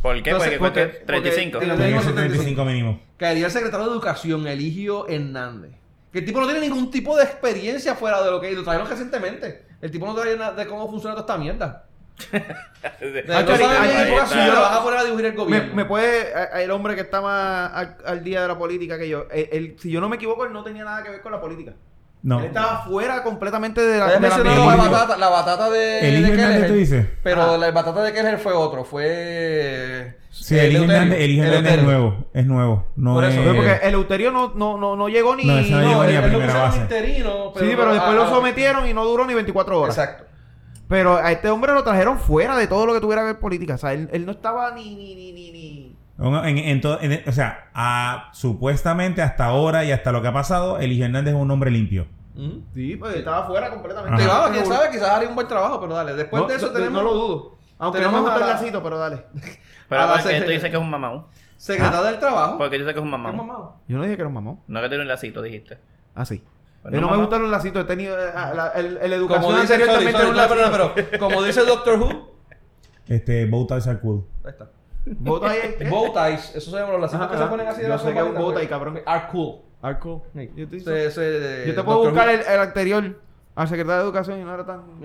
¿Por qué? Entonces, porque, porque- cuesta 35. porque- Tiene que ser 35 35 mínimo. Caería el secretario de Educación, Eligio Hernández. Que el tipo no tiene ningún tipo de experiencia fuera de lo que lo trajeron recientemente. El tipo no trae nada de cómo funciona toda esta mierda. El Me, puede, a- el hombre que está más al, al día de la política que yo, él- él- si yo no me equivoco, él no tenía nada que ver con la política. No. Él estaba fuera completamente de la, de la la batata, la batata de, Eligio de Hernández, tú dices. Pero Ah. la batata de Keller fue otro, fue... Sí, eh, Eligio. Hernández, Hernández es nuevo. Es nuevo. No Por eso, es... Pero porque el Euterio no, no, no, no llegó ni... No, no No, llegó ni a primera pusieron base. interino, sí, pero después ah, lo sometieron y no duró ni 24 horas. Exacto. Pero a este hombre lo trajeron fuera de todo lo que tuviera que ver política. O sea, él, él no estaba ni, ni, ni, ni, ni... En, en todo- en- o sea, a- supuestamente hasta ahora y hasta lo que ha pasado, Eligio Hernández es un hombre limpio. Sí, pues estaba fuera completamente. Vamos, quién sabe, quizás haría un buen trabajo, pero dale. Después No, de eso no, tenemos... no lo dudo. Aunque no me tenemos gusta el la- lacito, pero dale. Pero porque tú secre- dices que es un mamón. Secretario del Trabajo. Porque tú dices que es un ¿Qué mamón. Yo no dije que era un mamón. No que tiene un lacito, dijiste. Ah, sí. Pues Eh, no, no me mamá. gustan los lacitos. He tenido... eh, ah, la- el, el educación Como dice, anterior sorry, también sorry, tenía un pero, lacito. pero, como dice Doctor Who, Este, bow ties are cool. ahí está. Ahí. ¿qué? Bow ties, esos se llaman los lacitos Ajá, que se ajá. ponen así de Yo las sé que es un bolitas, bow tie, pues, cabrón. Are cool. Arco. Sí. Yo te, Ese- ese- yo te puedo buscar el, el anterior al secretario de Educación y no era tan...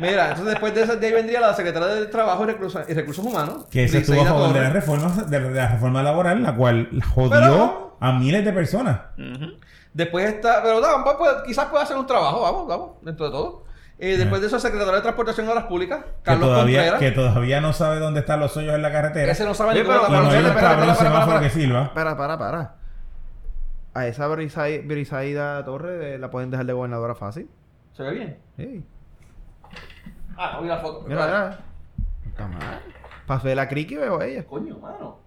Mira, entonces después de, ese, de ahí vendría la Secretaria del Trabajo y Recursos, y Recursos Humanos. Que se estuvo a favor de la, reforma, de la reforma laboral, la cual jodió Pero- a miles de personas. Ujú. Después está, pero no, va- puede- quizás pueda hacer un trabajo, vamos, vamos, dentro de todo. Eh, después de eso, el secretario de Transportación y Obras Públicas, Que Carlos todavía, Contreras. que todavía no sabe dónde están los hoyos en la carretera. Ese no sabe cómo pero- y espera. que sirva. Para, para, para. A esa Brisaida, Brisaida Torres eh, la pueden dejar de gobernadora fácil. ¿Se ve bien? Sí. Ah, oí la foto. Mira, mira. Está mal. Para ver a Criqui veo a ella. Coño, mano.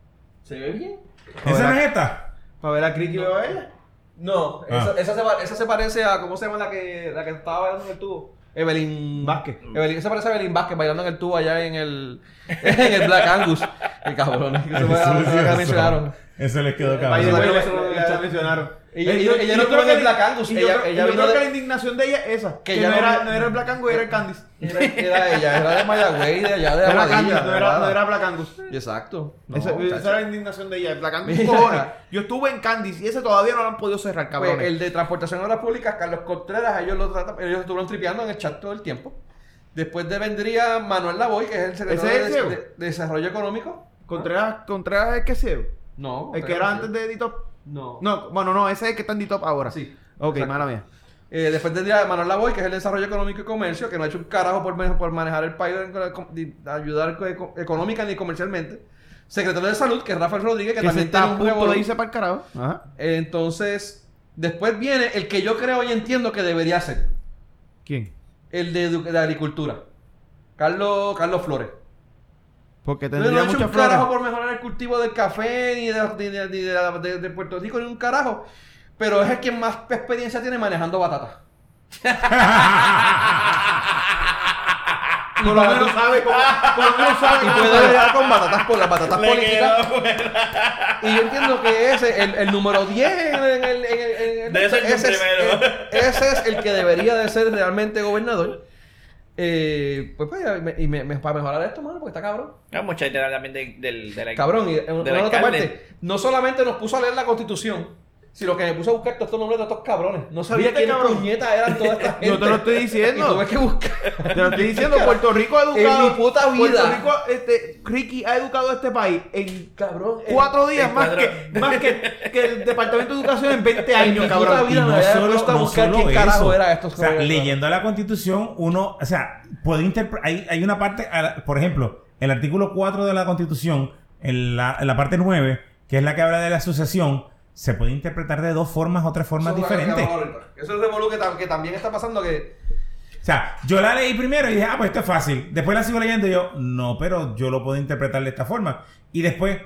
¿Se ve bien? ¿Esa no es esta? Para ver a Criqui veo a ella. No, Ah. esa, esa, se, pa- esa se parece a, ¿cómo se llama la que, la que estaba bailando en el tubo? Evelyn Vázquez. Evelyn, se parece a Evelyn Vázquez bailando en el tubo allá en el, en el Black Angus. El cabrón. Eso Eso, algo que eso, mencionaron. Eso les quedó cabrón. Eso le- lo- la mencionaron. Ella- ella- ella yo no creo estuvo en el que- Black Angus, y yo ella- ella yo vino creo de- que la indignación de ella es esa. Que Que, ella no, era, no era el Black Angus, era el Candice. Era, era ella, era de Mayagüey, de allá de No era Aguadilla, Candice, no era, no era Black Angus. Exacto. No, esa, esa era la indignación de ella. El Black Angus. Yo estuve en Candice y ese todavía no lo han podido cerrar, Pues, cabrón. el de transportación de obras públicas, Carlos Contreras, ellos lo tratan, ellos estuvieron tripeando en el chat todo el tiempo. Después de vendría Manuel Lavoy, que es el secretario ¿Ese es de, el de- Desarrollo Económico. Contreras, Contreras es que se No. El que era antes de D-Top. No. No, bueno, no, ese es el que está en D-Top ahora. Sí. Ok, Exacto. mala mía. Eh, después tendría Manuel Lavoy, que es el de Desarrollo Económico y Comercio, que no ha hecho un carajo por, manejar el país, ayudar eco- económica ni comercialmente. Secretario de Salud, que es Rafael Rodríguez, que, también está tiene un punto de irse para el carajo. Ajá. Entonces, después viene el que yo creo y entiendo que debería ser. ¿Quién? El de, de Agricultura. Carlos, Carlos Flores. Porque No, no tendría ha hecho mucha un carajo por mejorar el cultivo del café ni de, ni de- ni de la- de- de Puerto Rico ni un carajo. Pero es el que más experiencia tiene manejando batata. Por lo menos sabe cómo. Sabe Y puede bregar con batatas por las batatas Le políticas. Y yo entiendo que ese, el, el número 10 en el... en el- en el- en el- Debe ser el ese, es, ese es el que debería de ser realmente gobernador. Eh, pues, pues, y me, me- para mejorar esto, mano, porque está cabrón. No, mucha habla también de- del Cabrón, y en del una otra parte, no solamente nos puso a leer la constitución, sino que me puso a buscar todos estos nombres de estos cabrones. No sabía ¿Viste, quiénes cabrón? puñetas eran toda esta gente. Yo te lo estoy Y diciendo. tuve que buscar. Te lo estoy diciendo, Puerto Rico ha educado. En mi puta vida. Puerto Rico, este, Ricky ha educado a este país en Cabrón. cuatro días en más, que, más que, que el Departamento de Educación en 20 En años, mi cabrón. puta vida Y no solo, no buscar solo quién carajo eso. era estos o sea, cabrones. leyendo la constitución, uno, o sea, puede interpretar, hay, hay una parte, por ejemplo, el artículo 4 de la constitución, en la, en la parte 9, que es la que habla de la asociación, se puede interpretar de dos formas o tres formas Eso diferentes. Eso es revolú que, tam- que también está pasando que... O sea, yo la leí primero y dije, ah, pues esto es fácil. Después la sigo leyendo y yo, no, pero yo lo puedo interpretar de esta forma. Y después,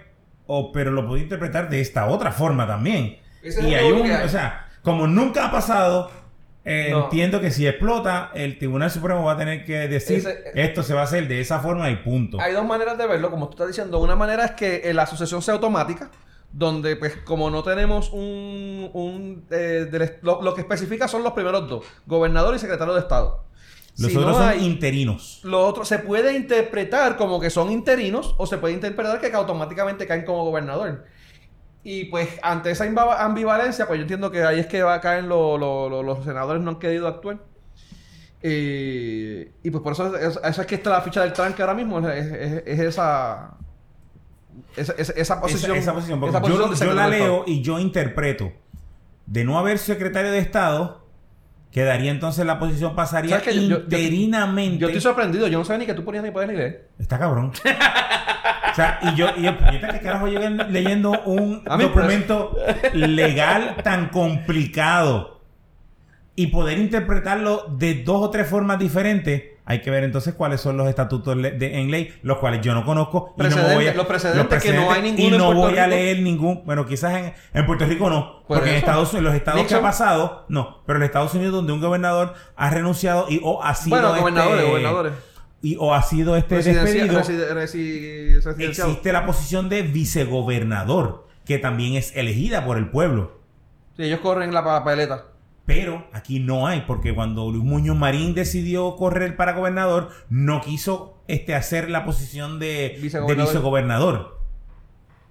oh, pero lo puedo interpretar de esta otra forma también. Ese y hay un, hay. o sea, como nunca ha pasado, eh, No. entiendo que si explota, el Tribunal Supremo va a tener que decir, Ese- esto se va a hacer de esa forma y punto. Hay dos maneras de verlo, como tú estás diciendo. Una manera es que eh, la asociación sea automática, donde pues como no tenemos un... un eh, lo, lo que especifica son los primeros dos, gobernador y secretario de Estado. Los Si otros no son hay- interinos. Lo otro se puede interpretar como que son interinos o se puede interpretar que automáticamente caen como gobernador. Y pues ante esa ambivalencia, pues yo entiendo que ahí es que va a caer lo- lo- lo- los senadores no han querido actuar. Eh, y pues por eso es, eso es que está la ficha del tranque ahora mismo, es, es- es esa, esa, esa- esa posición. esa, esa posición. porque esa posición yo, yo la leo y yo interpreto. De no haber secretario de Estado, quedaría entonces la posición pasaría. Yo- yo- yo- interinamente. Yo estoy sorprendido, yo no sabía ni que tú ponías ni poder ni leer. Está cabrón. o sea, y yo, y yo, ¿qué carajo llegué leyendo un pues. documento legal tan complicado? Y poder interpretarlo de dos o tres formas diferentes. Hay que ver entonces cuáles son los estatutos de- en ley, los cuales yo no conozco. Y no me voy a, los precedentes que no hay ninguno Y no voy a leer ningún. Bueno, quizás en, en Puerto Rico no. Por porque en. Estados en los estados que ha pasado, no. Pero en Estados Unidos, donde un gobernador ha renunciado y o ha sido. Bueno, gobernadores, este, gobernadores. Y o ha sido este despedido existe la posición de vicegobernador, que también es elegida por el pueblo. Sí, ellos corren la papeleta. Pero aquí no hay, porque cuando Luis Muñoz Marín decidió correr para gobernador, no quiso este, hacer la posición de de Vicegobernador. vicegobernador.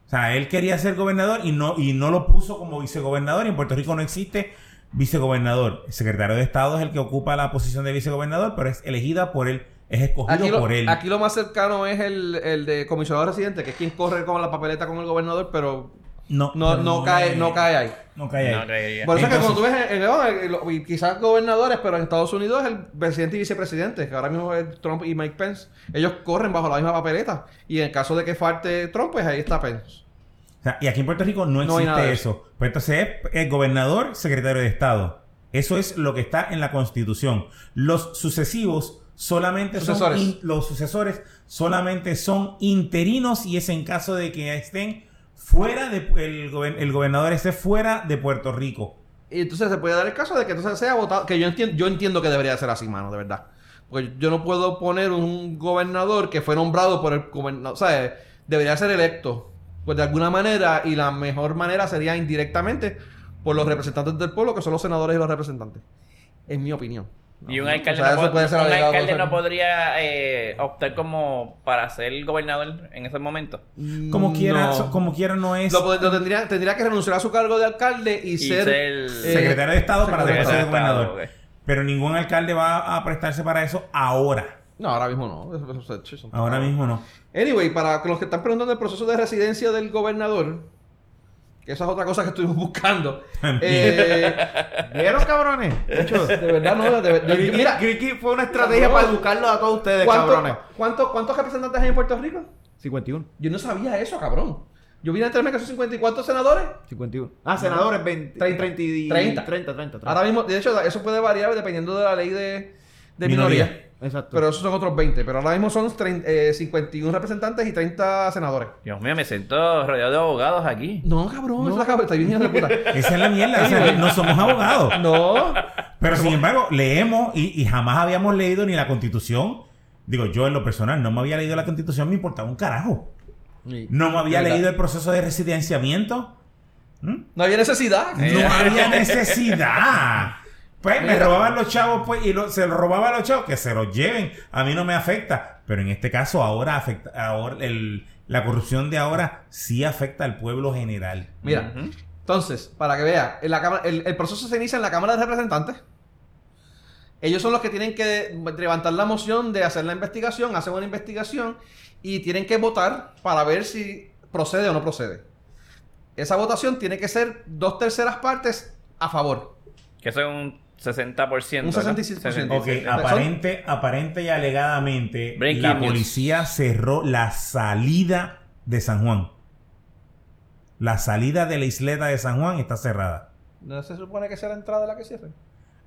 O sea, él quería ser gobernador y no, y no lo puso como vicegobernador. Y en Puerto Rico no existe vicegobernador. El secretario de Estado es el que ocupa la posición de vicegobernador, pero es elegida por él, es escogido Aquí lo, por él. aquí lo más cercano es el, el de comisionado residente, que es quien corre con la papeleta con el gobernador, pero no, no, no, cae, no cae ahí. No cae ahí. No. Por eso es que cuando tú ves, en- y quizás gobernadores, pero en Estados Unidos el presidente y vicepresidente, que ahora mismo es Trump y Mike Pence, ellos corren bajo la misma papeleta. Y en el caso de que falte Trump, pues ahí está Pence. O sea, y aquí en Puerto Rico no existe eso. Pues entonces es el gobernador, secretario de Estado. Eso es lo que está en la Constitución. Los sucesivos solamente Sucesores. son in- los sucesores solamente son interinos y es en caso de que estén fuera de el, el gobernador esté fuera de Puerto Rico. Y entonces se puede dar el caso de que entonces sea votado, que yo entiendo, yo entiendo que debería ser así, mano, de verdad. Porque yo no puedo poner un gobernador que fue nombrado por el gobernador, o sea, debería ser electo, pues de alguna manera, y la mejor manera sería indirectamente por los representantes del pueblo, que son los senadores y los representantes. En mi opinión. Y un O alcalde, sea, no, puede un alcalde no podría eh, optar como para ser gobernador en ese momento. Como quiera, No. so- como quiera no es Lo, tendría, tendría que renunciar a su cargo de alcalde y, Y ser, ser- eh, secretario de Estado para secretario después de ser Estado, gobernador. Pero ningún alcalde va a prestarse para eso ahora. No, ahora mismo no. Ahora mismo no. Anyway, para los que están preguntando el proceso de residencia del gobernador, que esa es otra cosa que estuvimos buscando. eh, ¿Vieron, cabrones? De hecho, de verdad, no. de- de- Griki- mira, Griki fue una estrategia Cabrón. para educarlos a todos ustedes, ¿cuánto- cabrones. cuánto- ¿cuántos representantes hay en Puerto Rico? 51. Yo no sabía eso, cabrón. Yo vine a enterarme que son 54 senadores. 51. Ah, senadores 20, 30. 30, y- 30. 30, 30, 30. Ahora mismo, de hecho, eso puede variar dependiendo de la ley de, de Minoría. minoría. Exacto. Pero esos son otros 20. Pero ahora mismo son 30, eh, 51 representantes y 30 senadores. Dios mío, me siento rodeado de abogados aquí. No, cabrón, la cabeza. Está bien, de puta. Esa es la mierda. o sea, no somos abogados. No. Pero sin embargo, leemos y, y jamás habíamos leído ni la constitución. Digo, yo en lo personal no me había leído la constitución, me importaba un carajo. No me había leído el proceso de residenciamiento. ¿Mm? No había necesidad. No había necesidad. Pues me robaban los chavos, pues, y lo- se los robaban a los chavos, que se los lleven. A mí no me afecta. Pero en este caso, ahora afecta, ahora el- la corrupción de ahora sí afecta al pueblo general. Mira, entonces, para que vea, en la cámara, el, el proceso se inicia en la Cámara de Representantes. Ellos son los que tienen que levantar la moción de hacer la investigación, hacen una investigación y tienen que votar para ver si procede o no procede. Esa votación tiene que ser dos terceras partes a favor. Que eso es un 60%. Un ¿verdad? 66%. Ok, 66%. aparente, aparente y alegadamente, Breaking la news. policía cerró la salida de San Juan. La salida de la isleta de San Juan está cerrada. ¿No se supone que sea la entrada la que cierre?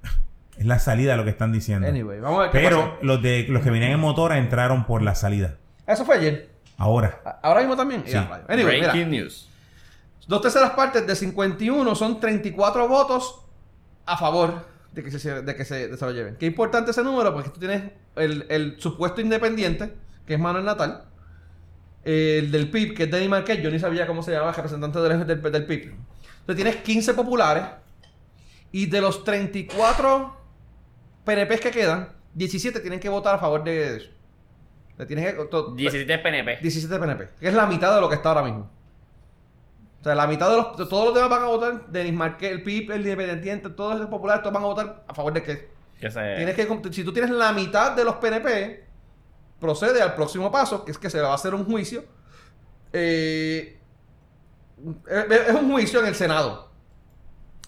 Es la salida lo que están diciendo. Anyway, vamos a ver qué Pero los de los que venían en motora entraron por la salida. Eso fue ayer. Ahora. Ahora mismo también. Sí. Anyway, mira. Breaking news. Dos terceras partes de 51 son 34 votos a favor de que se, de que se, de se lo lleven. Qué importante ese número porque tú tienes el, el supuesto independiente, que es Manuel Natal, el del PIB, que es Denny Marquez, yo ni sabía cómo se llamaba el representante del, del, del PIB. Entonces tienes 15 populares y de los 34 PNPs que quedan, 17 tienen que votar a favor de eso. Tienes que- to- 17 PNP. 17 PNP, que es la mitad de lo que está ahora mismo. O sea, la mitad de los. todos los demás van a votar. Denis Marquez, el PIB, el Independiente, todos los populares, todos van a votar a favor de que. Que se... Tienes que. Si tú tienes la mitad de los PNP, procede al próximo paso, que es que se va a hacer un juicio. Eh, es es un juicio en el Senado.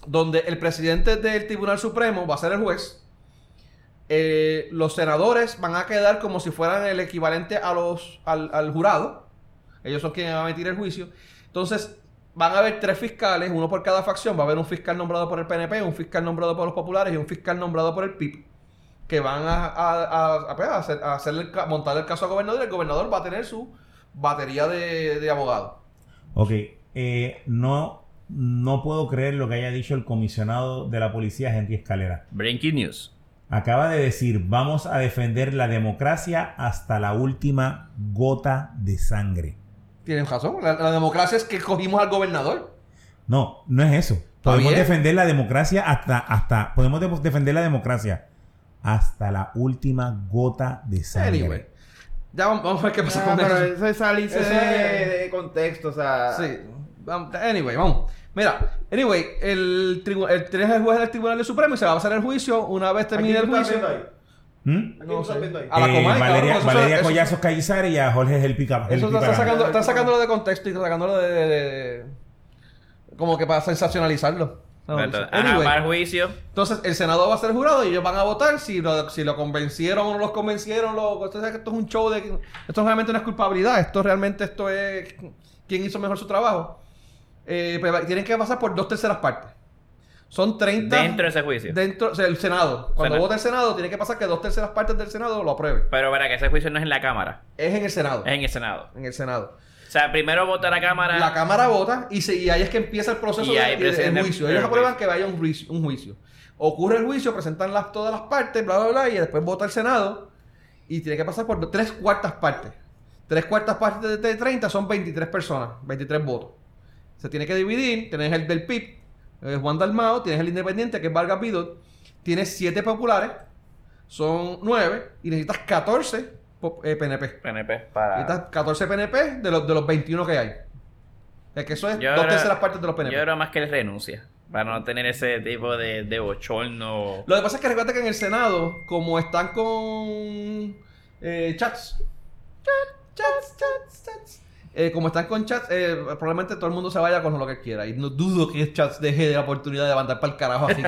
Donde el presidente del Tribunal Supremo va a ser el juez. Eh, los senadores van a quedar como si fueran el equivalente a los, al, al jurado. Ellos son quienes van a emitir el juicio. Entonces, van a haber tres fiscales, uno por cada facción. Va a haber un fiscal nombrado por el PNP, un fiscal nombrado por los populares y un fiscal nombrado por el PIB. Que van a, a, a- a- pues, a hacer, el montar el caso al gobernador. Y el gobernador va a tener su batería de, de abogados. Ok. eh, no, no puedo creer lo que haya dicho el comisionado de la policía, Henry Escalera. Breaking news. Acaba de decir, vamos a defender la democracia hasta la última gota de sangre. Tienen razón. La, la democracia es que cogimos al gobernador. No, no es eso. Podemos bien. defender la democracia hasta, hasta, podemos de- defender la democracia hasta la última gota de sangre. Anyway. Ya vamos, vamos a ver qué pasa Ah, con pero eso. eso es salirse Eso de, contexto, o sea. Sí. Anyway, vamos. Mira, anyway, el, el, el juez del Tribunal Supremo y se va a hacer el juicio una vez termine el juicio. ¿Mm? No sé. ahí? A la Eh, Comay, Valeria, cabrón, Valeria eso- Collazos Callizar y a Jorge El Pica. Eso están sacando, están sacándolo de contexto y sacándolo de, de- de- como que para sensacionalizarlo. No, Entonces, anyway. juicio. Entonces, el Senado va a ser jurado y ellos van a votar si lo, si lo convencieron o no los convencieron. Lo, esto es un show de... Esto realmente no es culpabilidad. Esto realmente esto es... ¿Quién hizo mejor su trabajo? Eh, pero tienen que pasar por dos terceras partes. Son 30... Dentro de ese juicio. Dentro, o sea, el Senado. Cuando vota el Senado, tiene que pasar que dos terceras partes del Senado lo aprueben. Pero para que ese juicio no es en la Cámara. Es en el Senado. Es en el Senado. En el Senado. O sea, primero vota la Cámara. La Cámara vota y, se- y ahí es que empieza el proceso de- de- del juicio. el Ellos aprueban que vaya un juicio, un juicio. Ocurre el juicio, presentan las, todas las partes, bla, bla, bla, y después vota el Senado y tiene que pasar por tres cuartas partes. Tres cuartas partes de, de 30 son 23 personas, 23 votos. Se tiene que dividir, tienes el del PIB, eh, Juan Dalmao, tienes el independiente, que es Vargas Vidot, tienes 7 populares, son 9, y necesitas 14 po- eh, PNP. PNP para. Necesitas 14 PNP de los, de los 21 que hay. Es que eso es Yo dos creo- terceras partes de los PNP. Yo creo más que él renuncia. Para no tener ese tipo de, de bochorno. Lo que pasa es que recuerda que en el Senado, como están con eh, chats, chats, chats, chats, eh, como están con chats, eh, probablemente todo el mundo se vaya con lo que quiera. Y no dudo que chats deje la oportunidad de mandar para el carajo así.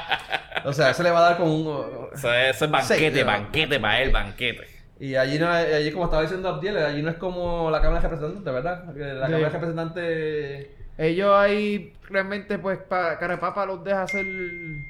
o sea, se le va a dar con un... Eso es, eso es banquete, Sí, banquete para él, banquete. Y allí, no, allí como estaba diciendo Abdiel, allí no es como la Cámara de Representantes, ¿verdad? La Sí. Cámara de Representantes... Ellos ahí realmente, pues, pa, Carapapa los deja hacer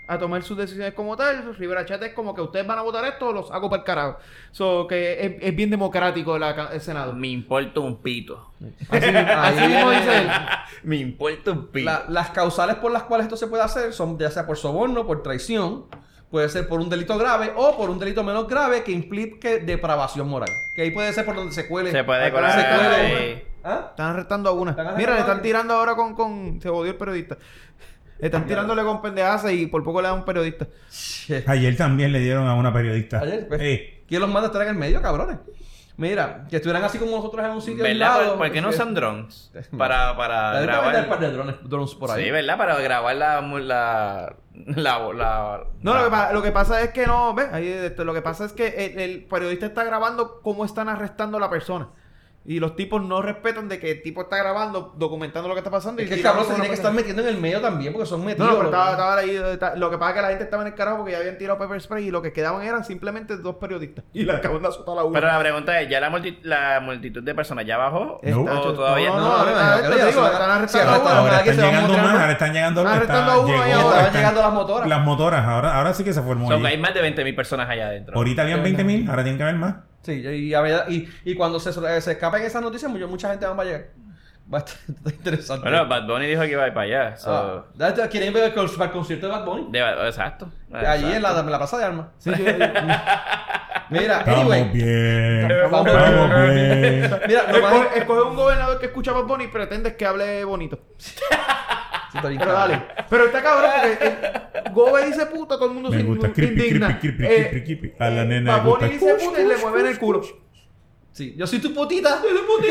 a tomar sus decisiones como tal. Rivera Chat es como que ustedes van a votar esto, los hago para el carajo. So, que es, es bien democrático la el Senado. Me importa un pito. Así, Así mismo dice él. Me importa un pito. La- las causales por las cuales esto se puede hacer son ya sea por soborno, por traición, puede ser por un delito grave o por un delito menos grave que implique depravación moral. Que ahí puede ser por donde se cuele. Se puede se colar cuele- ahí. ¿Ah? Están arrestando a una. Están Mira, le están tirando ahora con, con... Se jodió el periodista. Le están tirándole con pendejadas y por poco le dan un periodista. Ayer también le dieron a una periodista. Ayer, pues, Eh, ¿Quién los manda a estar en el medio, cabrones? Mira, que estuvieran así como nosotros en un sitio ¿Verdad? aislado. ¿Por, por qué no usan drones? Para, para hay un par grabar. de drones, drones por ahí. Sí, ¿verdad? Para grabar la. la. la. la- No, la- lo que, pa- lo que pasa es que no, ve, ahí este, lo que pasa es que el, el periodista está grabando cómo están arrestando a la persona. Y los tipos no respetan de que el tipo está grabando, documentando lo que está pasando. Es y que el cabrón se tiene que la estar metiendo en el medio también porque son metidos. no, pero estaba, estaba ahí. está- lo que pasa es que la gente estaba en el carajo porque ya habían tirado pepper spray y lo que quedaban eran simplemente dos periodistas. Y le acaban de azotar a uno. Pero la pregunta es: ¿ya la, multi- la multitud de personas ya bajó? No. ¿O todavía No, no? no, no, están llegando más, están llegando, estaban están- llegando las motoras. Las motoras, ahora, ahora sí que se formó. Hay más de 20.000 personas allá adentro. Ahorita habían 20.000, ahora tienen que haber más. Sí, y, a ver- y, y cuando se, se escapen esas noticias, mucha, mucha gente va a llegar. Va a estar está interesante. Bueno, Bad Bunny dijo que iba a ir para allá. so- Ah, ¿Quieren ver el, cons- para el concierto de Bad Bunny? de- exacto. Allí en la, Exacto. en la Plaza de Armas. Sí, sí. Mira, Estamos anyway. bien. Estamos Estamos bien. bien. Mira, lo más... Escoge, escoge un gobernador que escucha Bad Bunny y pretendes que hable bonito. Sí, está bien Pero cabrón. dale. Pero está cabrón porque eh, Gobe dice puta, todo el mundo Me se gusta. in- Creepy, indigna. creepy, creepy, Eh, creepy, creepy. A la eh, nena le gusta. Dice puta y le mueven el culo. Sí, yo soy tu putita. Yo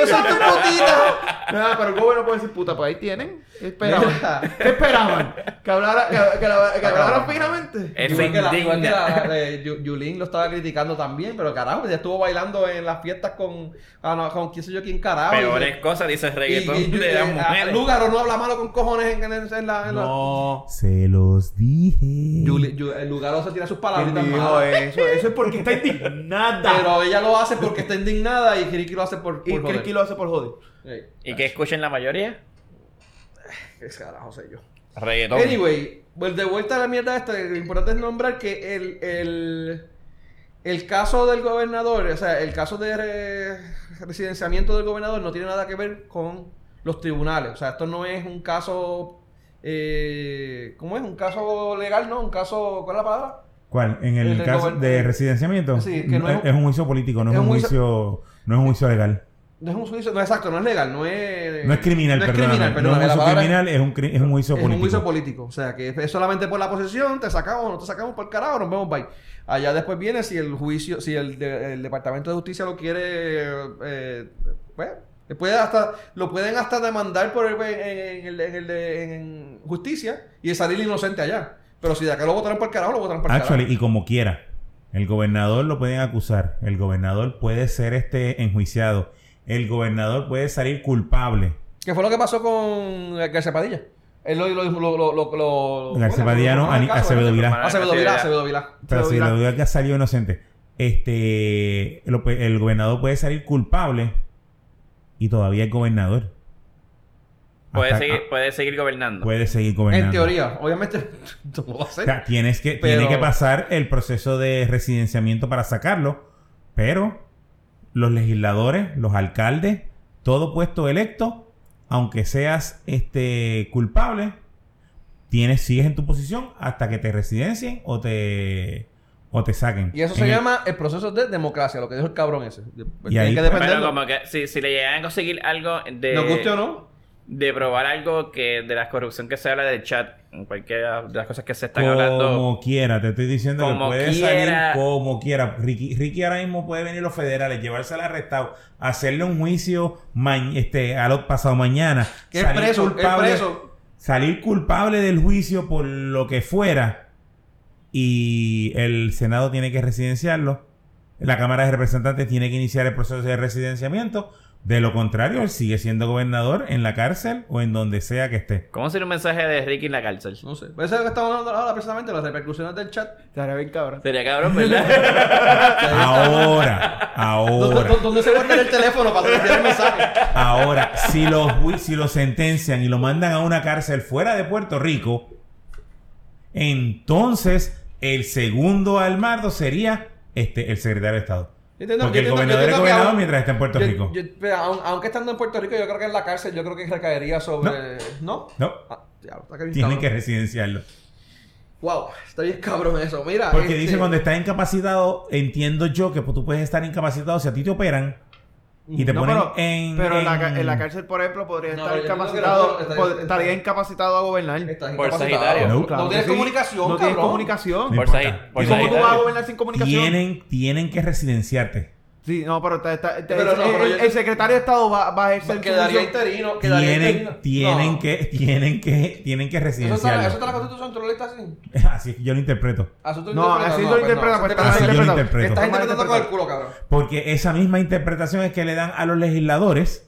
soy tu putita. Nada, pero Gobe no puede decir puta, pues ahí tienen. ¿Qué esperaban? ¿Qué esperaban? ¿Que hablara, que, que la- que hablara finamente? Eso Igual que la, igual que indigna. la de Yu- Yulín lo estaba criticando también, pero carajo, ya estuvo bailando en las fiestas con, ah, no, con quién sé yo quién carajo. y- Peores cosas dice el y, reggaetón y- de las mujeres. Lugaro no habla malo con cojones en, en- en la... En la No. Se los dije. Yuli- el Lugaro se tira sus ¿Quién palabritas malas. eso? Eso es porque está indignada. Pero ella lo hace porque está indignada y Kiriki lo hace por, y por joder. Criqui lo hace por joder. Sí. ¿Y que escuchen la mayoría? ¿Qué carajo sé yo? Reggaetón. Anyway, pues de vuelta a la mierda esta, lo importante es nombrar que el, el, el caso del gobernador, o sea, el caso de re- residenciamiento del gobernador no tiene nada que ver con los tribunales. O sea, esto no es un caso, eh, ¿cómo es? Un caso legal, ¿no? Un caso, ¿cuál es la palabra? ¿Cuál? En el, caso de residenciamiento. Sí, que no es- es, un juicio político, no es, es un juicio, no es un juicio legal. No es un juicio, no exacto, no es legal, no es... No es criminal, no es criminal, no perdóname, es un juicio es- criminal, es un, es juicio es político. un juicio político. O sea, que es solamente por la posesión, te sacamos, no te sacamos por el carajo, nos vemos, bye. Allá después viene si el juicio, si el, de- el Departamento de Justicia lo quiere, eh, pues, puede hasta, lo pueden hasta demandar por el, en, el, en de- en justicia y salir inocente allá. Pero si de acá lo votaron por el carajo, lo votaron por el Actually, carajo. y como quiera. El gobernador lo pueden acusar. El gobernador puede ser este enjuiciado. El gobernador puede salir culpable. ¿Qué fue lo que pasó con García Padilla? Él lo, lo, lo, lo, lo, García Padilla no, Acevedo. Vilá. Acevedo Vilá, Acevedo Vilá. Pero lo digo que ha salido inocente. Este, el gobernador puede salir culpable y todavía es gobernador. Puede, seguir, puede seguir gobernando. puede seguir gobernando. En teoría, obviamente, no lo va a O hacer. sea, tienes que, Pero- tiene que pasar el proceso de residenciamiento para sacarlo, pero los legisladores, los alcaldes, todo puesto electo, aunque seas este culpable, tienes, sigues en tu posición hasta que te residencien o te, o te saquen. Y eso En se el- llama el proceso de democracia, lo que dijo el cabrón ese. Y Tiene ahí- que Pero dependerlo. como que si, si le llegan a conseguir algo de... Nos guste o no. De probar algo que... De la corrupción que se habla del chat. En cualquiera de las cosas que se están hablando. Como quiera, te estoy diciendo Como que puede quiera. salir como quiera. Ricky, Ricky ahora mismo puede venir los federales, llevársela arrestado, hacerle un juicio ma- este, a lo pasado mañana. Que es salir preso, es culpable- preso. Salir culpable del juicio por lo que fuera. Y el Senado tiene que residenciarlo. La Cámara de Representantes tiene que iniciar el proceso de residenciamiento. De lo contrario, él sigue siendo gobernador en la cárcel o en donde sea que esté. ¿Cómo sería un mensaje de Ricky en la cárcel? No sé. Pues eso es lo que estamos hablando ahora precisamente, las repercusiones del chat. Estaría bien cabrón. Sería cabrón, ¿verdad? Ahora, ¿Dónde, ahora. dónde- dónde se guarda el teléfono para transmitir el mensaje? Ahora, si lo, si lo sentencian y lo mandan a una cárcel fuera de Puerto Rico, entonces el segundo Almardo sería este el secretario de Estado. Entiendo- Porque el gobernador es gobernador aún- mientras está en Puerto Yo- Rico. yo- pero aun- aunque estando en Puerto Rico, yo creo que en la cárcel, yo creo que recaería sobre. ¿No? No, Ah, tienen cabrón. que residenciarlo. Wow, está bien cabrón eso. Mira. Porque este, dice cuando estás incapacitado, entiendo yo que tú puedes estar incapacitado si a ti te operan y te No, ponen pero, en, pero en, la, ca- en- en la cárcel, por ejemplo, podría No, estar incapacitado. está- pod- está- estaría incapacitado a gobernar. Estás Por. Sagitario. No, No, tienes sí. comunicación, No tienes cabrón. comunicación. No Por importa. Sahi- por ¿Y cómo tú vas a gobernar sin comunicación? tienen, tienen que residenciarte. Sí, no, pero, está- está- está- Pero no, el, pero el- yo- el secretario de Estado va, va a ejercer Quedaría función. interino. Quedaría Tienen, interino. tienen No. que, tienen que, tienen que Eso está, residenciarlo. eso está en la constitución, tú lo leíste así. Así es que yo lo interpreto. Así tú No, así no, lo pues pues Así interpreto. Estás Está mal interpretando con el culo, cabrón. Porque esa misma interpretación es que le dan a los legisladores,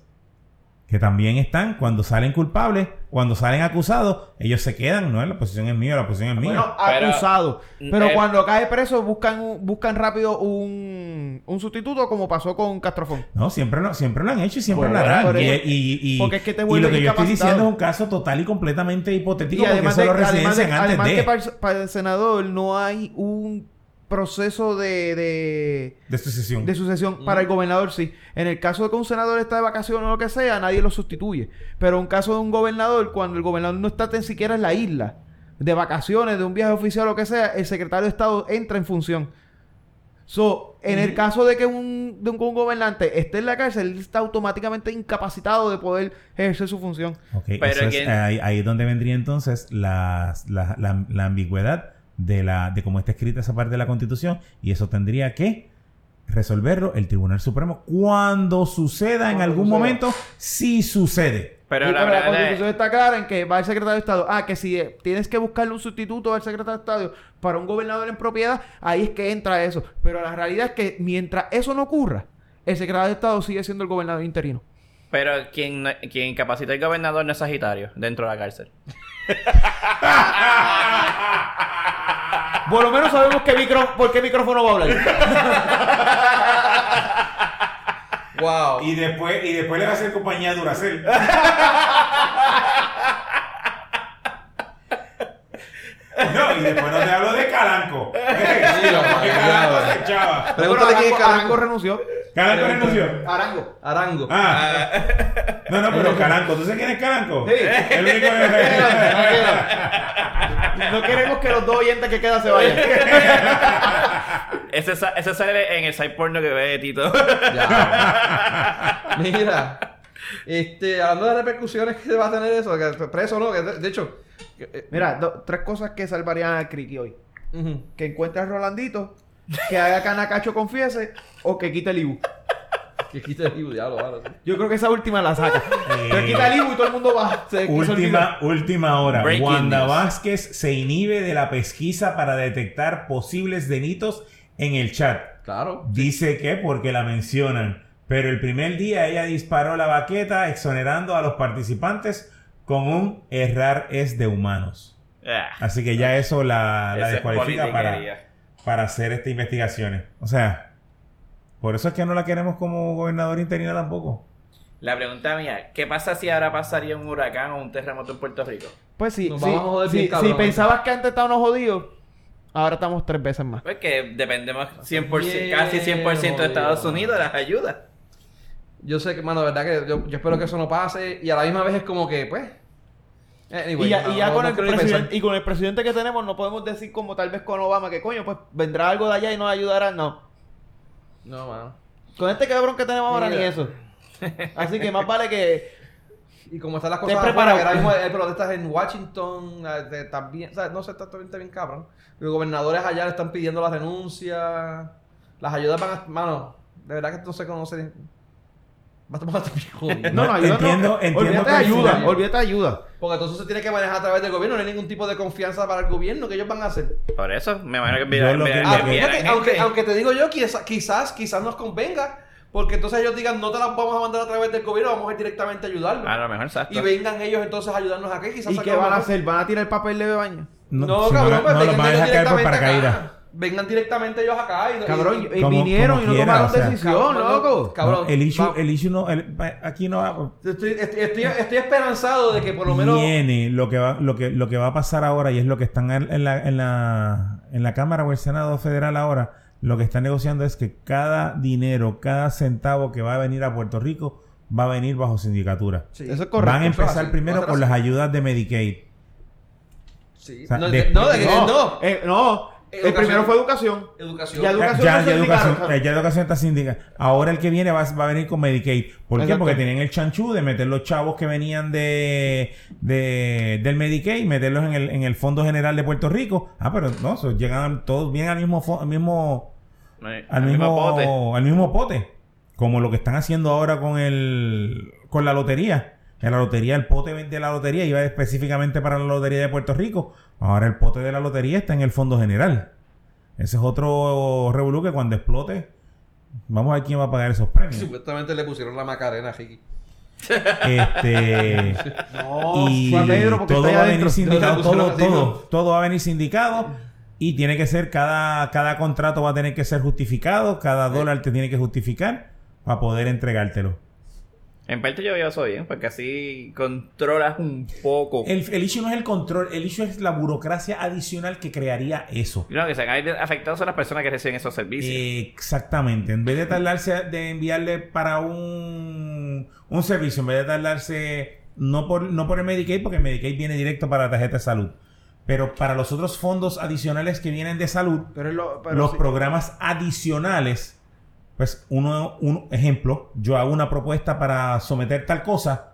que también están, cuando salen culpables, cuando salen acusados, ellos se quedan, no, la posición es mía, la posición es mía. Bueno, Pero- acusado. Pero cuando cae preso, buscan un- buscan rápido un, un sustituto, como pasó con Castrofón. No, siempre lo, siempre lo han hecho y siempre Bueno, lo harán. Y, es- y- y- porque es que te y vuelves lo que yo estoy diciendo es un caso total y completamente hipotético Y porque además, eso de, lo además, de- antes además de, que para el, para el senador no hay un proceso de, de, de sucesión. de sucesión. Para el gobernador sí. En el caso de que un senador está de vacaciones o lo que sea, nadie lo sustituye. Pero en caso de un gobernador, cuando el gobernador no está tan siquiera en la isla, de vacaciones, de un viaje oficial o lo que sea, el secretario de Estado entra en función. So, en el caso de que un, de un, un gobernante esté en la cárcel, él está automáticamente incapacitado de poder ejercer su función. Ok, Pero eso es- ¿quién- ahí, ahí es donde vendría entonces la, la, la- la ambigüedad de, la, de cómo está escrita esa parte de la Constitución y eso tendría que resolverlo el Tribunal Supremo cuando suceda en algún suceda. momento, si sucede. Pero Sí, la pero la constitución es... está clara en que va el secretario de Estado. Ah, que si eh, tienes que buscarle un sustituto al secretario de Estado para un gobernador en propiedad, ahí es que entra eso. Pero la realidad es que mientras eso no ocurra, el secretario de Estado sigue siendo el gobernador interino. Pero quien, no- quien incapacita al gobernador no es Sagitario dentro de la cárcel. Por lo menos sabemos qué micro, por qué micrófono va a hablar. Wow. Y después, y después le va a hacer compañía a Duracel. No, y después no te hablo de Calanco. Sí, Calanco se echaba. Pregúntale quién es Arango, Arango Calanco. renunció. Calanco renunció. Arango. Arango. Ah. No, no, pero Calanco. ¿Tú sabes quién es Calanco? Sí. El único No queremos que los dos oyentes que quedan se vayan. Ese, sa- ese sale en el side porno que ve Tito. Ya. Mira. Este, hablando de repercusiones que va a tener eso, que preso no, que de, de hecho. que, eh, Mira, do- tres cosas que salvarían al Criqui hoy. ujú. Que encuentre a Rolandito, que haga Canacacho confiese o que quite el Ibu. Que quite el Ibu, diablo, vale. Yo creo que esa última la saca. Eh. Pero quita el Ibu y todo el mundo va. Se. Última, última hora. Breaking Wanda news. Vázquez se inhibe de la pesquisa para detectar posibles delitos en el chat. Claro. Dice que porque la mencionan. Pero el primer día ella disparó la baqueta exonerando a los participantes con un errar es de humanos. Ah, Así que ya eso la, la descualifica para. Para hacer estas investigaciones. O sea, por eso es que no la queremos como gobernador interina tampoco. La pregunta mía, ¿qué pasa si ahora pasaría un huracán o un terremoto en Puerto Rico? Pues sí, cabrón. si pensabas que antes estábamos jodidos, ahora estamos tres veces más. Pues que dependemos 100%, Bien casi 100% de Estados. Unidos de las ayudas. Yo sé que, mano, de verdad que yo, yo espero que eso no pase. Y a la misma vez es como que, pues. Anyway, y ya, no, y ya no- con, no el presidente, y con el presidente que tenemos no podemos decir como tal vez con Obama que coño, pues vendrá algo de allá y nos ayudará. No. No, mano. Con este cabrón que tenemos ahora ni eso. Así que más vale que... Y como están las cosas afuera, preparado. que ahora mismo hay protestas en Washington, eh, también, o sea, no sé, está todo bien cabrón. Los gobernadores allá le están pidiendo la renuncia, las ayudas van a, mano, de verdad que no sé cómo se... Va a tomar bien jodido. No, no, ayuda entiendo- no. entiendo Olvídate de ayuda, olvídate de ayuda. Porque entonces se tiene que manejar a través del gobierno, no hay ningún tipo de confianza para el gobierno que ellos van a hacer. Por eso, me imagino que enviar, lo que- enviar- lo que- enviar fíjate, gente. aunque, aunque te digo yo, quizás, quizás, quizás nos convenga, porque entonces ellos digan, no te las vamos a mandar a través del gobierno, vamos a ir directamente a ayudarlos. A lo mejor, exacto. y vengan ellos entonces a ayudarnos aquí, quizás ¿Y qué van a hacer? ¿Van a tirar papel de baño? No, si cabrón, no, pues no, van a dejar caer por paracaídas. Vengan directamente ellos acá. Y, Cabrón, y- y como- vinieron como y no quiera, tomaron o sea. decisión, Cabrón, loco. Cabrón, No, el issue, va- el issue no, el- aquí no va, Estoy, estoy, estoy, estoy esperanzado de que por lo menos... viene lo que va, lo que, lo que va a pasar ahora y es lo que están en en la, en la, en la Cámara o el Senado Federal ahora, lo que están negociando es que cada dinero, cada centavo que va a venir a Puerto Rico va a venir bajo sindicatura. Sí. Eso es correcto. Van a empezar así, primero así. las ayudas de Medicaid. Sí. O sea, no, de- No, no. eh, no. El Educación. primero fue educación. Educación. Ya educación ya, ya eh, ya educación está sindicada. Ahora el que viene va, va a venir con Medicaid. ¿Por qué? Exacto. Porque tenían el chanchú de meter los chavos que venían de, de del Medicaid, meterlos en el, en el Fondo General de Puerto Rico. Ah, pero no, so, llegan todos bien al mismo, al mismo al mismo, pote. al mismo pote. Como lo que están haciendo ahora con el con la lotería. En la lotería, el pote de la lotería iba específicamente para la lotería de Puerto Rico. Ahora el pote de la lotería está en el Fondo General. Ese es otro revolú que cuando explote, vamos a ver quién va a pagar esos premios. Supuestamente le pusieron la macarena a Ricky. Este No, y Pedro todo va a venir sindicado, todo, todo, ¿no? todo va a venir sindicado y tiene que ser cada, cada contrato va a tener que ser justificado, cada dólar te tiene que justificar para poder entregártelo. En parte yo veo eso bien, porque así controlas un poco. El, el issue no es el control, el issue es la burocracia adicional que crearía eso. No, que se hagan afectados son las personas que reciben esos servicios. Exactamente. En vez de tardarse de enviarle para un, un servicio, en vez de tardarse no por, no por el Medicaid, porque el Medicaid viene directo para la tarjeta de salud, pero para los otros fondos adicionales que vienen de salud, Pero es lo- pero los sí. programas adicionales, pues uno, un ejemplo, yo hago una propuesta para someter tal cosa.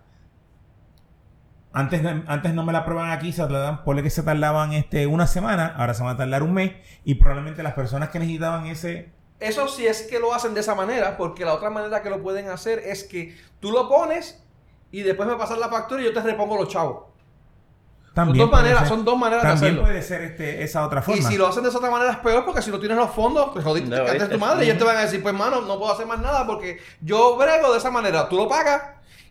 Antes, antes no me la aprueban aquí, se tardaban, ponle que se tardaban este, una semana, ahora se van a tardar un mes y probablemente las personas que necesitaban ese... Eso sí es que lo hacen de esa manera, porque la otra manera que lo pueden hacer es que tú lo pones y después me pasas la factura y yo te repongo los chavos. También son, dos maneras, ser- son dos maneras de También hacerlo. puede ser este, esa otra forma. Y si lo hacen de esa otra manera es peor porque si no tienes los fondos, pues jodiste, No, te tu madre y ellos te van a decir, pues mano, no puedo hacer más nada porque yo brego de esa manera. Tú lo pagas,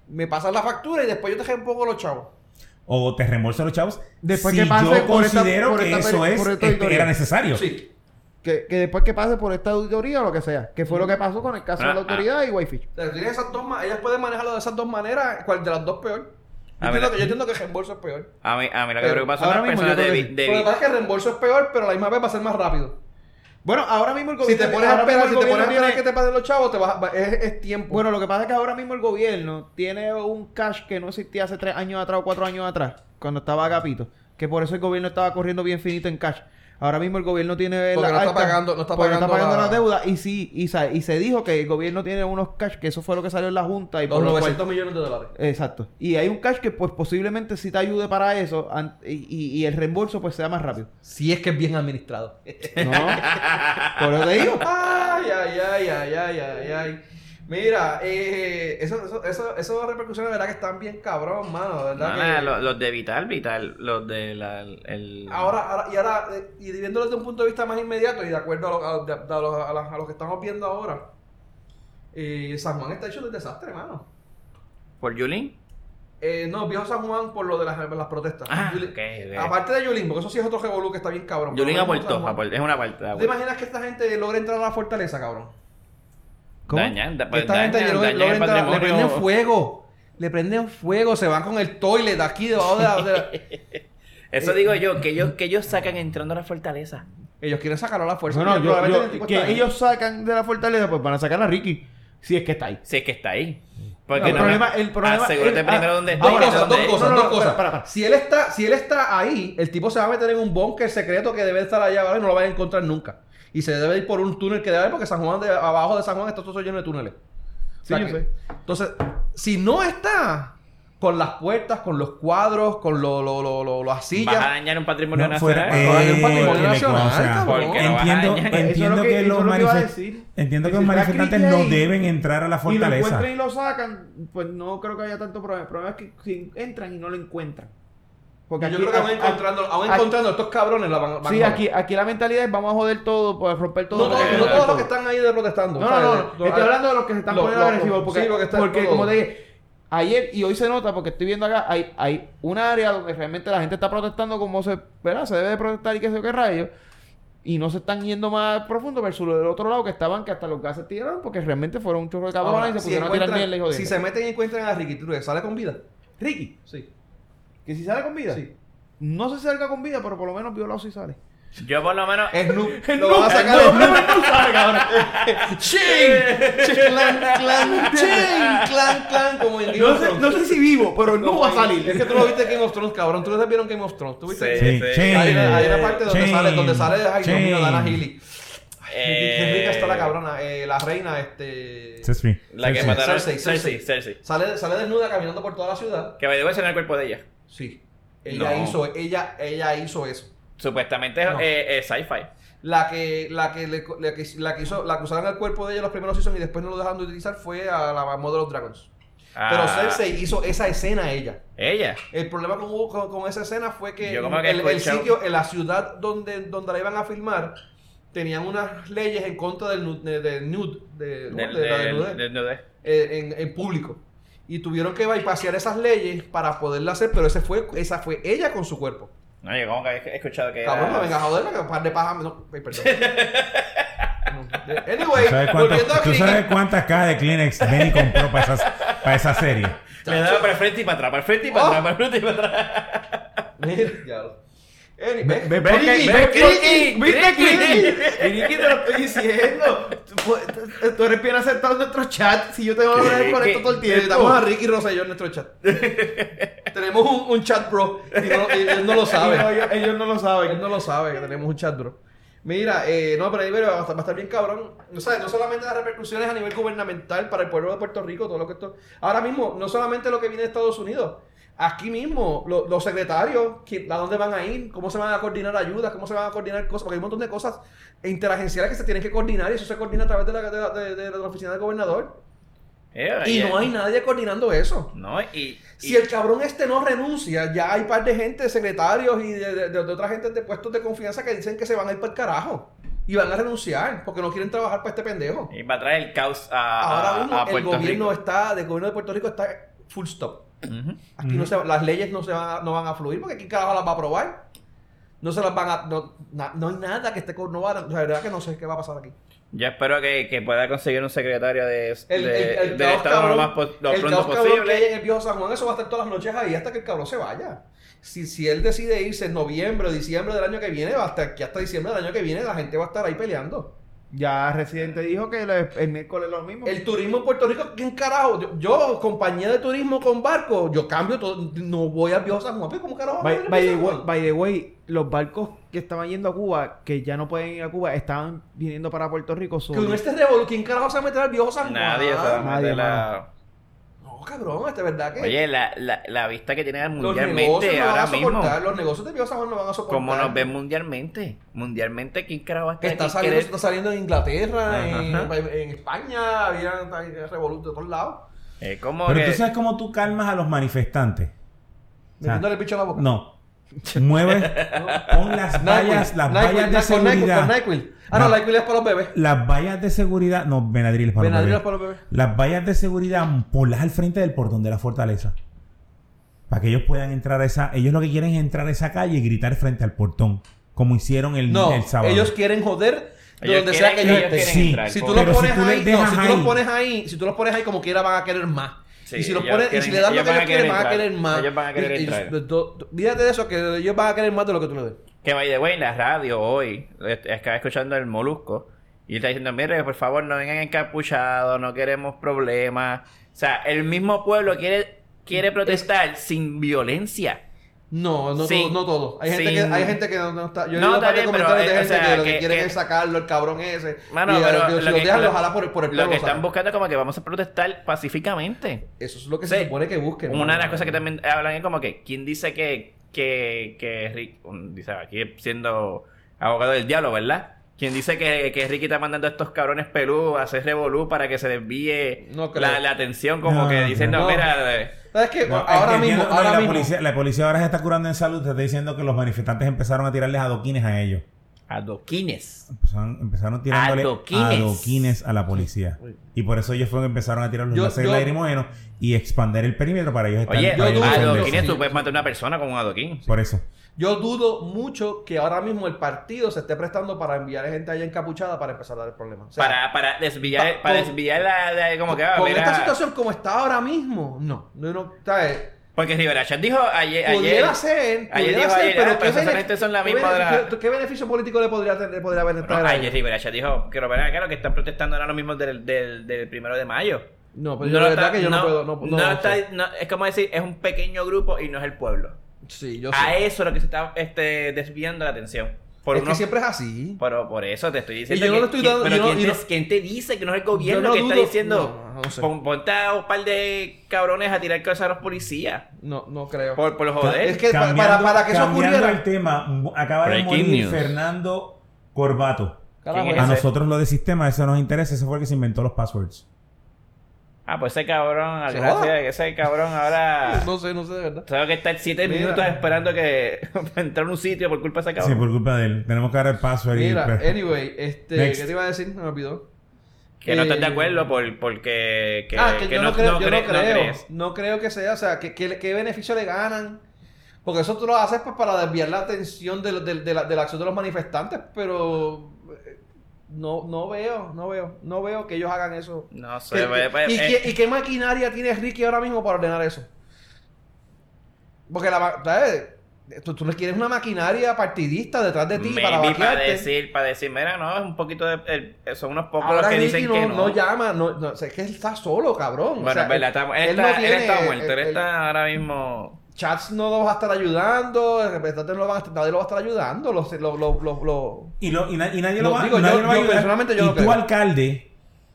me pasas la factura y después yo te repongo los chavos. O te reembolso los chavos. Después si que pase yo por esta- considero por que esta eso es, esta este, era necesario. Sí. Que, que después que pase por esta auditoría o lo que sea. Que fue lo que pasó con el caso de la Ah, autoridad y Whitefish. O sea, tienes esas dos ellas pueden manejarlo de esas dos maneras, cuál de las dos peor. Yo, entiendo, que, yo entiendo que el reembolso es peor. A mí, a mí lo que Pero preocupa son ahora las mismo personas de, creo que de Lo que pasa es que el reembolso es peor, pero a la misma vez va a ser más rápido. Bueno, ahora mismo el Si gobierno... te pones a ahora esperar, mismo si te pones a esperar que te paguen los chavos, te vas, va- es, es tiempo. Bueno, lo que pasa es que ahora mismo el gobierno tiene un cash que no existía hace tres años atrás o cuatro años atrás, cuando estaba Agapito. Que por eso el gobierno estaba corriendo bien finito en cash. Ahora mismo el gobierno tiene Porque la no está alta- pagando- no está porque pagando pagando la- las deudas y sí, y, se dijo que el gobierno tiene unos cash, que eso fue lo que salió en la junta y los por lo cual- 900 millones de dólares. Exacto. Y hay un cash que pues posiblemente sí te ayude para eso an- y, y- y el reembolso pues sea más rápido. Si es que es bien administrado. ¿No? por eso te digo. Ay, ay, ay, ay, ay, ay, ay. Mira, eh, eso, eso, eso, esas repercusiones, verdad, que están bien cabrón, mano, ¿verdad? Que- los, los de Vital, Vital, los de la, el... Ahora, ahora, y ahora, eh, y viéndolo desde un punto de vista más inmediato y de acuerdo a lo, a, a lo, a la- a lo que estamos viendo ahora, eh, San Juan está hecho de desastre, mano. ¿Por Yulín? Eh, no, viejo San Juan por lo de las, las protestas. Ah, Yulín- ok, ok. Aparte de Yulín, porque eso sí es otro revolú que está bien cabrón. Yulín aportó, es una parte. ¿Tú te imaginas que esta gente logra entrar a la fortaleza, cabrón? ¿Cómo? Dañan, da- Que esta gente dañan, dañan el le prenden fuego. Le prenden fuego, se van con el toilet aquí debajo de la... de la- Eso digo yo, que ellos, que ellos sacan entrando a la fortaleza. Ellos quieren sacarlo a la fuerza. Yo- yo- el tipo que ahí. ellos sacan de la fortaleza, pues van a sacar a Ricky. Si es que está ahí. Si es que está ahí. No, Porque el no problema- me- el problema- asegúrate el- primero ah, dónde Dos está dos cosas, No, no, dos no, cosas. para, para. Si él está, si él está ahí, el tipo se va a meter en un búnker secreto que debe estar allá abajo y no lo va a encontrar nunca. Y se debe ir por un túnel que debe haber porque San Juan de abajo de San Juan está todo lleno de túneles. Sí, yo sé. Entonces, si no está con las puertas, con los cuadros, con lo, lo, lo, lo- las Vas a sillas, dañar un patrimonio No, fuera, nacional. Ahora hay un eh, patrimonio que nacional, consta. cabrón. ¿Por qué lo vas a Entiendo, dañar? Entiendo que- que, los que a manifest- entiendo que manifestantes no deben entrar a la Y lo fortaleza. encuentran y lo sacan, pues no creo que haya tanto problema. El problema es que si entran y no lo encuentran. Porque yo aquí- creo que aún aquí- encontrando, aún aquí- encontrando estos cabrones la van, van Sí, a aquí, aquí la mentalidad es vamos a joder todo, pues romper todo. No, todos- porque- no todos los que están ahí de protestando. No, no, no. Estoy hablando de los que se están Los- poniendo los- agresivos. Porque, sí, porque porque como te dije, ayer y hoy se nota, porque estoy viendo acá, hay, hay un área donde realmente la gente está protestando como se, ¿verdad? Se debe de protestar y qué sé yo qué rayos. Y no se están yendo más profundo versus del otro lado que estaban que hasta los gases tiraron porque realmente fueron un chorro de cabrones y se si, pusieron a tirar mierda y jodiendo. si se meten y encuentran a Ricky, ¿tú sale con vida? Ricky, Sí. Que si sale con vida. Sí. No se salga con vida, pero por lo menos violado si sale. Yo por lo menos... Es Snoop. Lo van a sacar de Snoop. ¡Ching! ¡Clan, clan! ¡Ching! ¡Clan, clan! Como en Game No of sé, Thrones. no sé si vivo, pero no va a salir. Es que tú lo viste en Game of Thrones, cabrón. Tú no vieron Game of Thrones. ¿Tú viste? Sí, Sí. Hay una, hay una parte donde sale, donde sale, ay Dios mío. Dana Healy. eh, Qué rica está la cabrona, eh, la reina, este... La que mataron... Cersei, Cersei, Cersei. Cersei. Sale, sale desnuda caminando por toda la ciudad. Que me debo en el cuerpo de ella. Sí. Ella No. hizo, ella, ella hizo eso. Supuestamente No. eh, eh, sci-fi. La que, la que, le, la que, la que hizo, la que usaron el cuerpo de ella los primeros seasons y después no lo dejaron de utilizar fue a la de los Dragons. Pero Ah, Cersei hizo esa escena ella. Ella. El problema con, con, con esa escena fue que, Yo como que el, sitio, en la ciudad donde, donde la iban a filmar, tenían unas leyes en contra del nude, de, del nude, de, de la desnudez, en, en público. Y tuvieron que bypassear esas leyes para poderla hacer, pero ese fue, esa fue ella con su cuerpo. No, yo como que he escuchado que Cabrón, no era... venga a joderme, que par de paja. No, ay, perdón. Anyway, ¿Tú sabes, volviendo cuántas, a tú Cricket. sabes cuántas cajas de Kleenex Benny compró para, esas, para esa serie? Me daba para el frente y para atrás, para el frente y para Oh. atrás, para el frente y para atrás. Mira, diablo. Ve, ve, ve, te lo estoy diciendo. Tú, puedes- tú eres bien aceptado en nuestro chat. Si yo te voy a hablar con esto todo el tiempo. Necesitamos a Ricky Rosselló en nuestro chat. tenemos un, un chat bro y, no, él no lo sabe. no, ellos, ellos no lo Él saben. no lo sabe que tenemos un chat bro. Mira, eh, no, pero ahí va a estar, va a estar bien cabrón. O sea, no solamente las repercusiones a nivel gubernamental para el pueblo de Puerto Rico, todo lo que esto. Ahora mismo, no solamente lo que viene de Estados Unidos. Aquí mismo, lo- los secretarios, ¿quién- ¿a dónde van a ir? ¿Cómo se van a coordinar ayudas? ¿Cómo se van a coordinar cosas? Porque hay un montón de cosas interagenciales que se tienen que coordinar y eso se coordina a través de la, de la- de- de la oficina del gobernador. Eh, Y eh, no hay nadie coordinando eso. No, y... Si y- el cabrón este no renuncia, ya hay par de gente, secretarios y de, de- otra gente de puestos de confianza que dicen que se van a ir para el carajo. Y van a renunciar porque no quieren trabajar para este pendejo. Y va a traer el caos a, a- Ahora mismo a el Puerto gobierno Rico. está, el gobierno de Puerto Rico está full stop. Ujú. Aquí no se, las leyes no se van a, no van a fluir porque ¿quién carajo las va a aprobar? No se las van a, no, na- no hay nada que esté con, no van a- o sea, de verdad que no sé qué va a pasar aquí. Yo espero que, que pueda conseguir un secretario de, El, de- el, el del caos Estado lo cabrón, más po- lo el pronto caos cabrón que hay posible. en el viejo San Juan, eso va a estar todas las noches ahí hasta que el cabrón se vaya. Si, si él decide irse en noviembre o diciembre del año que viene, va hasta aquí hasta diciembre del año que viene, la gente va a estar ahí peleando. Ya Residente dijo que el, el miércoles lo mismo. El turismo en Puerto Rico, ¿quién carajo? Yo, yo, compañía de turismo con barco, yo cambio todo, no voy al viejo San Juan, pero ¿cómo carajo? By, by the way, by the way, los barcos que estaban yendo a Cuba, que ya no pueden ir a Cuba, estaban viniendo para Puerto Rico Que solo. en este ¿quién carajo se va a meter al viejo San Juan? Nadie se va a Nadie, meter la... No, cabrón, este verdad que... Oye, la, la, la vista que tiene los mundialmente no van ahora a mismo. soportar, los negocios de Juan no van a soportar. Como nos ven mundialmente. Mundialmente, ¿quién carajo Está aquí? saliendo, ¿Quiere- está saliendo en Inglaterra, en, Ajá. en España, había revoluto de todos lados. Es como Pero que... tú sabes cómo tú calmas a los manifestantes. O sea, Metiéndole el bicho a la boca. No. Mueve, pon las vallas, las vallas de seguridad. Ah, no. Nyquil es para los bebés. Las vallas de seguridad, no, Benadryl es para los Benadryl bebés. es para los bebés. Las vallas de seguridad, ponlas al frente del portón de la fortaleza. Para que ellos puedan entrar a esa. Ellos lo que quieren es entrar a esa calle y gritar frente al portón. Como hicieron el, No, el sábado. ellos quieren joder de Ellos donde quieren- sea que ellos ellos Sí. entrar, Si tú los ahí, no, si tú pones ahí, si tú los pones ahí como quiera van a querer más. Sí, y si los pones, y si le das lo que ellos quieren, van a querer más. Ellos van a querer entrar. Fíjate de eso, que ellos van a querer más de lo que tú le des. Que by the way, la radio hoy, est- estaba escuchando el Molusco Y está diciendo, mire, por favor, no vengan encapuchados, no queremos problemas. O sea, el mismo pueblo quiere, quiere protestar sin violencia. No, no Sí. todo, no todo. Hay gente, que, hay gente que no, no está. Yo No, bien, pero, de eh, o gente sea, que lo que, que- quieren que- es sacarlo, el cabrón ese. Mano, y, pero eh, lo si lo que- dejan, lo- jala por, por el Lo que ¿sabes? están buscando es como que vamos a protestar pacíficamente. Eso es lo que Sí. se supone que busquen. Una de las cosas que también hablan es como que, ¿quién dice que, que, que Rick, dice aquí siendo abogado del diablo, ¿verdad? ¿Quién dice que, que Ricky está mandando a estos cabrones pelú a hacer revolú para que se desvíe No la, la atención? Como No, que diciendo, creo. mira, ¿Sabes qué? No, ahora mismo, ahora la, mismo. Policía, la policía ahora se está curando en salud. Te está diciendo que los manifestantes empezaron a tirarles adoquines a ellos. Adoquines. Empezaron, empezaron tirándole Adoquines. adoquines a la policía. Y por eso ellos fueron que empezaron a tirar los láseres lacrimógenos y expander el perímetro para ellos estar Oye, para ellos adoquines, tú puedes matar a una persona con un adoquín. Por eso. Yo dudo mucho que ahora mismo el partido se esté prestando para enviar gente allá encapuchada para empezar a dar el problema. O sea, para, para desviar, pa- para con- desviar la, la- como que ah, con mira, esta situación como está ahora mismo, no. no, no ¿sabes? Porque Rivera Chat dijo ayer, ayer Pudiera ser, ayer pudiera dijo ser, ayer, pero ah, ¿qué, esa bene- gente son la qué misma la- beneficio- ¿qué beneficio político le podría, tener, le podría haber No, a ayer ellos? Rivera Chat dijo que Rivera que lo que están protestando ahora mismo del, del, del primero de mayo. No, pero yo la verdad que yo no, puedo. No, no, no no está- no- es como decir, es un pequeño grupo y no es el pueblo. Sí, yo A sé. eso es lo que se está este, desviando la atención. Por es que siempre es así. Pero por eso te estoy diciendo. yo no le estoy dando- pero yo ¿quién, y te, no- quién te dice que no es el gobierno no que está diciendo? no, no sé. pon- ponte a un par de cabrones a tirar cosas a los policías. No, no creo. Por, por joder. Es que Cambiando- para, para que eso ocurriera. el tema, acaba de morir news. Fernando Corbato. Carajo, ¿Quién es A ese? nosotros lo de sistema, eso nos interesa. Ese fue el que se inventó los passwords. Ah, pues ese cabrón, Se gracias, que ese cabrón ahora. No sé, no sé de verdad. Tengo que estar siete Mira. minutos esperando que entrar a un sitio por culpa de ese Sí, cabrón. por culpa de él. Tenemos que dar el password y... Mira, pues, anyway, este, Next. ¿qué te iba a decir? Me olvidó. Que no estás de Eh, acuerdo por, porque que, ah, que, yo no, creo, yo no cre- creo, crees. no creo que sea, o sea, que, que- qué beneficio le ganan. Porque eso tú lo haces pues, para desviar la atención de, de- de la, de la acción de los manifestantes, pero no, no veo, no veo, no veo que ellos hagan eso. No sé, ¿Qué- pues, pues, ¿Y, eh, qué, y qué maquinaria tiene Ricky ahora mismo para ordenar eso? Porque la, ¿sabes? Tú, tú quieres una maquinaria partidista detrás de ti para para decir, para decir, mira, no, es un poquito de, el- son unos pocos Ahora los que Ricky dicen no, que no. no llama, no, no, es que él está solo, cabrón. Bueno, O sea, es verdad, él, él él está muerto, él- está ahora mismo. Chats no lo va a estar ayudando, el representante no lo va a, nadie lo va a estar ayudando. Los, los, los, los, los- Y, lo- y na- y nadie lo va, digo, nadie yo- lo va a ayudar. personalmente yo y no creo. alcalde,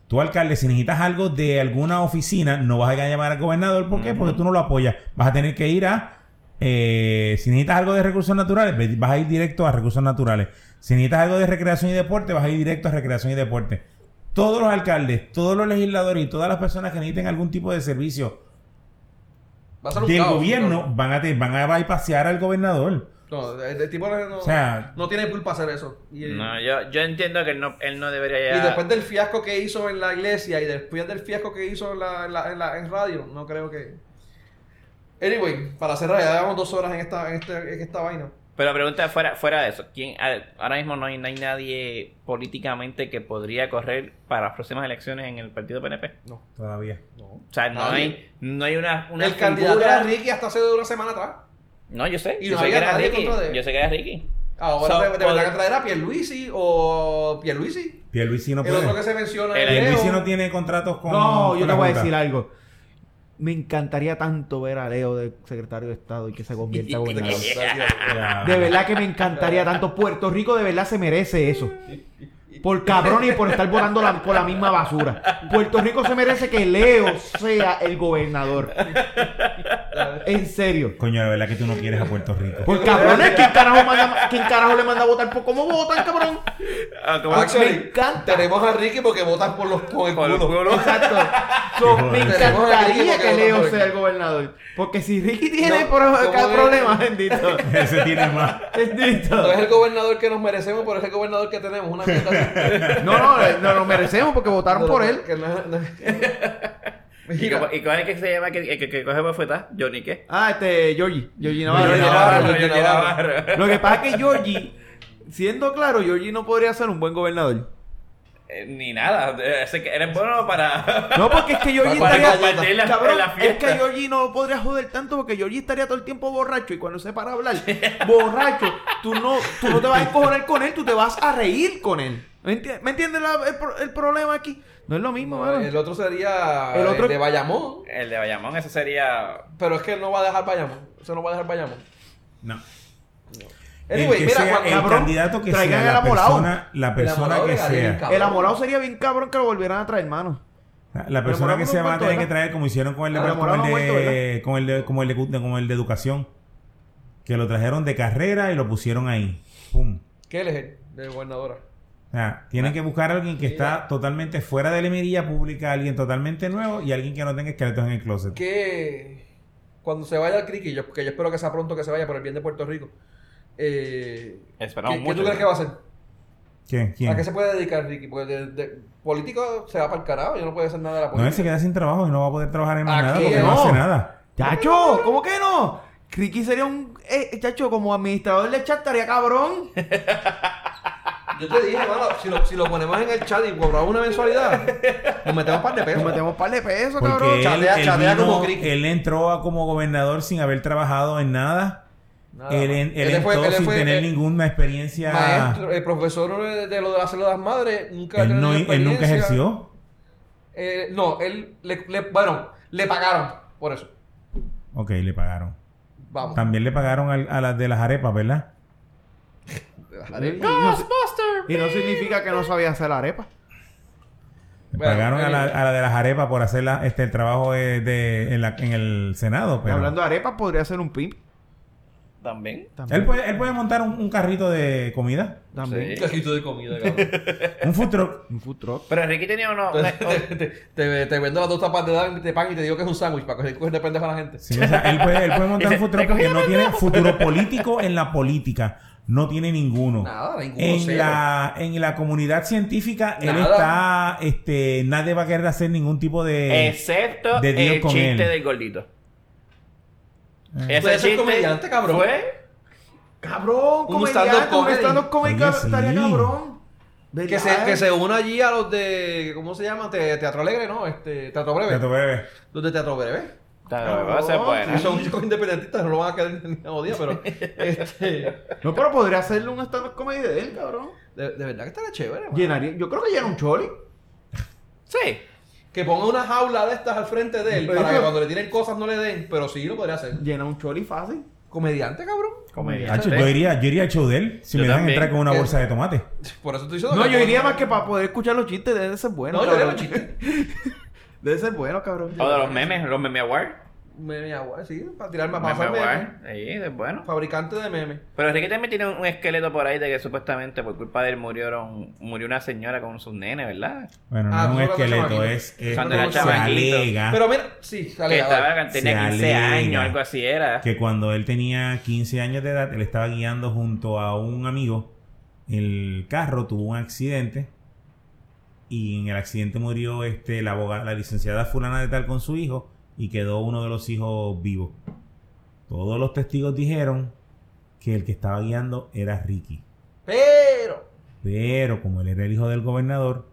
tú, alcalde, si necesitas algo de alguna oficina, no vas a llamar al gobernador. ¿Por qué? Porque tú no lo apoyas. Vas a tener que ir a... eh, si necesitas algo de recursos naturales, vas a ir directo a recursos naturales. Si necesitas algo de recreación y deporte, vas a ir directo a recreación y deporte. Todos los alcaldes, todos los legisladores y todas las personas que necesiten algún tipo de servicio va a ser un del caos, gobierno No, van a, te- van a bypasear al gobernador. no, el, el tipo no, O sea, no tiene culpa hacer eso. Y, No, yo, yo entiendo que él no, él no debería y ya. después del fiasco que hizo en la iglesia y después del fiasco que hizo en, la, en, la, en, la- en radio, no creo que. Anyway, para cerrar, ya llevamos dos horas en esta, en este- en esta vaina. Pero pregunta fuera, fuera de eso, ¿quién, a- ahora mismo no hay, no hay nadie políticamente que podría correr para las próximas elecciones en el partido PNP. No, todavía. no. O sea, no Nadie. hay, no hay una, una el candidato figura- era Ricky hasta hace una semana atrás. No, yo sé. Y yo no sé había que era nadie Ricky. contra de él. Yo sé que era Ricky. Ahora So, de, de verdad pod- que traer a Pierluisi o Pierluisi. Pierluisi no el otro puede. que se menciona El Pierluisi no tiene contratos con No, yo la te voy a decir algo. Me encantaría tanto ver a Leo de secretario de Estado y que se convierta en gobernador. De verdad que me encantaría tanto. Puerto Rico de verdad se merece eso. Por cabrón y por estar volando la- por la misma basura. Puerto Rico se merece que Leo sea el gobernador. En serio. Coño, de verdad que tú no quieres a Puerto Rico. Por cabrones, ¿quién carajo, manda- ¿quién carajo le manda a votar por cómo votan, cabrón? Ah, como- Actually, Me encanta. Tenemos a Ricky porque votan por los con el por el culo. pueblo. Exacto. So, me encantaría que Leo sea el- gobernador. Porque si Ricky tiene No, pro- ¿cómo cada es? problema, bendito. Ese tiene más. Bendito. No es el gobernador que nos merecemos, pero es el gobernador que tenemos. Una. No, no, eh, no lo merecemos porque votaron por él. Que no es- no es- ¿Y ¿Y cuál es que se llama que, que, que coge bofetas? ¿Johnny qué? Ah, este, Georgie. Georgie Navarro. Georgie Navarro, Georgie Navarro. Lo que pasa es que Georgie, siendo claro, Georgie no podría ser un buen gobernador. Eh, ni nada. Eh, Eres bueno para. No, porque es que Georgie estaría... la- Cabrón, la es que Georgie no podría joder tanto porque Georgie estaría todo el tiempo borracho y cuando se para a hablar, borracho, tú no, tú no te vas a encojonar con él, tú te vas a reír con él. ¿Me entiendes me entiendes la- el, pro- el problema aquí? No es lo mismo, No, mano. el otro sería El el, de Bayamón. El de Bayamón, ese sería. Pero es que él no va a dejar Bayamón. Eso no va a dejar Bayamón. No. Anyway, el que mira, sea, cuando- el cabrón, candidato que traigan sea, el la persona, la persona amolado que bien sea. El amolado sería bien cabrón que lo volvieran a traer, mano. la persona que sea va a tener que traer como hicieron con el de, El con el de, con el de, como el de, como el de educación, que lo trajeron de carrera y lo pusieron ahí. Pum. ¿Qué él es? De gobernadora. O sea, tienen que buscar a alguien que está totalmente fuera de la emirilla pública, alguien totalmente nuevo y alguien que no tenga esqueletos en el closet. Que cuando se vaya al criqui, yo, que yo espero que sea pronto que se vaya por el bien de Puerto Rico. Eh, Esperamos ¿qué, qué tú crees que va a hacer? ¿Quién? ¿Quién? ¿A qué se puede dedicar, Ricky? Porque de, de- político se va para el carajo, yo no puede hacer nada de la No, política. él se queda sin trabajo y no va a poder trabajar en más nada porque no. no. hace nada. ¡Chacho! ¿Cómo que no? Ricky sería un... Eh, chacho, como administrador de chat estaría cabrón. Yo te dije, mano, si lo, si lo ponemos en el chat y cobramos una mensualidad, nos metemos un par de pesos. Nos metemos un par de pesos, Porque cabrón. él, Chatea- él chatea vino- como Criqui. él entró a como gobernador sin haber trabajado en nada. Nada él, él fue- entró él sin fue, tener eh, ninguna experiencia. Maestro, el profesor de, de lo de las células madres, nunca él, no, él nunca ejerció. Eh, no, él, le, le- bueno, le pagaron por eso. Ok, le pagaron. Vamos. También le pagaron al- a, las de las arepas, ¿verdad? Y no, y no significa que no sabía hacer la arepa. Bueno, pagaron a la, anyway. a la de las arepas por hacer la- este, el trabajo de, de- en, la- en el Senado. Pero Hablando de arepa, podría ser un pimp. También. él, puede, él puede montar un, un carrito de comida. También. Un cajito de comida, cabrón. Un food truck. Un food truck. Pero Ricky tenía uno. te, te, te- te vendo las dos tapas de, de pan y te digo que es un sándwich para que coger de pendejo a la gente. Sí, o sea, él puede, él puede montar un futuro "Te porque no la tiene pendejo". futuro político en la política. No tiene ninguno. Nada, ninguno En cero. la, en la comunidad científica, él está, este, nadie va a querer hacer ningún tipo de... Excepto de deal el con chiste él. del gordito. Eh. Ese chiste comediante, cabrón. Fue Cabrón, Un comediante, un stand-up comedy estaría cabrón. Que se, que se una allí a los de. ¿Cómo se llama? Te- teatro Alegre, ¿no? Este, Teatro Breve. Teatro Breve. Los de Teatro Breve. Va a ser No, buena. Son chicos independentistas, no lo van a quedar ni a día, pero. Este. No, pero podría hacerle un stand-up comedy de él, cabrón. De, de verdad que estaría chévere, man. Llenaría, yo creo que llena un choli. Sí. Que ponga una jaula de estas al frente de él Pero para que cuando le tiren cosas no le den, pero sí lo podría hacer. Llena un choli fácil. Comediante, cabrón. Hacho, yo iría, yo iría al show de él si Yo me dejan entrar con una bolsa de tomate. Por eso estoy diciendo No, que- yo iría más que para poder escuchar los chistes. Debe ser bueno. No, yo cabrón. leo chistes. Debe ser bueno, cabrón. O de los memes, los meme awards. Meme agua, sí, para tirarme Meme hacer memes. award. Sí, es bueno. Fabricante de memes. Pero Ricky también tiene un, esqueleto por ahí de que supuestamente por culpa de él murieron, murió una señora con sus nenes, ¿verdad? Bueno, no Ah, es un esqueleto, es, es Cuando era se chamaquito. alega Pero mira, sí, Que sale. estaba, tenía Se 15 alega años, algo así era. que cuando él tenía 15 años de edad, él estaba guiando junto a un amigo. El carro tuvo un accidente y en el accidente murió este la abogada, la licenciada fulana de tal con su hijo y quedó uno de los hijos vivo. Todos los testigos dijeron que el que estaba guiando era Ricky. Pero. Pero como él era el hijo del gobernador,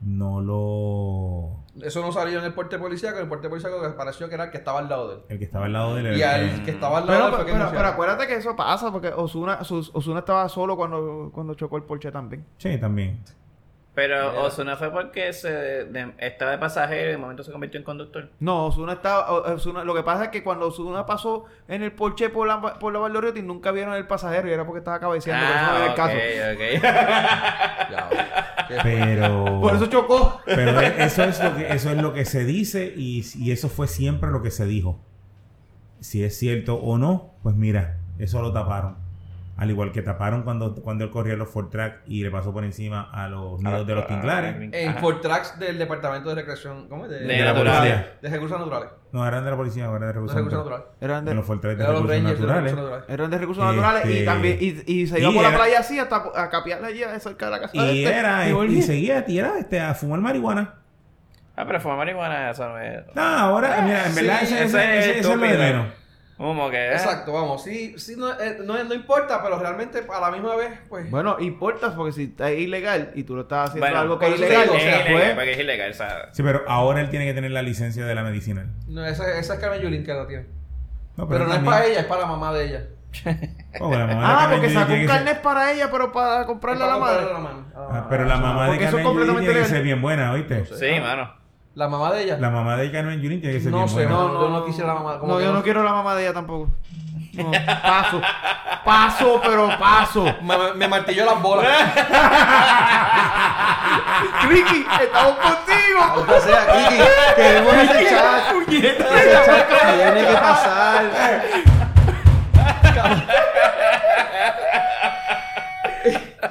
no lo... Eso no salió en el porte policíaco. En el porte policíaco que pareció que era el que estaba al lado de él. El que estaba al lado de él Y era- al que estaba al lado de Pero, él fue pero, que pero, acuérdate que eso pasa porque Osuna, Osuna estaba solo cuando, cuando chocó el Porsche también. Sí, también. Pero Mira. Osuna fue porque se de- estaba de pasajero y de momento se convirtió en conductor. No, Osuna estaba. Ozuna- lo que pasa es que cuando Osuna pasó en el Porsche por la, por la Valdoriotti nunca vieron el pasajero y era porque estaba cabeceando. por eso no era el Ah, caso. ok, ok. Ya, qué- Pero... Por eso chocó. Pero eso es lo que, eso es lo que se dice y, y eso fue siempre lo que se dijo. Si es cierto o no, pues mira, eso lo taparon. Al igual que taparon cuando, cuando él corría los Ford Track y le pasó por encima a los nidos de los tinglares. En. Ford Tracks del Departamento de Recreación. ¿Cómo es? De, De la naturales. policía. de recursos naturales. No, eran de la policía, eran de recursos recursos naturales. Eran De los Ford Track de recursos Rangers naturales. recursos naturales. eran de recursos Este- naturales y también y, y se iba Y por la era- playa así hasta a capiarle allí cerca de la casa. de Y este, era, y y, volvía. seguía, y era este, a fumar marihuana. Ah, pero fumar marihuana, eso no es. No, ahora, mira, en sí, verdad, ese, ese- es ese- eso es lo de menos. Como que. Exacto, vamos. Sí, sí no, eh, no, no importa, pero realmente a la misma vez, pues. Bueno, importa porque si está ilegal y tú lo estás haciendo Bueno, algo que por es ilegal, o es sea, ilegal, pues, porque es ilegal, o sea. Sí, pero ahora él tiene que tener la licencia de la medicinal. No, esa, esa es Carmen Yulín que la tiene. No, Pero no es para ella, es para la mamá de ella. Oh, la mamá de Ah, porque sacó un que ser- carnet para ella, pero para comprarle a la madre. Ah, pero la mamá de Porque eso Carmen es Yulín tiene que ser bien buena, ¿oíste? Sí, mano. La mamá de ella. La mamá de Carmen Yulín tiene que ser No bien sé, buena. no, yo no quisiera la mamá. como No, que yo no quiero la mamá de ella tampoco. No, paso. Paso, pero paso. Me, me martilló las bolas. Ricky, estamos contigo. O sea, Kiki, queremos ese chat. Ese chat tiene que pasar.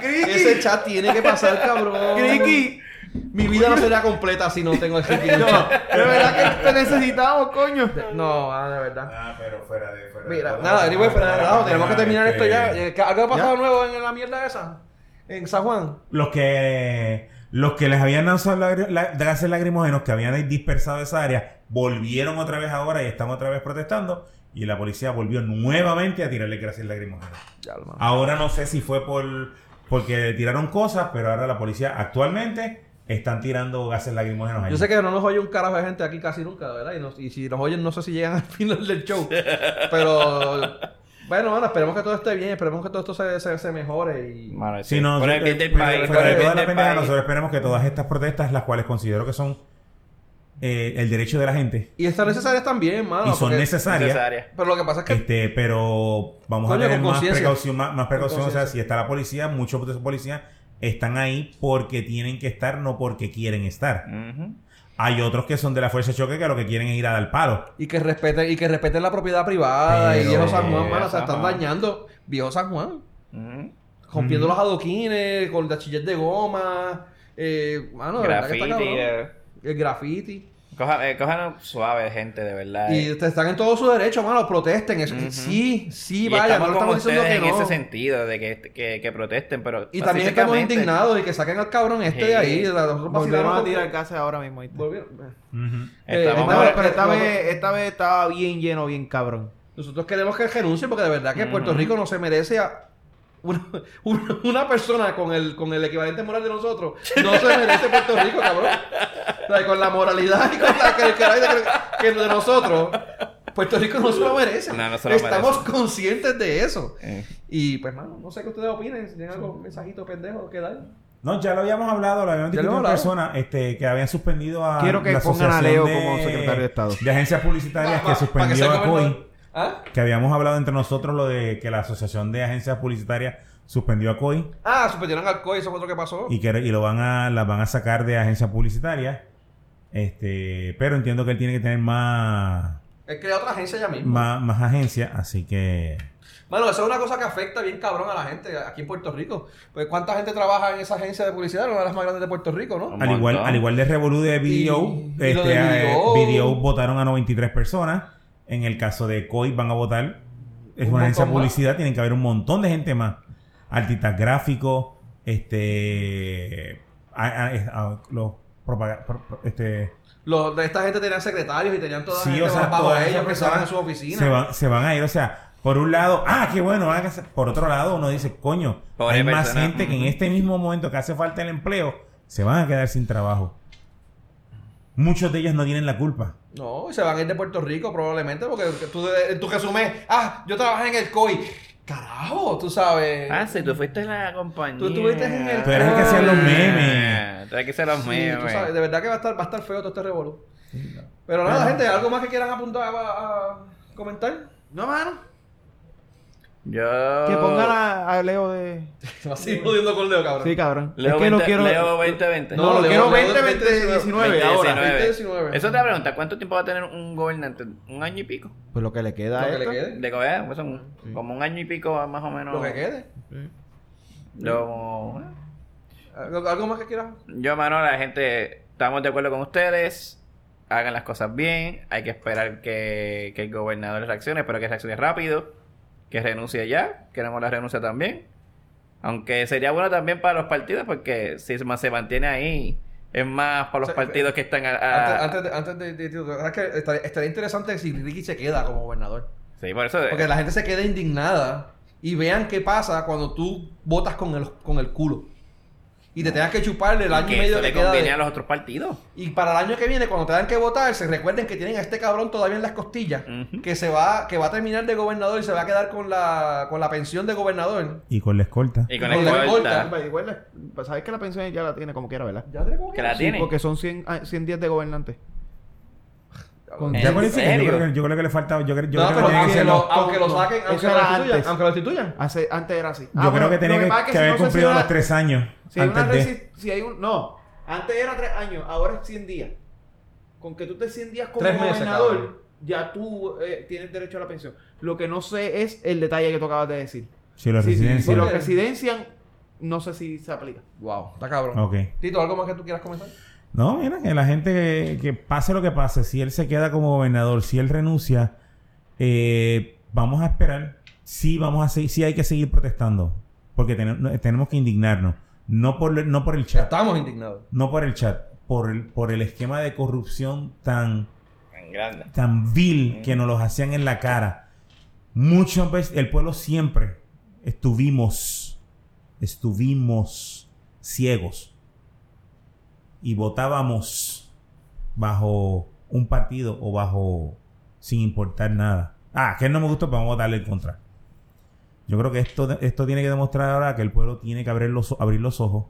Ese chat tiene que pasar, cabrón. Ricky. Mi vida no sería completa si no tengo ese Ricky. No, de verdad que te necesitamos, coño. No, ah, de verdad. Ah, pero fuera de... Fuera Mira, nada, anyway, pero nada, tenemos que terminar esto ya. Eh, ¿Algo ha pasado Ya. nuevo en la mierda esa? En San Juan. Los que... Los que les habían lanzado la- gases lacrimógenos, que habían dispersado esa área, volvieron otra vez ahora y están otra vez protestando. Y la policía volvió nuevamente a tirarle gases lacrimógenos. Ahora no sé si fue por porque tiraron cosas, pero ahora la policía actualmente están tirando gases lacrimógenos allí. Yo sé que no nos oye un carajo de gente aquí casi nunca, ¿verdad? Y, nos- y si nos oyen, no sé si llegan al final del show. Pero bueno, bueno, esperemos que todo esté bien, esperemos que todo esto se, se, se mejore. Y... Mano, Sí, no, por el bien del país. por el bien del nosotros esperemos que todas estas protestas, las cuales considero que son eh, el derecho de la gente Y están necesarias también, mano. y son necesarias, Necesaria. Pero lo que pasa es que este, pero vamos Coño, a tener más precaución, más, más precaución. O sea, si está la policía, muchos de esos policías están ahí porque tienen que estar, no porque quieren estar. Hay otros que son de la fuerza de choque que lo que quieren es ir a dar palo. y que respeten y que respeten la propiedad privada y viejo San Juan, mano, o sea, San están dañando viejo San Juan, rompiendo los adoquines con tachillas de goma, eh, mano, de verdad que está Graffiti. cabrón. eh. el graffiti. Coja- eh, Cojan suave, gente, de verdad. Y eh. están en todo su derecho, mano, protesten. Sí, sí, Y vaya, no estamos con estamos diciendo ustedes que en no. ese sentido, de que, que, que protesten, pero Y también estamos indignados y que saquen al cabrón este Sí. de ahí. la- vacilamos a tirar casa ahora mismo. Volvieron-. Eh, Estamos no, Esta vez- pero- esta vez, esta vez estaba bien lleno, bien cabrón. Nosotros queremos que renuncie porque de verdad que Puerto. Rico no se merece a una, una- una persona con el, con el equivalente moral de nosotros. No se merece Puerto Rico, cabrón. O sea, con la moralidad y con la que, que- que de nosotros. Puerto Rico no se lo merece. No, no se lo Estamos merece. conscientes de eso. Eh. Y pues, mano, no sé qué ustedes opinen. Si tienen algún mensajito pendejo que dar. No, ya lo habíamos hablado, lo habíamos discutido en hemos persona, este, que habían suspendido a Quiero que la pongan a Leo como secretario de Estado. De agencias publicitarias pa- que suspendió a. COI, ¿Ah? que habíamos hablado entre nosotros lo de que la Asociación de Agencias Publicitarias suspendió a COI Ah, suspendieron al COI, eso fue lo que pasó. y que y lo van a las van a sacar de agencias publicitarias. Este, pero entiendo que él tiene que tener más Él crea otra agencia ya mismo. más, más agencias, así que Bueno, eso es una cosa que afecta bien cabrón a la gente aquí en Puerto Rico. Pues cuánta gente trabaja en esa agencia de publicidad, una de las más grandes de Puerto Rico, ¿no? Al igual al igual de Revolú de Video, Y- y lo este, de eh, Video. Video votaron a 93 personas. En el caso de COI van a votar es Un una agencia de más. publicidad, tienen que haber un montón de gente más. Artistas gráficos, este a- a- a- los propaga- pro- pro- este Los de esta gente tenían secretarios y tenían toda la Sí, gente o sea, bajo todas ellos esas que estaban en su oficina. se van, se van a ir, o sea, por un lado, ah, qué bueno, por otro lado uno dice, coño, Pobre hay más gente que en este mismo momento que hace falta el empleo, se van a quedar sin trabajo. Muchos de ellos no tienen la culpa. No, y se van a ir de Puerto Rico probablemente porque tú, de- tú resumes, ah, yo trabajé en el COI. Carajo, tú sabes. Ah, sí, tú fuiste en la compañía. Tú estuviste en el Tú eres el que hacía los memes. Tú eres que hacía los Sí, memes. tú sabes, de verdad que va a estar, va a estar feo todo este revolú. Pero nada, gente, ¿algo más que quieran apuntar a, a comentar? No, mano. Yo... Que pongan a, a Leo de. Se va a seguir jodiendo con Leo, cabrón. Sí, cabrón. Leo, es que no 20 quiero. Leo 2020. No, lo Leo- quiero Leo 20, 20, 20, 19 20, ahora. 19. 2019. Eso te voy a preguntar, ¿cuánto tiempo va a tener un gobernante? ¿Un año y pico? Pues lo que le queda Lo a que le quede. De gobierno, pues son como un año y pico más o menos. Lo que quede. Lo- ¿Algo, algo más que quieras? Yo, mano, la gente, estamos de acuerdo con ustedes. Hagan las cosas bien. Hay que esperar que, que el gobernador reaccione. Espero que reaccione rápido. Que renuncie ya. Queremos la renuncia también. Aunque sería bueno también para los partidos, porque si se ma- se mantiene ahí, es más para los O sea, partidos que están. a- a- Antes, antes de, de, de- de- la verdad es que estaría, estaría interesante si Ricky se queda como gobernador. Sí, por eso. Porque la gente se queda indignada y vean qué pasa cuando tú votas con el, con el culo. Y te tengas que chuparle el año y medio eso que le queda. conviene de- a los otros partidos. Y para el año que viene, cuando tengan que votar, se recuerden que tienen a este cabrón todavía en las costillas, que se va, que va a terminar de gobernador y se va a quedar con la, con la pensión de gobernador. Y con la escolta. Y con Con el la escolta. La- sabes que la pensión ya la tiene como quiera, ¿verdad? ¿Ya te como Que la Sí, tiene. porque son 100, ah, 100 días de gobernante. Con- ¿En yo creo que, yo creo que le falta. Yo creo, yo No, creo que tiene que aunque ser lo, aunque saquen, aunque lo destituyan, antes. aunque lo destituyan. Hace, antes era así. Yo Ah, creo bueno, que tenía que, si haber no si cumplido los tres años. Si hay, una antes de. resi- si hay un. No. Antes era 3 años, ahora es 100 días. Con que tú estés 100 días como Tres gobernador, ya tú eh, tienes derecho a la pensión. Lo que no sé es el detalle que tú acabas de decir. Si lo residencian, no sé si se aplica. Wow, está cabrón. Ok. Tito, ¿algo más que tú quieras comentar? No, mira, que la gente que, que pase lo que pase, si él se queda como gobernador, si él renuncia, eh, vamos a esperar. Sí, vamos a seguir, sí hay que seguir protestando. Porque tenemos, tenemos que indignarnos. No por, no por el chat. estamos indignados. No por el chat. Por el, por el esquema de corrupción tan, En grande. tan vil que nos los hacían en la cara. Muchas veces, el pueblo siempre estuvimos, estuvimos ciegos y votábamos bajo un partido o bajo sin importar nada. Ah, que no me gustó, pues vamos a votarle en contra. Yo creo que esto, esto tiene que demostrar ahora que el pueblo tiene que abrir los, abrir los ojos.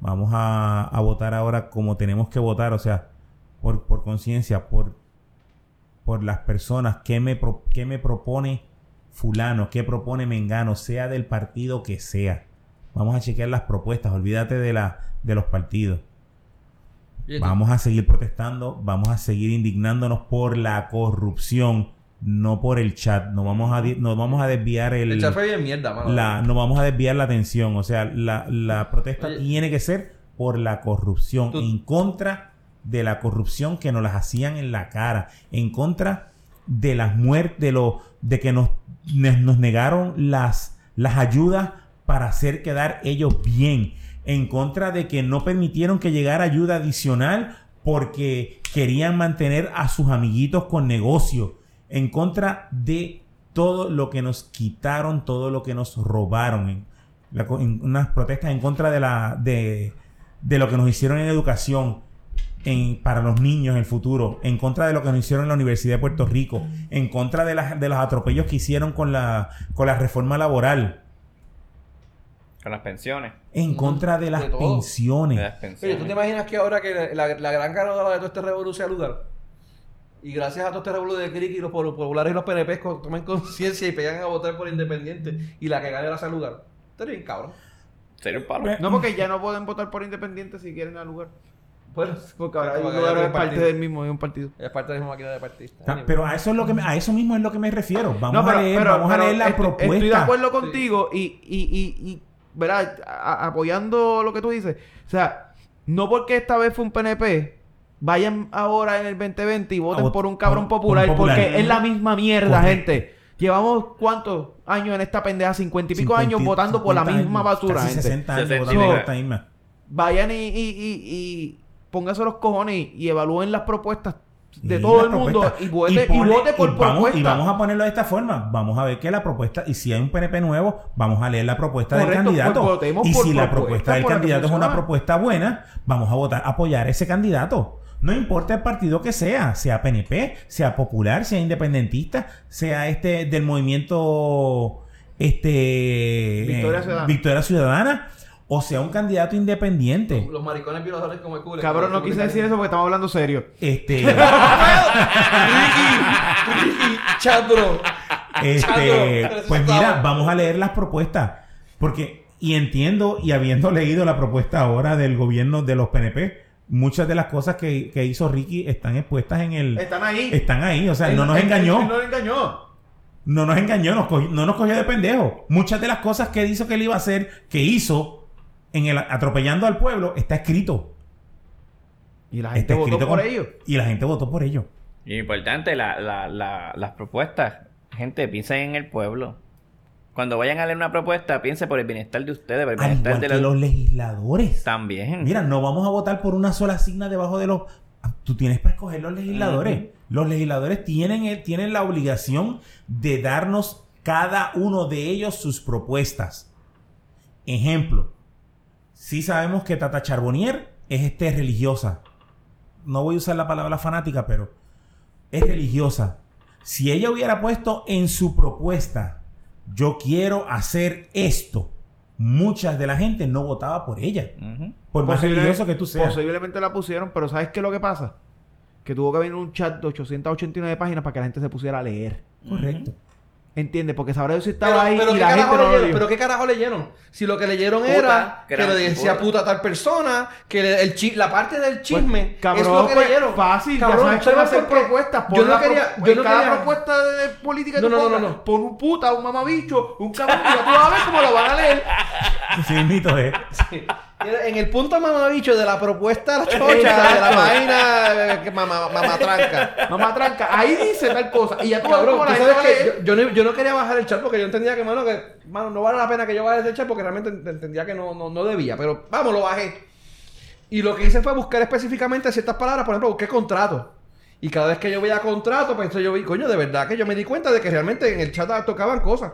Vamos a, a votar ahora como tenemos que votar, o sea, por, por conciencia, por, por las personas que me, que me propone fulano, que propone Mengano, sea del partido que sea. Vamos a chequear las propuestas, olvídate de, la, de los partidos. Vamos a seguir protestando, vamos a seguir indignándonos por la corrupción, no por el chat. No vamos a, no vamos a desviar el, El chat fue bien mierda, mano. la, no vamos a desviar la atención. O sea, la, la protesta Oye. tiene que ser por la corrupción, Tú- en contra de la corrupción que nos las hacían en la cara, en contra de las muertes, de lo, de que nos, nos negaron las, las ayudas para hacer quedar ellos bien, en contra de que no permitieron que llegara ayuda adicional porque querían mantener a sus amiguitos con negocio, en contra de todo lo que nos quitaron, todo lo que nos robaron, en, unas protestas en contra de la de, de lo que nos hicieron en educación en, para los niños en el futuro, en contra de lo que nos hicieron en la Universidad de Puerto Rico, en contra de, de los atropellos que hicieron con la, con la reforma laboral, Con las pensiones. en contra de las De pensiones. De las Oye. ¿tú te imaginas que ahora que la, la gran ganadora de todo este revolución sea lugar? Y gracias a todo este revolución de Crick y los populares y los PNP tomen conciencia y pegan a votar por independiente y la que gane la sea lugar. Estaría bien cabrón. Sería un palo. Eh, No, porque ya no pueden votar por independiente si quieren al lugar. Bueno, Porque ahora el lugar es parte partido. del mismo, de un partido. Es parte de la misma máquina de partista. Ta- Pero a eso es lo que me- a eso mismo es lo que me refiero. Vamos No, pero- a leer, pero- vamos a leer la estoy- propuesta. Estoy de acuerdo contigo y, y, y, y, ¿verdad? A- apoyando lo que tú dices. O sea, no porque esta vez fue un PNP, vayan ahora en el 2020 y voten vot- por un cabrón por- por popular, un popular. porque es la misma mierda, Correcto. gente. Llevamos cuántos años en esta pendeja, cincuenta y pico 50, años votando por la 50 misma años, basura, casi gente. 60 años 60 votando por esta misma. Vayan y, y, y, y pónganse los cojones y, y evalúen las propuestas de Y todo el mundo y vote, y pone- vote por y vamos, propuesta. Y vamos a ponerlo de esta forma. Vamos a ver que la propuesta, y si hay un PNP nuevo, vamos a leer la propuesta del candidato. pues votemos y si la propuesta, del candidato es una propuesta buena, vamos a votar, apoyar ese candidato. No importa el partido que sea, sea PNP, sea popular, sea independentista, sea este del movimiento este Victoria eh. Victoria Ciudadana, o sea un candidato independiente. Los maricones violadores como el culo. Cabrón, no quise decir eso porque estamos hablando serio. Este Ricky, Ricky, chat, bro. Este, pues mira, vamos a leer las propuestas. Porque, y entiendo, y habiendo leído la propuesta ahora del gobierno de los PNP, muchas de las cosas que, que hizo Ricky están expuestas en el. Están ahí. Están ahí, o sea, no nos engañó. no nos engañó. No nos engañó, nos cogió- no nos cogió de pendejo. Muchas de las cosas que hizo que él iba a hacer, que hizo en el atropellando al pueblo, está escrito. Y la Está gente votó escrito por con- ello. Y la gente votó por ello. Y importante, la, la, la, las propuestas. Gente, piensen en el pueblo. Cuando vayan a leer una propuesta, piensen por el bienestar de ustedes, por el Al bienestar igual de que los... los legisladores. También. Mira, no vamos a votar por una sola signa debajo de los. Ah, Tú tienes para escoger los legisladores. Los legisladores tienen, el- tienen la obligación de darnos cada uno de ellos sus propuestas. Ejemplo, sí sabemos que Tata Charbonnier es este religiosa. No voy a usar la palabra fanática, pero es religiosa. Si ella hubiera puesto en su propuesta, yo quiero hacer esto, muchas de la gente no votaba por ella. Por más Posible- religioso que tú seas. Posiblemente la pusieron, pero ¿sabes qué es lo que pasa? Que tuvo que venir un chat de 889 páginas para que la gente se pusiera a leer. Correcto. ¿Entiendes? Porque sabrá Dios si Pero, estaba ahí pero y ¿qué la gente carajo no lo leyeron? leyó. ¿Pero qué carajo leyeron? Si lo que leyeron Puta, era que le decía puta. a tal persona, que el chi- la parte del chisme Pues, cabrón, es lo que pues, leyeron. Fácil, Cabrón, ya sabes ¿sabes cómo hacer propuestas. Yo no quería, pro- yo no cada quería, propuesta de política No, no, no, no, no. pon un puta, un mamabicho, un cabrón, y ya tú vas a ver cómo lo van a leer. Sí, mito es. En el punto mamabicho de la propuesta de la chocha, de la página eh, mamá, mamatranca. Mamá tranca, ahí dice tal cosa. Y ya tú Cabrón, tú sabes que yo, yo no, yo no quería bajar el chat porque yo entendía que, mano, que mano, no vale la pena que yo baje ese chat porque realmente ent- entendía que no, no, no debía. Pero vamos, lo bajé. Y lo que hice fue buscar específicamente ciertas palabras. Por ejemplo, busqué contrato. Y cada vez que yo veía contrato, pues entonces yo vi, coño, de verdad que yo me di cuenta de que realmente en el chat tocaban cosas.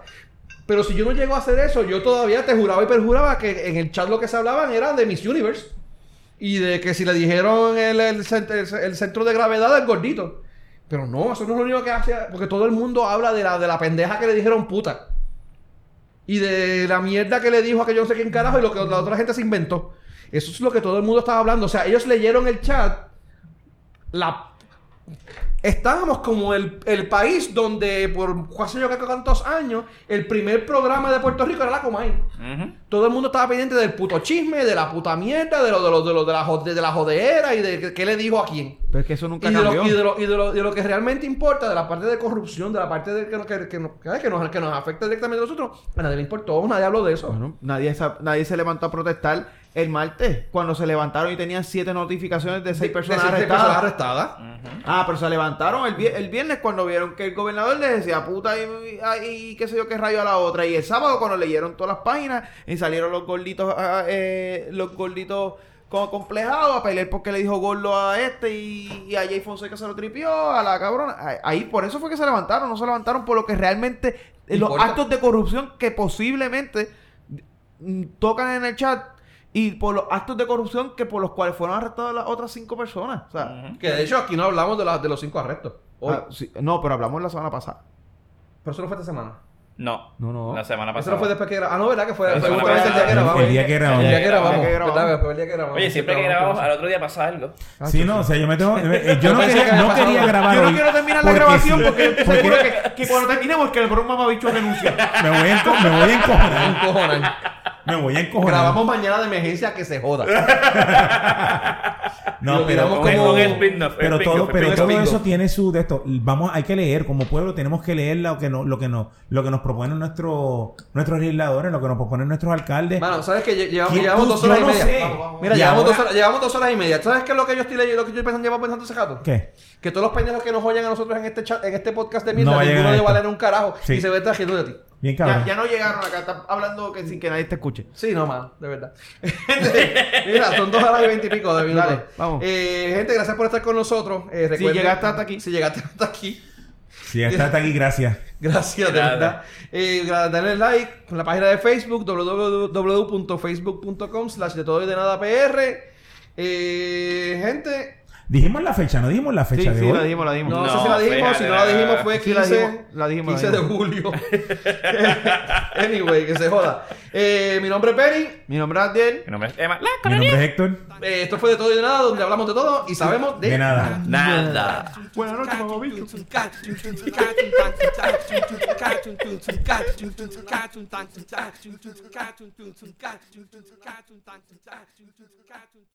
Pero si yo no llego a hacer eso, yo todavía te juraba y perjuraba que en el chat lo que se hablaban era de Miss Universe. Y de que si le dijeron el, el, el- centro de gravedad del gordito. Pero no, eso no es lo único que hace. Porque todo el mundo habla de la, de la pendeja que le dijeron puta. Y de la mierda que le dijo a que yo no sé quién carajo y lo que la otra gente se inventó. Eso es lo que todo el mundo estaba hablando. O sea, ellos leyeron el chat. La Estábamos como el, el país donde por casi yo que cuántos años el primer programa de Puerto Rico era la Comay. Todo el mundo estaba pendiente del puto chisme, de la puta mierda, de lo de, lo, de, lo, de, la, jode- de la jodeera y de qué- le dijo a quién. Pero es que eso Y nunca de, cambió. lo, y, de lo, y de lo- de lo que realmente importa, de la parte de corrupción, de la parte de que, que, que, nos- que nos, que nos afecta directamente a nosotros, a nadie le importó, nadie habló de eso. Bueno, nadie, nadie se levantó a protestar el martes cuando se levantaron y tenían siete notificaciones de seis personas de seis arrestadas. personas arrestadas. Ah, pero se levantaron el, el viernes cuando vieron que el gobernador les decía puta y, y- y qué sé yo qué rayo a la otra. Y el sábado cuando leyeron todas las páginas y salieron los gorditos, ah, eh, los gorditos como complejados a pelear porque le dijo gordo a este y, y a Jay Fonseca se lo tripió, a la cabrona. Ahí- por eso fue que se levantaron, no se levantaron por lo que realmente los Importa. actos de corrupción que posiblemente mm, tocan en el chat y por los actos de corrupción que por los cuales fueron arrestadas las otras cinco personas. O sea. Que de hecho aquí no hablamos de, las de los cinco arrestos. Hoy. ah, sí, no, pero hablamos la semana pasada. Pero eso no fue esta semana. No. No, no. La semana Eso pasada. no fue después que grabamos. Ah, no, ¿verdad? Que fue, La fue justamente el día que grabamos. El día que grabamos. El día que grabamos. El día que grabamos. ¿verdad? Fue el día que grabamos. Oye, siempre que grabamos, al otro día pasa algo. Sí, no, o sea, yo me tengo. eh, Yo no quería, no grabar Yo no quiero terminar la grabación porque seguro que, que cuando terminemos que el broma mamabicho renuncia. me voy a, enco- me voy a encojonar. Me voy a encojonar. Grabamos mañana de emergencia que se joda. No, pero, como- un spin-off. pero todo, pero todo eso tiene su de esto. Vamos, hay que leer como pueblo, tenemos que leer lo que no, lo que no, lo que nos proponen nuestros nuestros legisladores, lo que nos proponen nuestros alcaldes. Mano, ¿sabes qué? Lle- Llevamos, ¿Quién- llevamos tú- dos horas yo y no media. sé. Vamos, vamos. Mira, Y llevamos, ahora- dos horas, llevamos dos horas y media. ¿Sabes qué es lo que yo estoy leyendo, lo que yo estoy pensando, llevo pensando ese gato? ¿Qué? Que todos los pendejos que nos oyen a nosotros en este chat, en este podcast de mierda, No ninguno a de esto. valer un carajo Sí. y se ve trayendo de ti. Bien Ya, cabrón. ya no llegaron acá, están hablando que sin que nadie te escuche. Sí, no, man, de verdad. Mira, son dos horas y veintipico de minutos. Dale, vamos. Eh, gente, gracias por estar con nosotros. Eh, recuerden- llegaste hasta aquí. Si llegaste hasta aquí. Si está hasta aquí, gracias. Gracias, de verdad. Eh, dale like en la página de Facebook, www.facebook.com slash de todo y de nada PR. Eh, gente, Dijimos la fecha, no dijimos la fecha Sí, de sí, hoy. la dijimos, la dijimos. no, No, sé si la dijimos, si no la dijimos fue sí, la 15, dijimos, la dijimos, la 15 de julio. anyway, que se joda. Eh, mi nombre es Penny. Mi nombre es Adiel. Mi nombre es Emma. La Mi nombre es Héctor. Eh, esto fue de todo y de nada, donde hablamos de todo y sabemos de, De nada. Nada. Buenas noches. Cartoon